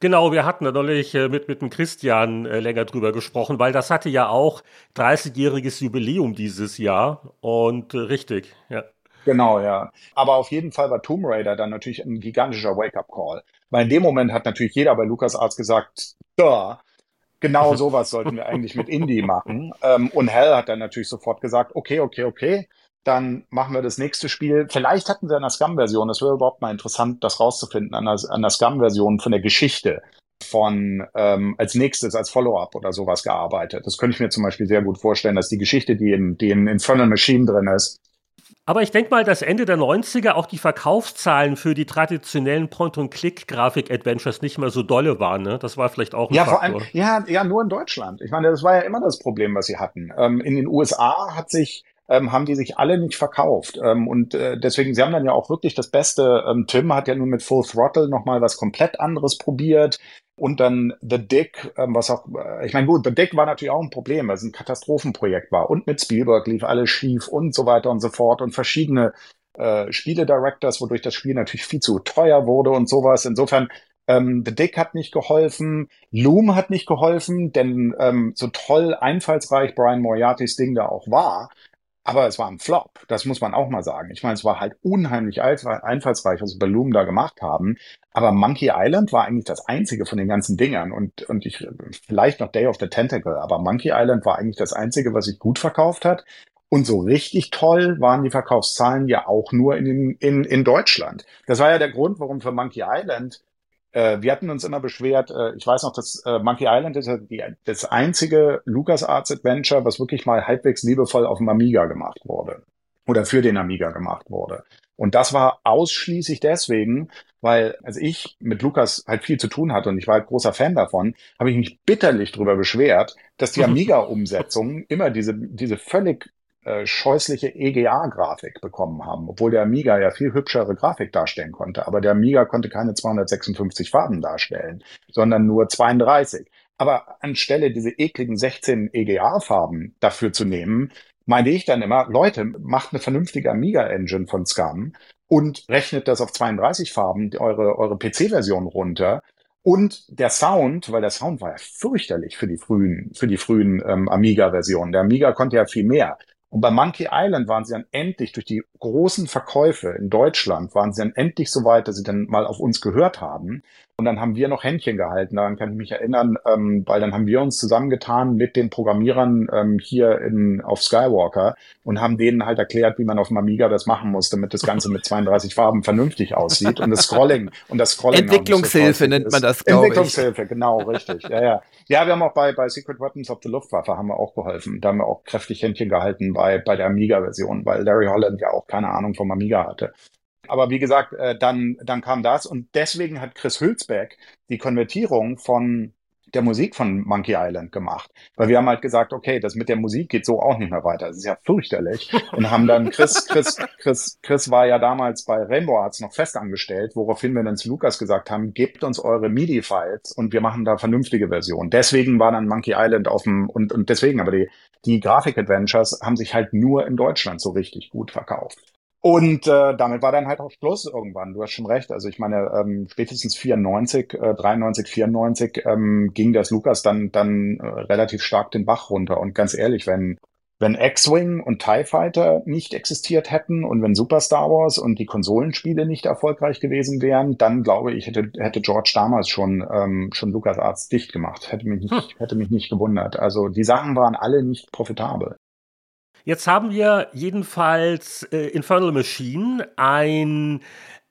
Genau, wir hatten natürlich äh, mit, mit dem Christian äh, länger drüber gesprochen, weil das hatte ja auch 30-jähriges Jubiläum dieses Jahr und äh, richtig, ja. Genau, ja. Aber auf jeden Fall war Tomb Raider dann natürlich ein gigantischer Wake-up-Call. Weil in dem Moment hat natürlich jeder bei LucasArts gesagt, da, genau [laughs] sowas sollten wir eigentlich mit Indie machen. Ähm, und Hell hat dann natürlich sofort gesagt, okay, okay, okay, dann machen wir das nächste Spiel. Vielleicht hatten sie eine Scum-Version, das wäre überhaupt mal interessant, das rauszufinden, an der, an der Scum-Version von der Geschichte von ähm, als nächstes als Follow-up oder sowas gearbeitet. Das könnte ich mir zum Beispiel sehr gut vorstellen, dass die Geschichte, die in, die in Infernal Machine drin ist, Aber ich denke mal, dass Ende der 90er auch die Verkaufszahlen für die traditionellen Point-and-Click-Grafik-Adventures nicht mehr so dolle waren. Ne? Das war vielleicht auch ein ja, Faktor. Vor allem, ja, ja, nur in Deutschland. Ich meine, das war ja immer das Problem, was sie hatten. Ähm, in den USA hat sich ähm, haben die sich alle nicht verkauft. Ähm, und äh, deswegen, sie haben dann ja auch wirklich das Beste. Ähm, Tim hat ja nun mit Full Throttle nochmal was komplett anderes probiert. Und dann The Dick, ähm, was auch, äh, ich meine, gut, The Dick war natürlich auch ein Problem, weil es ein Katastrophenprojekt war. Und mit Spielberg lief alles schief und so weiter und so fort und verschiedene äh, Spiele-Directors, wodurch das Spiel natürlich viel zu teuer wurde und sowas. Insofern, ähm, The Dick hat nicht geholfen, Loom hat nicht geholfen, denn ähm, so toll einfallsreich Brian Moriartys Ding da auch war, aber es war ein Flop, das muss man auch mal sagen. Ich meine, es war halt unheimlich einfallsreich, was Loom da gemacht haben. Aber Monkey Island war eigentlich das einzige von den ganzen Dingern. Und, und ich, vielleicht noch Day of the Tentacle, aber Monkey Island war eigentlich das einzige, was sich gut verkauft hat. Und so richtig toll waren die Verkaufszahlen ja auch nur in, in, in Deutschland. Das war ja der Grund, warum für Monkey Island äh, wir hatten uns immer beschwert, äh, ich weiß noch, dass äh, Monkey Island ist die, das einzige LucasArts Adventure, was wirklich mal halbwegs liebevoll auf dem Amiga gemacht wurde. Oder für den Amiga gemacht wurde. Und das war ausschließlich deswegen, weil, als ich mit Lukas halt viel zu tun hatte und ich war halt großer Fan davon, habe ich mich bitterlich darüber beschwert, dass die [laughs] Amiga-Umsetzungen immer diese, diese völlig äh, scheußliche EGA-Grafik bekommen haben, obwohl der Amiga ja viel hübschere Grafik darstellen konnte. Aber der Amiga konnte keine 256 Farben darstellen, sondern nur 32. Aber anstelle diese ekligen 16 EGA-Farben dafür zu nehmen, meine ich dann immer, Leute, macht eine vernünftige Amiga-Engine von Scum und rechnet das auf 32 Farben, eure, eure PC-Version runter. Und der Sound, weil der Sound war ja fürchterlich für die frühen, für die frühen ähm, Amiga-Versionen. Der Amiga konnte ja viel mehr. Und bei Monkey Island waren sie dann endlich durch die großen Verkäufe in Deutschland, waren sie dann endlich so weit, dass sie dann mal auf uns gehört haben. Und dann haben wir noch Händchen gehalten, daran kann ich mich erinnern, ähm, weil dann haben wir uns zusammengetan mit den Programmierern ähm, hier in, auf Skywalker und haben denen halt erklärt, wie man auf dem Amiga das machen muss, damit das Ganze mit 32 Farben vernünftig aussieht und das Scrolling [laughs] und das Scrolling Entwicklungshilfe so nennt man das, glaube ich. Entwicklungshilfe, genau, richtig. Ja, ja. Ja, wir haben auch bei, bei Secret Weapons of the Luftwaffe haben wir auch geholfen. Da haben wir auch kräftig Händchen gehalten bei, bei der Amiga-Version, weil Larry Holland ja auch keine Ahnung vom Amiga hatte. Aber wie gesagt, äh, dann, dann kam das und deswegen hat Chris Hülsbeck die Konvertierung von der Musik von Monkey Island gemacht. Weil wir haben halt gesagt, okay, das mit der Musik geht so auch nicht mehr weiter. Das ist ja fürchterlich. Und haben dann Chris, Chris, Chris, Chris war ja damals bei Rainbow Arts noch festangestellt, woraufhin wir dann zu Lukas gesagt haben, gebt uns eure MIDI-Files und wir machen da vernünftige Versionen. Deswegen war dann Monkey Island auf dem, und, und deswegen, aber die, die Grafik-Adventures haben sich halt nur in Deutschland so richtig gut verkauft. Und äh, damit war dann halt auch Schluss irgendwann. Du hast schon recht. Also ich meine, ähm, spätestens 94, äh, 93, 94 ähm, ging das Lukas dann dann äh, relativ stark den Bach runter. Und ganz ehrlich, wenn wenn X-Wing und TIE Fighter nicht existiert hätten und wenn Super Star Wars und die Konsolenspiele nicht erfolgreich gewesen wären, dann glaube ich, hätte, hätte George damals schon, ähm, schon Lukas Arts dicht gemacht. Hätte mich, nicht, hm. hätte mich nicht gewundert. Also die Sachen waren alle nicht profitabel. Jetzt haben wir jedenfalls äh, Infernal Machine, ein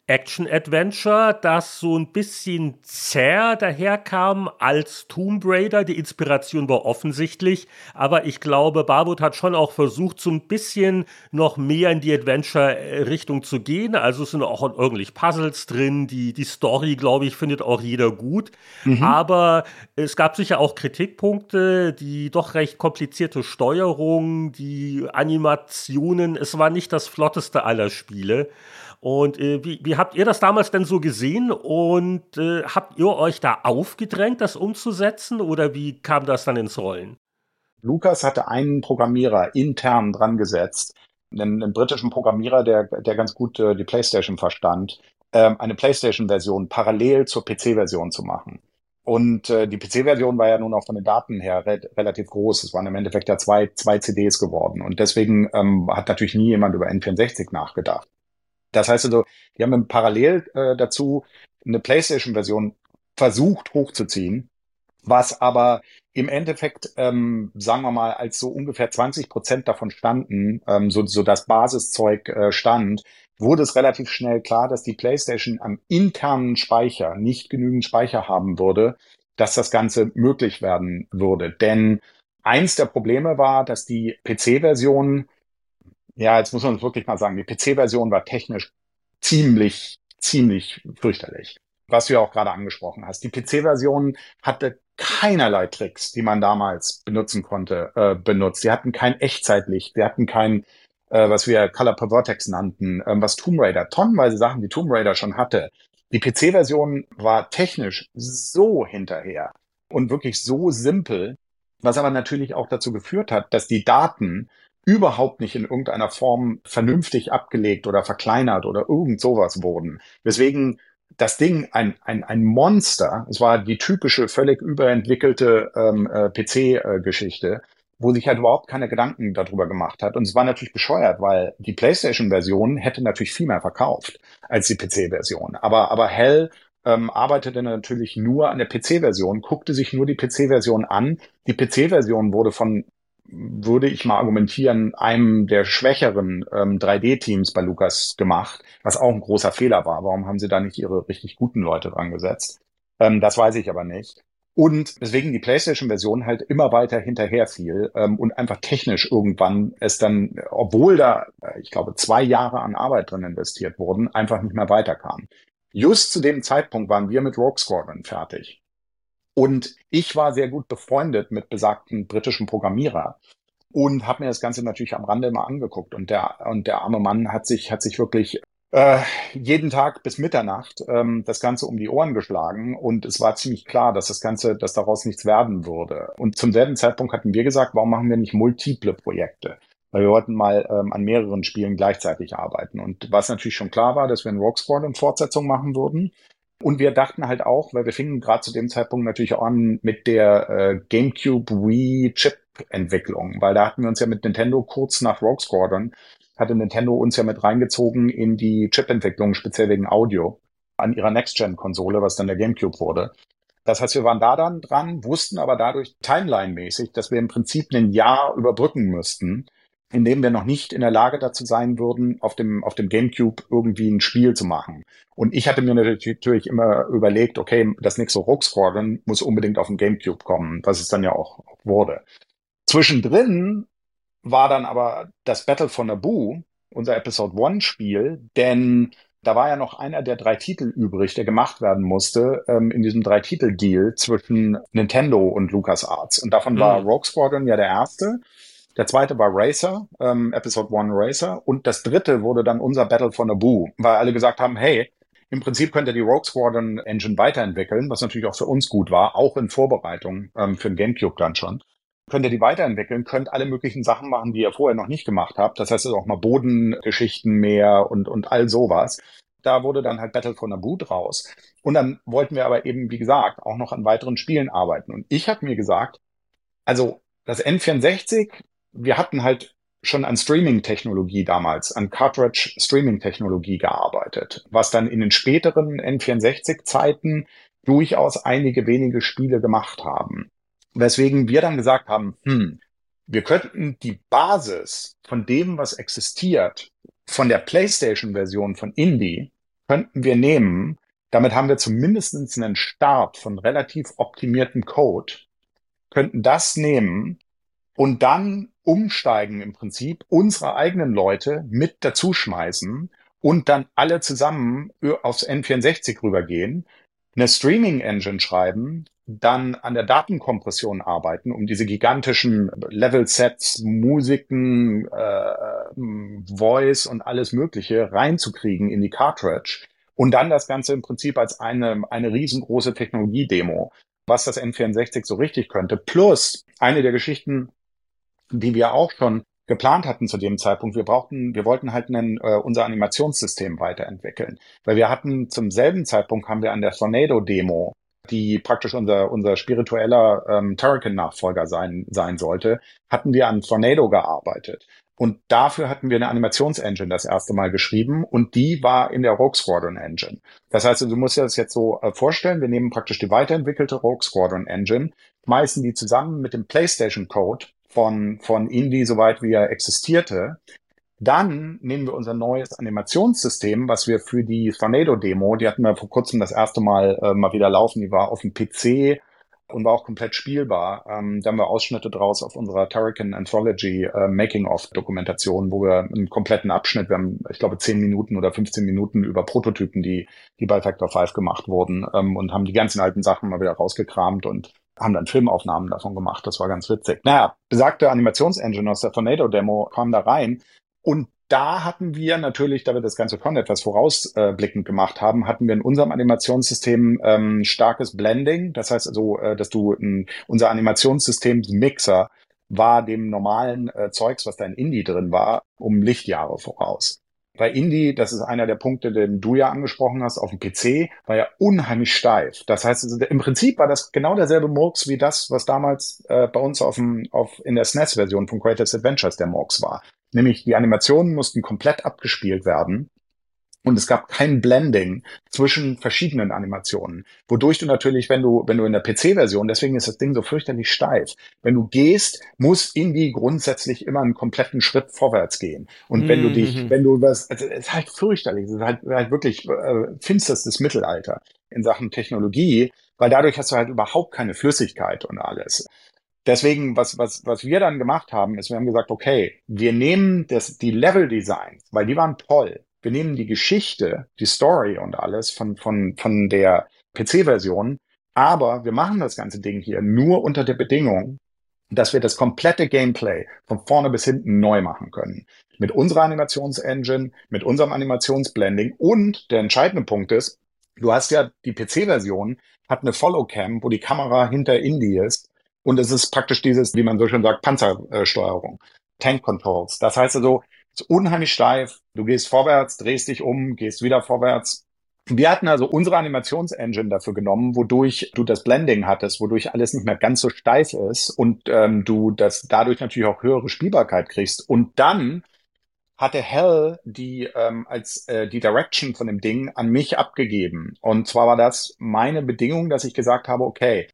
Action-Adventure, das so ein bisschen zäh daherkam als Tomb Raider. Die Inspiration war offensichtlich, aber ich glaube, Barbot hat schon auch versucht, so ein bisschen noch mehr in die Adventure-Richtung zu gehen. Also es sind auch irgendwie Puzzles drin. Die, die Story, glaube ich, findet auch jeder gut. Mhm. Aber es gab sicher auch Kritikpunkte, die doch recht komplizierte Steuerung, die Animationen. Es war nicht das flotteste aller Spiele. Und äh, wie, wie habt ihr das damals denn so gesehen und äh, habt ihr euch da aufgedrängt, das umzusetzen oder wie kam das dann ins Rollen? Lukas hatte einen Programmierer intern dran gesetzt, einen, einen britischen Programmierer, der, der ganz gut äh, die PlayStation verstand, ähm, eine PlayStation-Version parallel zur PC-Version zu machen. Und äh, die PC-Version war ja nun auch von den Daten her re relativ groß. Es waren im Endeffekt ja zwei, zwei CDs geworden. Und deswegen ähm, hat natürlich nie jemand über N64 nachgedacht. Das heißt also, die haben parallel äh, dazu eine PlayStation-Version versucht hochzuziehen, was aber im Endeffekt, ähm, sagen wir mal, als so ungefähr 20 Prozent davon standen, ähm, so, so das Basiszeug äh, stand, wurde es relativ schnell klar, dass die PlayStation am internen Speicher nicht genügend Speicher haben würde, dass das Ganze möglich werden würde. Denn eins der Probleme war, dass die PC-Version ja, jetzt muss man wirklich mal sagen, die PC-Version war technisch ziemlich, ziemlich fürchterlich. Was du ja auch gerade angesprochen hast. Die PC-Version hatte keinerlei Tricks, die man damals benutzen konnte, äh, benutzt. Sie hatten kein Echtzeitlicht, sie hatten kein, äh, was wir Color per Vertex nannten, äh, was Tomb Raider, tonnenweise Sachen, die Tomb Raider schon hatte. Die PC-Version war technisch so hinterher und wirklich so simpel, was aber natürlich auch dazu geführt hat, dass die Daten überhaupt nicht in irgendeiner Form vernünftig abgelegt oder verkleinert oder irgend sowas wurden. Weswegen das Ding ein, ein, ein Monster, es war die typische, völlig überentwickelte ähm, äh, PC-Geschichte, wo sich halt überhaupt keine Gedanken darüber gemacht hat. Und es war natürlich bescheuert, weil die PlayStation-Version hätte natürlich viel mehr verkauft als die PC-Version. Aber, aber Hell ähm, arbeitete natürlich nur an der PC-Version, guckte sich nur die PC-Version an. Die PC-Version wurde von würde ich mal argumentieren, einem der schwächeren ähm, 3D-Teams bei Lukas gemacht, was auch ein großer Fehler war. Warum haben sie da nicht ihre richtig guten Leute dran gesetzt? Ähm, das weiß ich aber nicht. Und deswegen die PlayStation-Version halt immer weiter hinterher fiel ähm, und einfach technisch irgendwann es dann, obwohl da, äh, ich glaube, zwei Jahre an Arbeit drin investiert wurden, einfach nicht mehr weiterkam. Just zu dem Zeitpunkt waren wir mit Rogue Squadron fertig. Und ich war sehr gut befreundet mit besagten britischen Programmierer und habe mir das Ganze natürlich am Rande mal angeguckt. Und der, und der arme Mann hat sich, hat sich wirklich äh, jeden Tag bis Mitternacht ähm, das Ganze um die Ohren geschlagen. Und es war ziemlich klar, dass das Ganze, dass daraus nichts werden würde. Und zum selben Zeitpunkt hatten wir gesagt, warum machen wir nicht multiple Projekte? Weil wir wollten mal ähm, an mehreren Spielen gleichzeitig arbeiten. Und was natürlich schon klar war, dass wir in Rogue Squadron Fortsetzung machen würden. Und wir dachten halt auch, weil wir fingen gerade zu dem Zeitpunkt natürlich an mit der äh, GameCube Wii Chip Entwicklung, weil da hatten wir uns ja mit Nintendo kurz nach Rogue Squadron hatte Nintendo uns ja mit reingezogen in die Chip-Entwicklung, speziell wegen Audio, an ihrer Next-Gen-Konsole, was dann der GameCube wurde. Das heißt, wir waren da dann dran, wussten aber dadurch timeline-mäßig, dass wir im Prinzip ein Jahr überbrücken müssten, in dem wir noch nicht in der Lage dazu sein würden, auf dem, auf dem GameCube irgendwie ein Spiel zu machen. Und ich hatte mir natürlich immer überlegt, okay, das nächste Rogue Squadron muss unbedingt auf dem GameCube kommen, was es dann ja auch wurde. Zwischendrin war dann aber das Battle for Naboo, unser Episode One Spiel, denn da war ja noch einer der drei Titel übrig, der gemacht werden musste ähm, in diesem Drei-Titel-Deal zwischen Nintendo und LucasArts. Und davon mhm. war Rogue Squadron ja der erste. Der zweite war Racer, ähm, Episode One Racer. Und das dritte wurde dann unser Battle for Naboo, weil alle gesagt haben, hey, im Prinzip könnt ihr die Rogue Squadron Engine weiterentwickeln, was natürlich auch für uns gut war, auch in Vorbereitung ähm, für den GameCube dann schon. Könnt ihr die weiterentwickeln, könnt alle möglichen Sachen machen, die ihr vorher noch nicht gemacht habt. Das heißt auch mal Bodengeschichten mehr und, und all sowas. Da wurde dann halt Battle for Naboo draus. Und dann wollten wir aber eben, wie gesagt, auch noch an weiteren Spielen arbeiten. Und ich habe mir gesagt, also das N64 wir hatten halt schon an Streaming-Technologie damals, an Cartridge-Streaming-Technologie gearbeitet, was dann in den späteren N64-Zeiten durchaus einige wenige Spiele gemacht haben. Weswegen wir dann gesagt haben, hm, wir könnten die Basis von dem, was existiert, von der PlayStation-Version von Indie, könnten wir nehmen. Damit haben wir zumindest einen Start von relativ optimiertem Code, könnten das nehmen und dann umsteigen im Prinzip, unsere eigenen Leute mit dazuschmeißen und dann alle zusammen aufs N64 rübergehen, eine Streaming-Engine schreiben, dann an der Datenkompression arbeiten, um diese gigantischen Level-Sets, Musiken, äh, Voice und alles Mögliche reinzukriegen in die Cartridge und dann das Ganze im Prinzip als eine, eine riesengroße Technologiedemo, was das N64 so richtig könnte. Plus eine der Geschichten, die wir auch schon geplant hatten zu dem Zeitpunkt. Wir brauchten, wir wollten halt einen, äh, unser Animationssystem weiterentwickeln, weil wir hatten zum selben Zeitpunkt haben wir an der Tornado Demo, die praktisch unser unser spiritueller ähm, Turrican-Nachfolger sein sein sollte, hatten wir an Tornado gearbeitet. Und dafür hatten wir eine Animationsengine das erste Mal geschrieben und die war in der Rogue Squadron Engine. Das heißt, du musst dir das jetzt so äh, vorstellen, wir nehmen praktisch die weiterentwickelte Rogue Squadron Engine, schmeißen die zusammen mit dem PlayStation Code von, von Indie, soweit wie er existierte. Dann nehmen wir unser neues Animationssystem, was wir für die Tornado-Demo, die hatten wir vor kurzem das erste Mal äh, mal wieder laufen, die war auf dem PC und war auch komplett spielbar. Ähm, da haben wir Ausschnitte draus auf unserer Turrican Anthology äh, Making-of-Dokumentation, wo wir einen kompletten Abschnitt, wir haben, ich glaube, 10 Minuten oder 15 Minuten über Prototypen, die, die bei Factor 5 gemacht wurden ähm, und haben die ganzen alten Sachen mal wieder rausgekramt und haben dann Filmaufnahmen davon gemacht. Das war ganz witzig. Naja, besagte Animationsengine aus der Tornado-Demo kam da rein und da hatten wir natürlich, da wir das Ganze schon etwas vorausblickend gemacht haben, hatten wir in unserem Animationssystem ähm, starkes Blending. Das heißt also, äh, dass du ein, unser Animationssystem Mixer war dem normalen äh, Zeugs, was da in Indie drin war, um Lichtjahre voraus. Bei Indie, das ist einer der Punkte, den du ja angesprochen hast, auf dem PC, war ja unheimlich steif. Das heißt, also, im Prinzip war das genau derselbe Murks wie das, was damals äh, bei uns auf dem, auf, in der SNES-Version von Greatest Adventures der Murks war. Nämlich die Animationen mussten komplett abgespielt werden. Und es gab kein Blending zwischen verschiedenen Animationen, wodurch du natürlich, wenn du, wenn du in der PC-Version, deswegen ist das Ding so fürchterlich steif, wenn du gehst, muss Indie grundsätzlich immer einen kompletten Schritt vorwärts gehen. Und wenn du dich, mhm. wenn du was, also es ist halt fürchterlich, es ist halt, halt wirklich äh, finsterstes Mittelalter in Sachen Technologie, weil dadurch hast du halt überhaupt keine Flüssigkeit und alles deswegen, was, was, was wir dann gemacht haben, ist, wir haben gesagt, okay, wir nehmen das, die Level-Designs, weil die waren toll. Wir nehmen die Geschichte, die Story und alles von, von, von der PC-Version, aber wir machen das ganze Ding hier nur unter der Bedingung, dass wir das komplette Gameplay von vorne bis hinten neu machen können. Mit unserer Animationsengine, mit unserem Animationsblending und der entscheidende Punkt ist, du hast ja die PC-Version, hat eine Follow-Cam, wo die Kamera hinter Indie ist und es ist praktisch dieses, wie man so schön sagt, Panzersteuerung, Tank Controls. Das heißt also, ist unheimlich steif. Du gehst vorwärts, drehst dich um, gehst wieder vorwärts. Wir hatten also unsere Animationsengine dafür genommen, wodurch du das Blending hattest, wodurch alles nicht mehr ganz so steif ist und ähm, du das dadurch natürlich auch höhere Spielbarkeit kriegst. Und dann hatte Hell die ähm, als äh, die Direction von dem Ding an mich abgegeben. Und zwar war das meine Bedingung, dass ich gesagt habe, okay,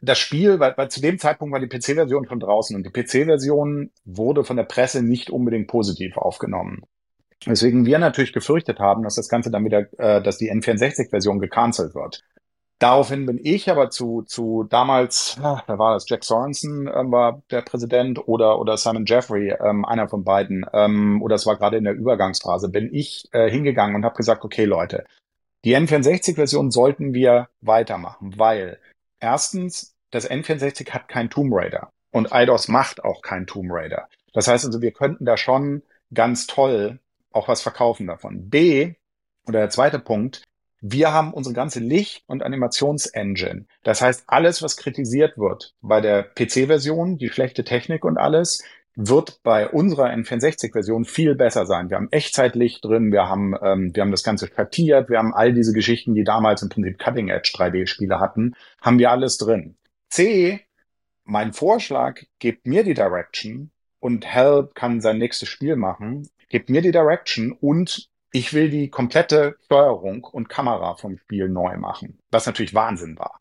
das Spiel, weil, weil zu dem Zeitpunkt war die PC-Version schon draußen und die PC-Version wurde von der Presse nicht unbedingt positiv aufgenommen. Weswegen wir natürlich gefürchtet haben, dass das Ganze dann wieder, äh, dass die N64-Version gecancelt wird. Daraufhin bin ich aber zu, zu damals, ah, da war das Jack Sorensen, äh, war der Präsident oder, oder Simon Jeffrey, ähm, einer von beiden, ähm, oder es war gerade in der Übergangsphase, bin ich äh, hingegangen und habe gesagt, okay Leute, die N64-Version sollten wir weitermachen, weil Erstens, das N64 hat kein Tomb Raider und IDOS macht auch kein Tomb Raider. Das heißt also, wir könnten da schon ganz toll auch was verkaufen davon. B, oder der zweite Punkt, wir haben unsere ganze Licht- und Animationsengine. Das heißt, alles, was kritisiert wird bei der PC-Version, die schlechte Technik und alles, wird bei unserer N64-Version viel besser sein. Wir haben Echtzeitlicht drin, wir haben, ähm, wir haben das Ganze schattiert, wir haben all diese Geschichten, die damals im Prinzip Cutting Edge 3D-Spiele hatten, haben wir alles drin. C, mein Vorschlag, gebt mir die Direction und Hell kann sein nächstes Spiel machen, gebt mir die Direction und ich will die komplette Steuerung und Kamera vom Spiel neu machen, was natürlich Wahnsinn war.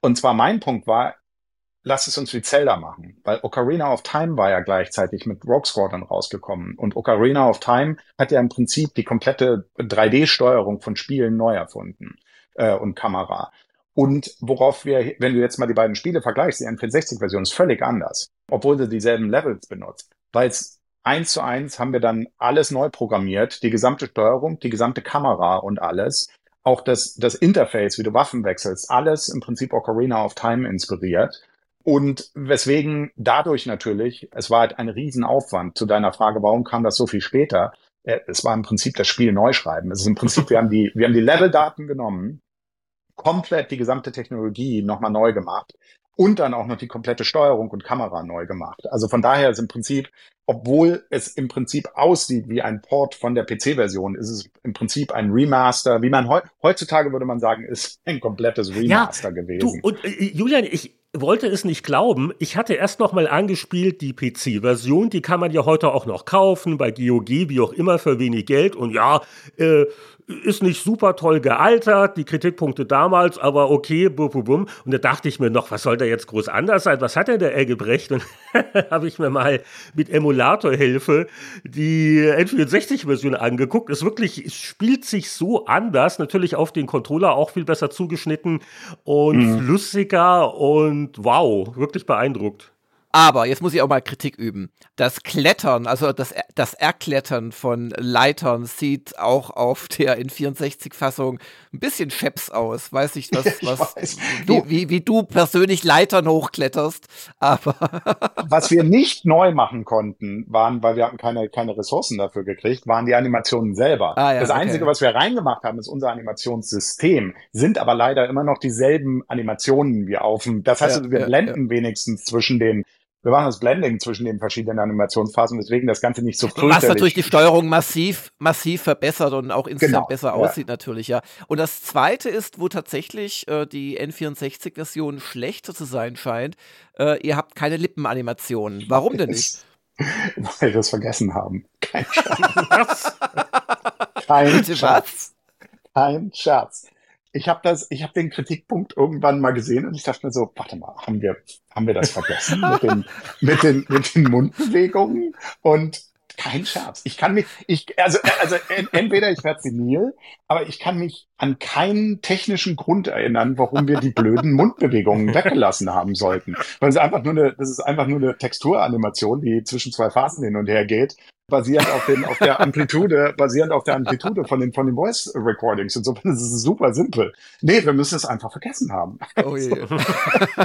Und zwar mein Punkt war, lass es uns wie Zelda machen, weil Ocarina of Time war ja gleichzeitig mit Rogue Squadron rausgekommen und Ocarina of Time hat ja im Prinzip die komplette 3D-Steuerung von Spielen neu erfunden äh, und Kamera. Und worauf wir, wenn du jetzt mal die beiden Spiele vergleichst, die N64-Version ist völlig anders, obwohl sie dieselben Levels benutzt, weil es eins zu eins haben wir dann alles neu programmiert, die gesamte Steuerung, die gesamte Kamera und alles auch das, das Interface, wie du Waffen wechselst, alles im Prinzip Ocarina of Time inspiriert. Und weswegen dadurch natürlich, es war halt ein Riesenaufwand zu deiner Frage, warum kam das so viel später? Äh, es war im Prinzip das Spiel neu schreiben. Es ist im Prinzip, wir haben die, wir haben die Leveldaten genommen, komplett die gesamte Technologie nochmal neu gemacht und dann auch noch die komplette Steuerung und Kamera neu gemacht. Also von daher ist im Prinzip, obwohl es im Prinzip aussieht wie ein Port von der PC-Version, ist es im Prinzip ein Remaster, wie man heutzutage würde man sagen, ist ein komplettes Remaster ja, gewesen. Du, und äh, Julian, ich, wollte es nicht glauben. Ich hatte erst noch mal angespielt die PC-Version, die kann man ja heute auch noch kaufen bei GOG, wie auch immer für wenig Geld. Und ja, äh, ist nicht super toll gealtert, die Kritikpunkte damals, aber okay, bum, bum, bum. Und da dachte ich mir noch, was soll da jetzt groß anders sein? Was hat denn der Eggebrecht? Und [laughs] habe ich mir mal mit Emulatorhilfe die N64-Version angeguckt. Es wirklich, es spielt sich so anders, natürlich auf den Controller auch viel besser zugeschnitten und mhm. flüssiger und und wow, wirklich beeindruckt. Aber jetzt muss ich auch mal Kritik üben. Das Klettern, also das, das Erklettern von Leitern sieht auch auf der N64-Fassung ein bisschen scheps aus. Weiß nicht, was, [laughs] was weiß. Wie, wie, wie, du persönlich Leitern hochkletterst. Aber [laughs] was wir nicht neu machen konnten, waren, weil wir hatten keine, keine Ressourcen dafür gekriegt, waren die Animationen selber. Ah, ja, das Einzige, okay. was wir reingemacht haben, ist unser Animationssystem. Sind aber leider immer noch dieselben Animationen wie auf dem. Das heißt, ja, wir ja, blenden wenigstens zwischen den wir machen das Blending zwischen den verschiedenen Animationsphasen, deswegen das Ganze nicht so fürchterlich. Was natürlich die Steuerung massiv, massiv verbessert und auch insgesamt genau, besser ja. aussieht natürlich, ja. Und das zweite ist, wo tatsächlich äh, die N64-Version schlechter zu sein scheint, äh, ihr habt keine Lippenanimationen. Warum denn nicht? [laughs] Weil wir es vergessen haben. Kein [laughs] Scherz. Kein Scherz. Kein Scherz ich habe das, ich habe den Kritikpunkt irgendwann mal gesehen und ich dachte mir so, warte mal, haben wir, haben wir das vergessen mit den, mit den, mit den Mundbewegungen? Und kein Scherz. Ich kann mich, ich, also, also entweder ich werde senil, aber ich kann mich an keinen technischen Grund erinnern, warum wir die blöden Mundbewegungen weggelassen haben sollten. Weil es einfach nur eine, das ist einfach nur eine Texturanimation, die zwischen zwei Phasen hin und her geht basierend auf, den, auf der Amplitude, basierend auf der Amplitude von den, von den Voice Recordings. Insofern ist es super simpel. Nee, wir müssen es einfach vergessen haben. Oh je. [laughs]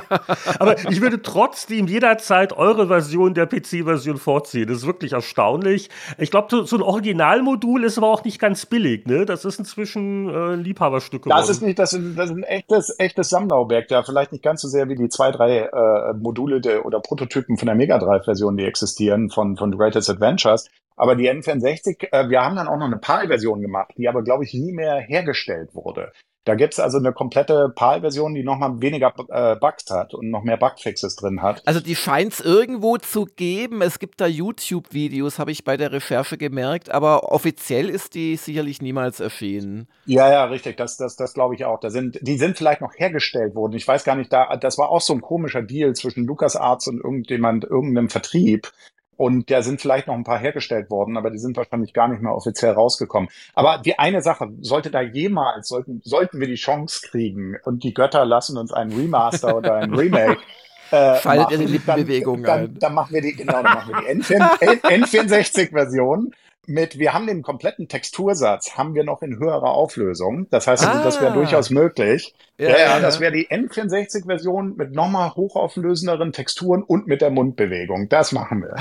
[laughs] Aber ich würde trotzdem jederzeit eure Version der PC-Version vorziehen. Das ist wirklich erstaunlich. Ich glaube, so ein Originalmodul ist aber auch nicht ganz billig, ne? Das ist inzwischen äh, ein Liebhaberstück geworden. Das ist nicht, das ist, das ist ein echtes, echtes Sammlerobjekt, ja. Vielleicht nicht ganz so sehr wie die zwei, drei äh, Module der, oder Prototypen von der Mega Drive-Version, die existieren, von, von The Greatest Adventures. Aber die N64, äh, wir haben dann auch noch eine PAL-Version gemacht, die aber, glaube ich, nie mehr hergestellt wurde. Da gibt's also eine komplette PAL-Version, die nochmal weniger äh, Bugs hat und noch mehr Bugfixes drin hat. Also die scheint's irgendwo zu geben. Es gibt da YouTube-Videos, habe ich bei der Recherche gemerkt, aber offiziell ist die sicherlich niemals erschienen. Ja, ja, richtig. Das, das, das glaube ich auch. Da sind, die sind vielleicht noch hergestellt worden. Ich weiß gar nicht, da, das war auch so ein komischer Deal zwischen LucasArts und irgendjemand, irgendeinem Vertrieb, und da sind vielleicht noch ein paar hergestellt worden, aber die sind wahrscheinlich gar nicht mehr offiziell rausgekommen. Aber die eine Sache, sollte da jemals, sollten, sollten wir die Chance kriegen und die Götter lassen uns einen Remaster oder ein Remake [laughs] äh, Schaltet ihr die Lippenbewegung dann, ein. Dann, machen wir die, genau, dann machen wir die N64-Version mit, wir haben den kompletten Textursatz, haben wir noch in höherer Auflösung. Das heißt, ah. das wäre durchaus möglich. Ja, ja, ja das wäre die N64-Version mit nochmal hochauflösenderen Texturen und mit der Mundbewegung. Das machen wir.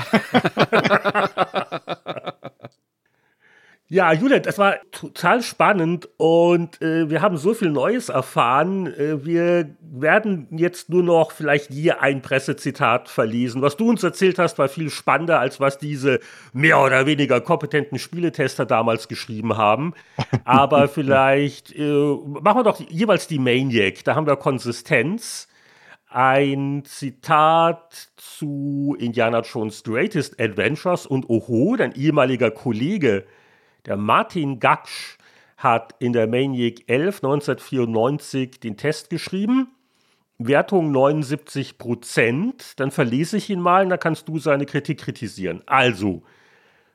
[laughs] Ja, Juliet, das war total spannend und äh, wir haben so viel Neues erfahren. Äh, wir werden jetzt nur noch vielleicht hier ein Pressezitat verlesen. Was du uns erzählt hast, war viel spannender, als was diese mehr oder weniger kompetenten Spieletester damals geschrieben haben. Aber [laughs] vielleicht äh, machen wir doch jeweils die Maniac. Da haben wir Konsistenz. Ein Zitat zu Indiana Jones Greatest Adventures und Oho, dein ehemaliger Kollege der Martin Gaksch hat in der Maniac 11 1994 den Test geschrieben. Wertung 79 Prozent. Dann verlese ich ihn mal und dann kannst du seine Kritik kritisieren. Also,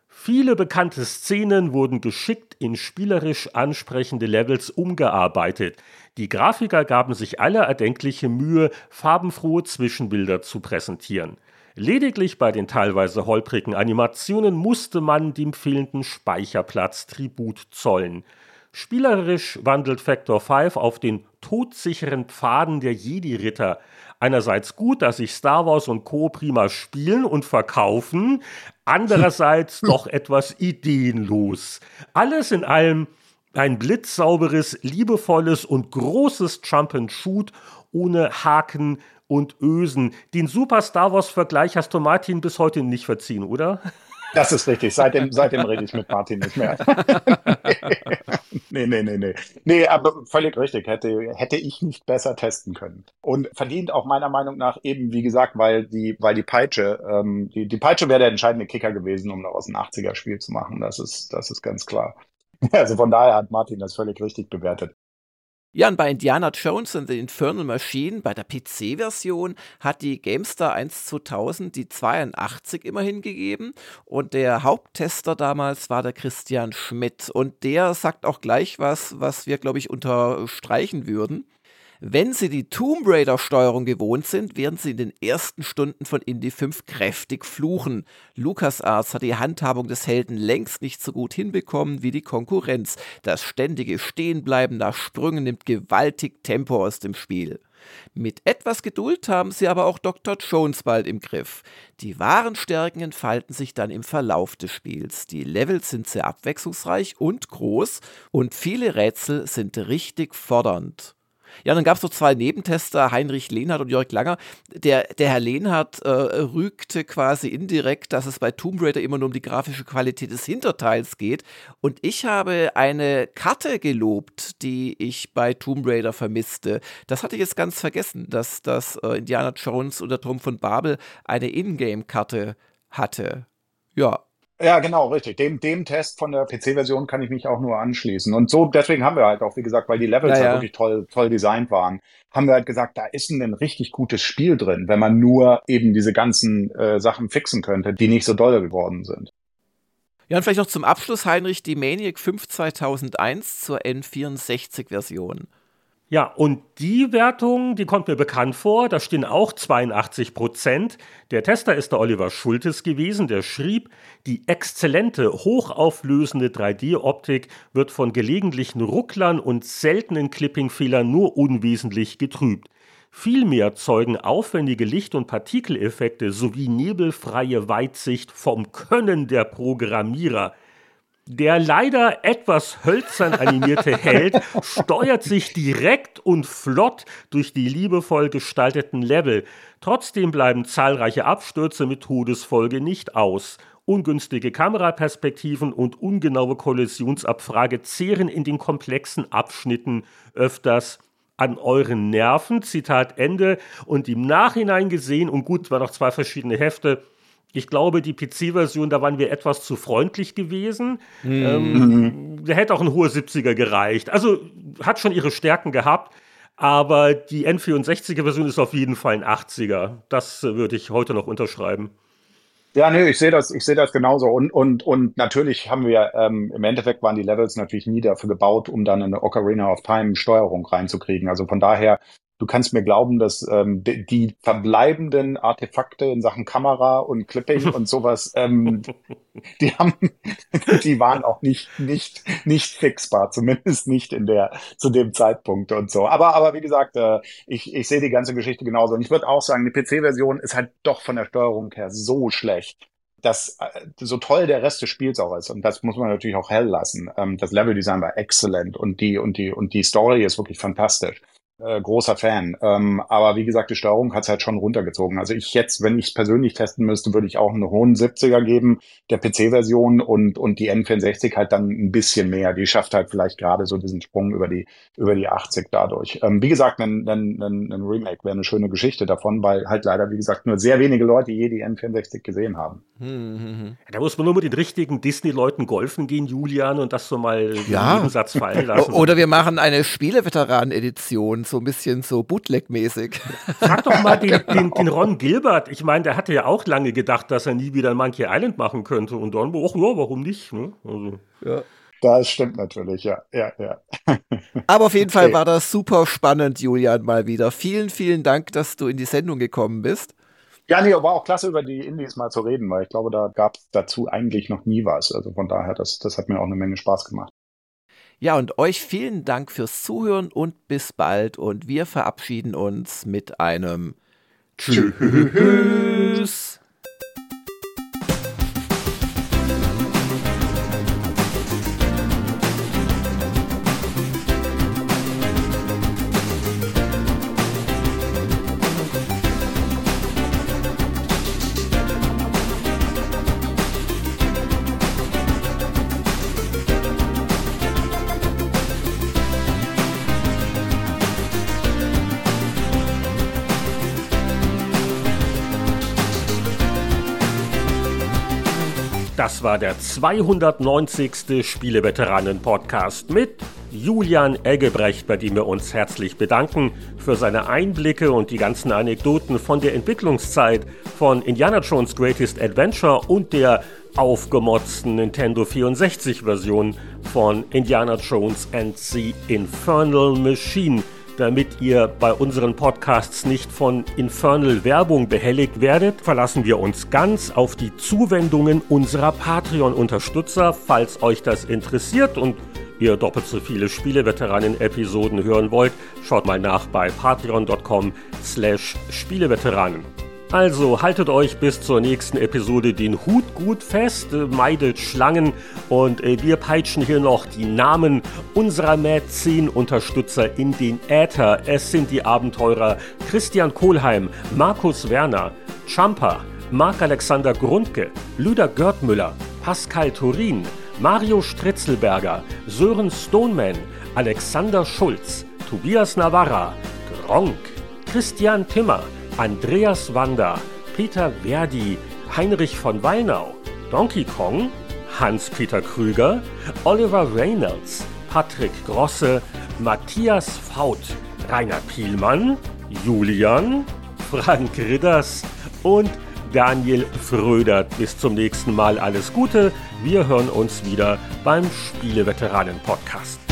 viele bekannte Szenen wurden geschickt in spielerisch ansprechende Levels umgearbeitet. Die Grafiker gaben sich alle erdenkliche Mühe, farbenfrohe Zwischenbilder zu präsentieren. Lediglich bei den teilweise holprigen Animationen musste man dem fehlenden Speicherplatz Tribut zollen. Spielerisch wandelt Factor 5 auf den todsicheren Pfaden der Jedi-Ritter. Einerseits gut, dass sich Star Wars und Co. prima spielen und verkaufen, andererseits [laughs] doch etwas ideenlos. Alles in allem ein blitzsauberes, liebevolles und großes Jump and Shoot ohne Haken, und Ösen. Den Super Star Wars-Vergleich hast du Martin bis heute nicht verziehen, oder? Das ist richtig. Seitdem, seitdem rede ich mit Martin nicht mehr. [laughs] nee, nee, nee, nee. Nee, aber völlig richtig. Hätte, hätte ich nicht besser testen können. Und verdient auch meiner Meinung nach eben, wie gesagt, weil die, weil die Peitsche, ähm, die, die Peitsche wäre der entscheidende Kicker gewesen, um daraus ein 80er-Spiel zu machen. Das ist, das ist ganz klar. [laughs] Also von daher hat Martin das völlig richtig bewertet. Ja, und bei Indiana Jones and the Infernal Machine, bei der PC-Version, hat die GameStar 1 2000 die 82 immerhin gegeben. Und der Haupttester damals war der Christian Schmidt. Und der sagt auch gleich was, was wir, glaube ich, unterstreichen würden. Wenn Sie die Tomb Raider-Steuerung gewohnt sind, werden Sie in den ersten Stunden von Indie 5 kräftig fluchen. LucasArts hat die Handhabung des Helden längst nicht so gut hinbekommen wie die Konkurrenz. Das ständige Stehenbleiben nach Sprüngen nimmt gewaltig Tempo aus dem Spiel. Mit etwas Geduld haben sie aber auch Dr. Jones bald im Griff. Die wahren Stärken entfalten sich dann im Verlauf des Spiels. Die Levels sind sehr abwechslungsreich und groß und viele Rätsel sind richtig fordernd. Ja, dann gab es so zwei Nebentester, Heinrich Lehnhardt und Jörg Langer. Der, der Herr Lehnhardt äh, rügte quasi indirekt, dass es bei Tomb Raider immer nur um die grafische Qualität des Hinterteils geht. Und ich habe eine Karte gelobt, die ich bei Tomb Raider vermisste. Das hatte ich jetzt ganz vergessen, dass, dass äh, Indiana Jones und der Turm von Babel eine Ingame-Karte hatte. Ja, ja, genau, richtig. Dem, dem Test von der PC-Version kann ich mich auch nur anschließen. Und so, deswegen haben wir halt auch, wie gesagt, weil die Levels Ja, halt ja. wirklich toll, toll designt waren, haben wir halt gesagt, da ist ein richtig gutes Spiel drin, wenn man nur eben diese ganzen äh, Sachen fixen könnte, die nicht so doll geworden sind. Ja, und vielleicht noch zum Abschluss, Heinrich, die Maniac 5 2001 zur N64-Version. Ja, und die Wertung, die kommt mir bekannt vor. Da stehen auch 82 Prozent. Der Tester ist der Oliver Schultes gewesen, der schrieb, die exzellente, hochauflösende 3D-Optik wird von gelegentlichen Rucklern und seltenen Clipping-Fehlern nur unwesentlich getrübt. Vielmehr zeugen aufwendige Licht- und Partikeleffekte sowie nebelfreie Weitsicht vom Können der Programmierer. Der leider etwas hölzern animierte [laughs] Held steuert sich direkt und flott durch die liebevoll gestalteten Level. Trotzdem bleiben zahlreiche Abstürze mit Todesfolge nicht aus. Ungünstige Kameraperspektiven und ungenaue Kollisionsabfrage zehren in den komplexen Abschnitten öfters an euren Nerven, Zitat Ende, und im Nachhinein gesehen, und gut, war noch zwei verschiedene Hefte, ich glaube, die PC-Version, da waren wir etwas zu freundlich gewesen. Ähm, da hätte auch ein hoher 70er gereicht. Also hat schon ihre Stärken gehabt, aber die N64er-Version ist auf jeden Fall ein 80er. Das äh, würde ich heute noch unterschreiben. Ja, nee, ich sehe das, ich sehe das genauso. Und, und, und natürlich haben wir, ähm, im Endeffekt waren die Levels natürlich nie dafür gebaut, um dann eine Ocarina of Time Steuerung reinzukriegen. Also von daher, du kannst mir glauben, dass ähm, die, die verbleibenden Artefakte in Sachen Kamera und Clipping [laughs] und sowas, ähm, die haben, [laughs] die waren auch nicht, nicht, nicht fixbar, zumindest nicht in der, zu dem Zeitpunkt und so. Aber, aber wie gesagt, äh, ich, ich sehe die ganze Geschichte genauso. Und ich würde auch sagen, die PC-Version ist halt doch von der Steuerung her so schlecht, dass äh, so toll der Rest des Spiels auch ist. Und das muss man natürlich auch hell lassen. Ähm, das Leveldesign war exzellent und die, und die, und die Story ist wirklich fantastisch. Äh, großer Fan. Ähm, aber wie gesagt, die Steuerung hat's halt schon runtergezogen. Also ich jetzt, wenn ich es persönlich testen müsste, würde ich auch einen hohen 70er geben, der PC-Version und, und die N64 halt dann ein bisschen mehr. Die schafft halt vielleicht gerade so diesen Sprung über die, über die 80 dadurch. Ähm, wie gesagt, ein, ein, ein, ein Remake wäre eine schöne Geschichte davon, weil halt leider, wie gesagt, nur sehr wenige Leute je die N64 gesehen haben. Da muss man nur mit den richtigen Disney-Leuten golfen gehen, Julian, und das so mal Ja. den Nebensatz fallen [laughs] lassen. Oder wir machen eine Spieleveteranen-Edition, so ein bisschen so Bootleg-mäßig. Frag doch mal den, [laughs] den, den Ron Gilbert. Ich meine, der hatte ja auch lange gedacht, dass er nie wieder ein Monkey Island machen könnte. Und dann, ach ja, warum nicht? Ne? Also. Das stimmt natürlich, ja, ja, ja. [laughs] Aber auf jeden Fall Okay. war das super spannend, Julian, mal wieder. Vielen, vielen Dank, dass du in die Sendung gekommen bist. Ja, nee, war auch klasse, über die Indies mal zu reden, weil ich glaube, da gab es dazu eigentlich noch nie was. Also von daher, das, das hat mir auch eine Menge Spaß gemacht. Ja, und euch vielen Dank fürs Zuhören und bis bald. Und wir verabschieden uns mit einem Tschüss. War der 290. Spieleveteranen-Podcast mit Julian Eggebrecht, bei dem wir uns herzlich bedanken für seine Einblicke und die ganzen Anekdoten von der Entwicklungszeit von Indiana Jones Greatest Adventure und der aufgemotzten Nintendo 64-Version von Indiana Jones and the Infernal Machine. Damit ihr bei unseren Podcasts nicht von Infernal Werbung behelligt werdet, verlassen wir uns ganz auf die Zuwendungen unserer Patreon-Unterstützer, falls euch das interessiert und ihr doppelt so viele Spieleveteranen-Episoden hören wollt, schaut mal nach bei patreon.com slash Spieleveteranen. Also haltet euch bis zur nächsten Episode den Hut gut fest, äh, meidet Schlangen und äh, wir peitschen hier noch die Namen unserer Mad 10 Unterstützer in den Äther. Es sind die Abenteurer Christian Kohlheim, Markus Werner, Champa, Marc-Alexander Grundke, Lüder Görtmüller, Pascal Turin, Mario Stritzelberger, Sören Stoneman, Alexander Schulz, Tobias Navarra, Gronk, Christian Timmer, Andreas Wander, Peter Verdi, Heinrich von Wallnau, Donkey Kong, Hans-Peter Krüger, Oliver Reynolds, Patrick Grosse, Matthias Faut, Rainer Pielmann, Julian, Frank Ridders und Daniel Frödert. Bis zum nächsten Mal alles Gute. Wir hören uns wieder beim Spieleveteranen-Podcast.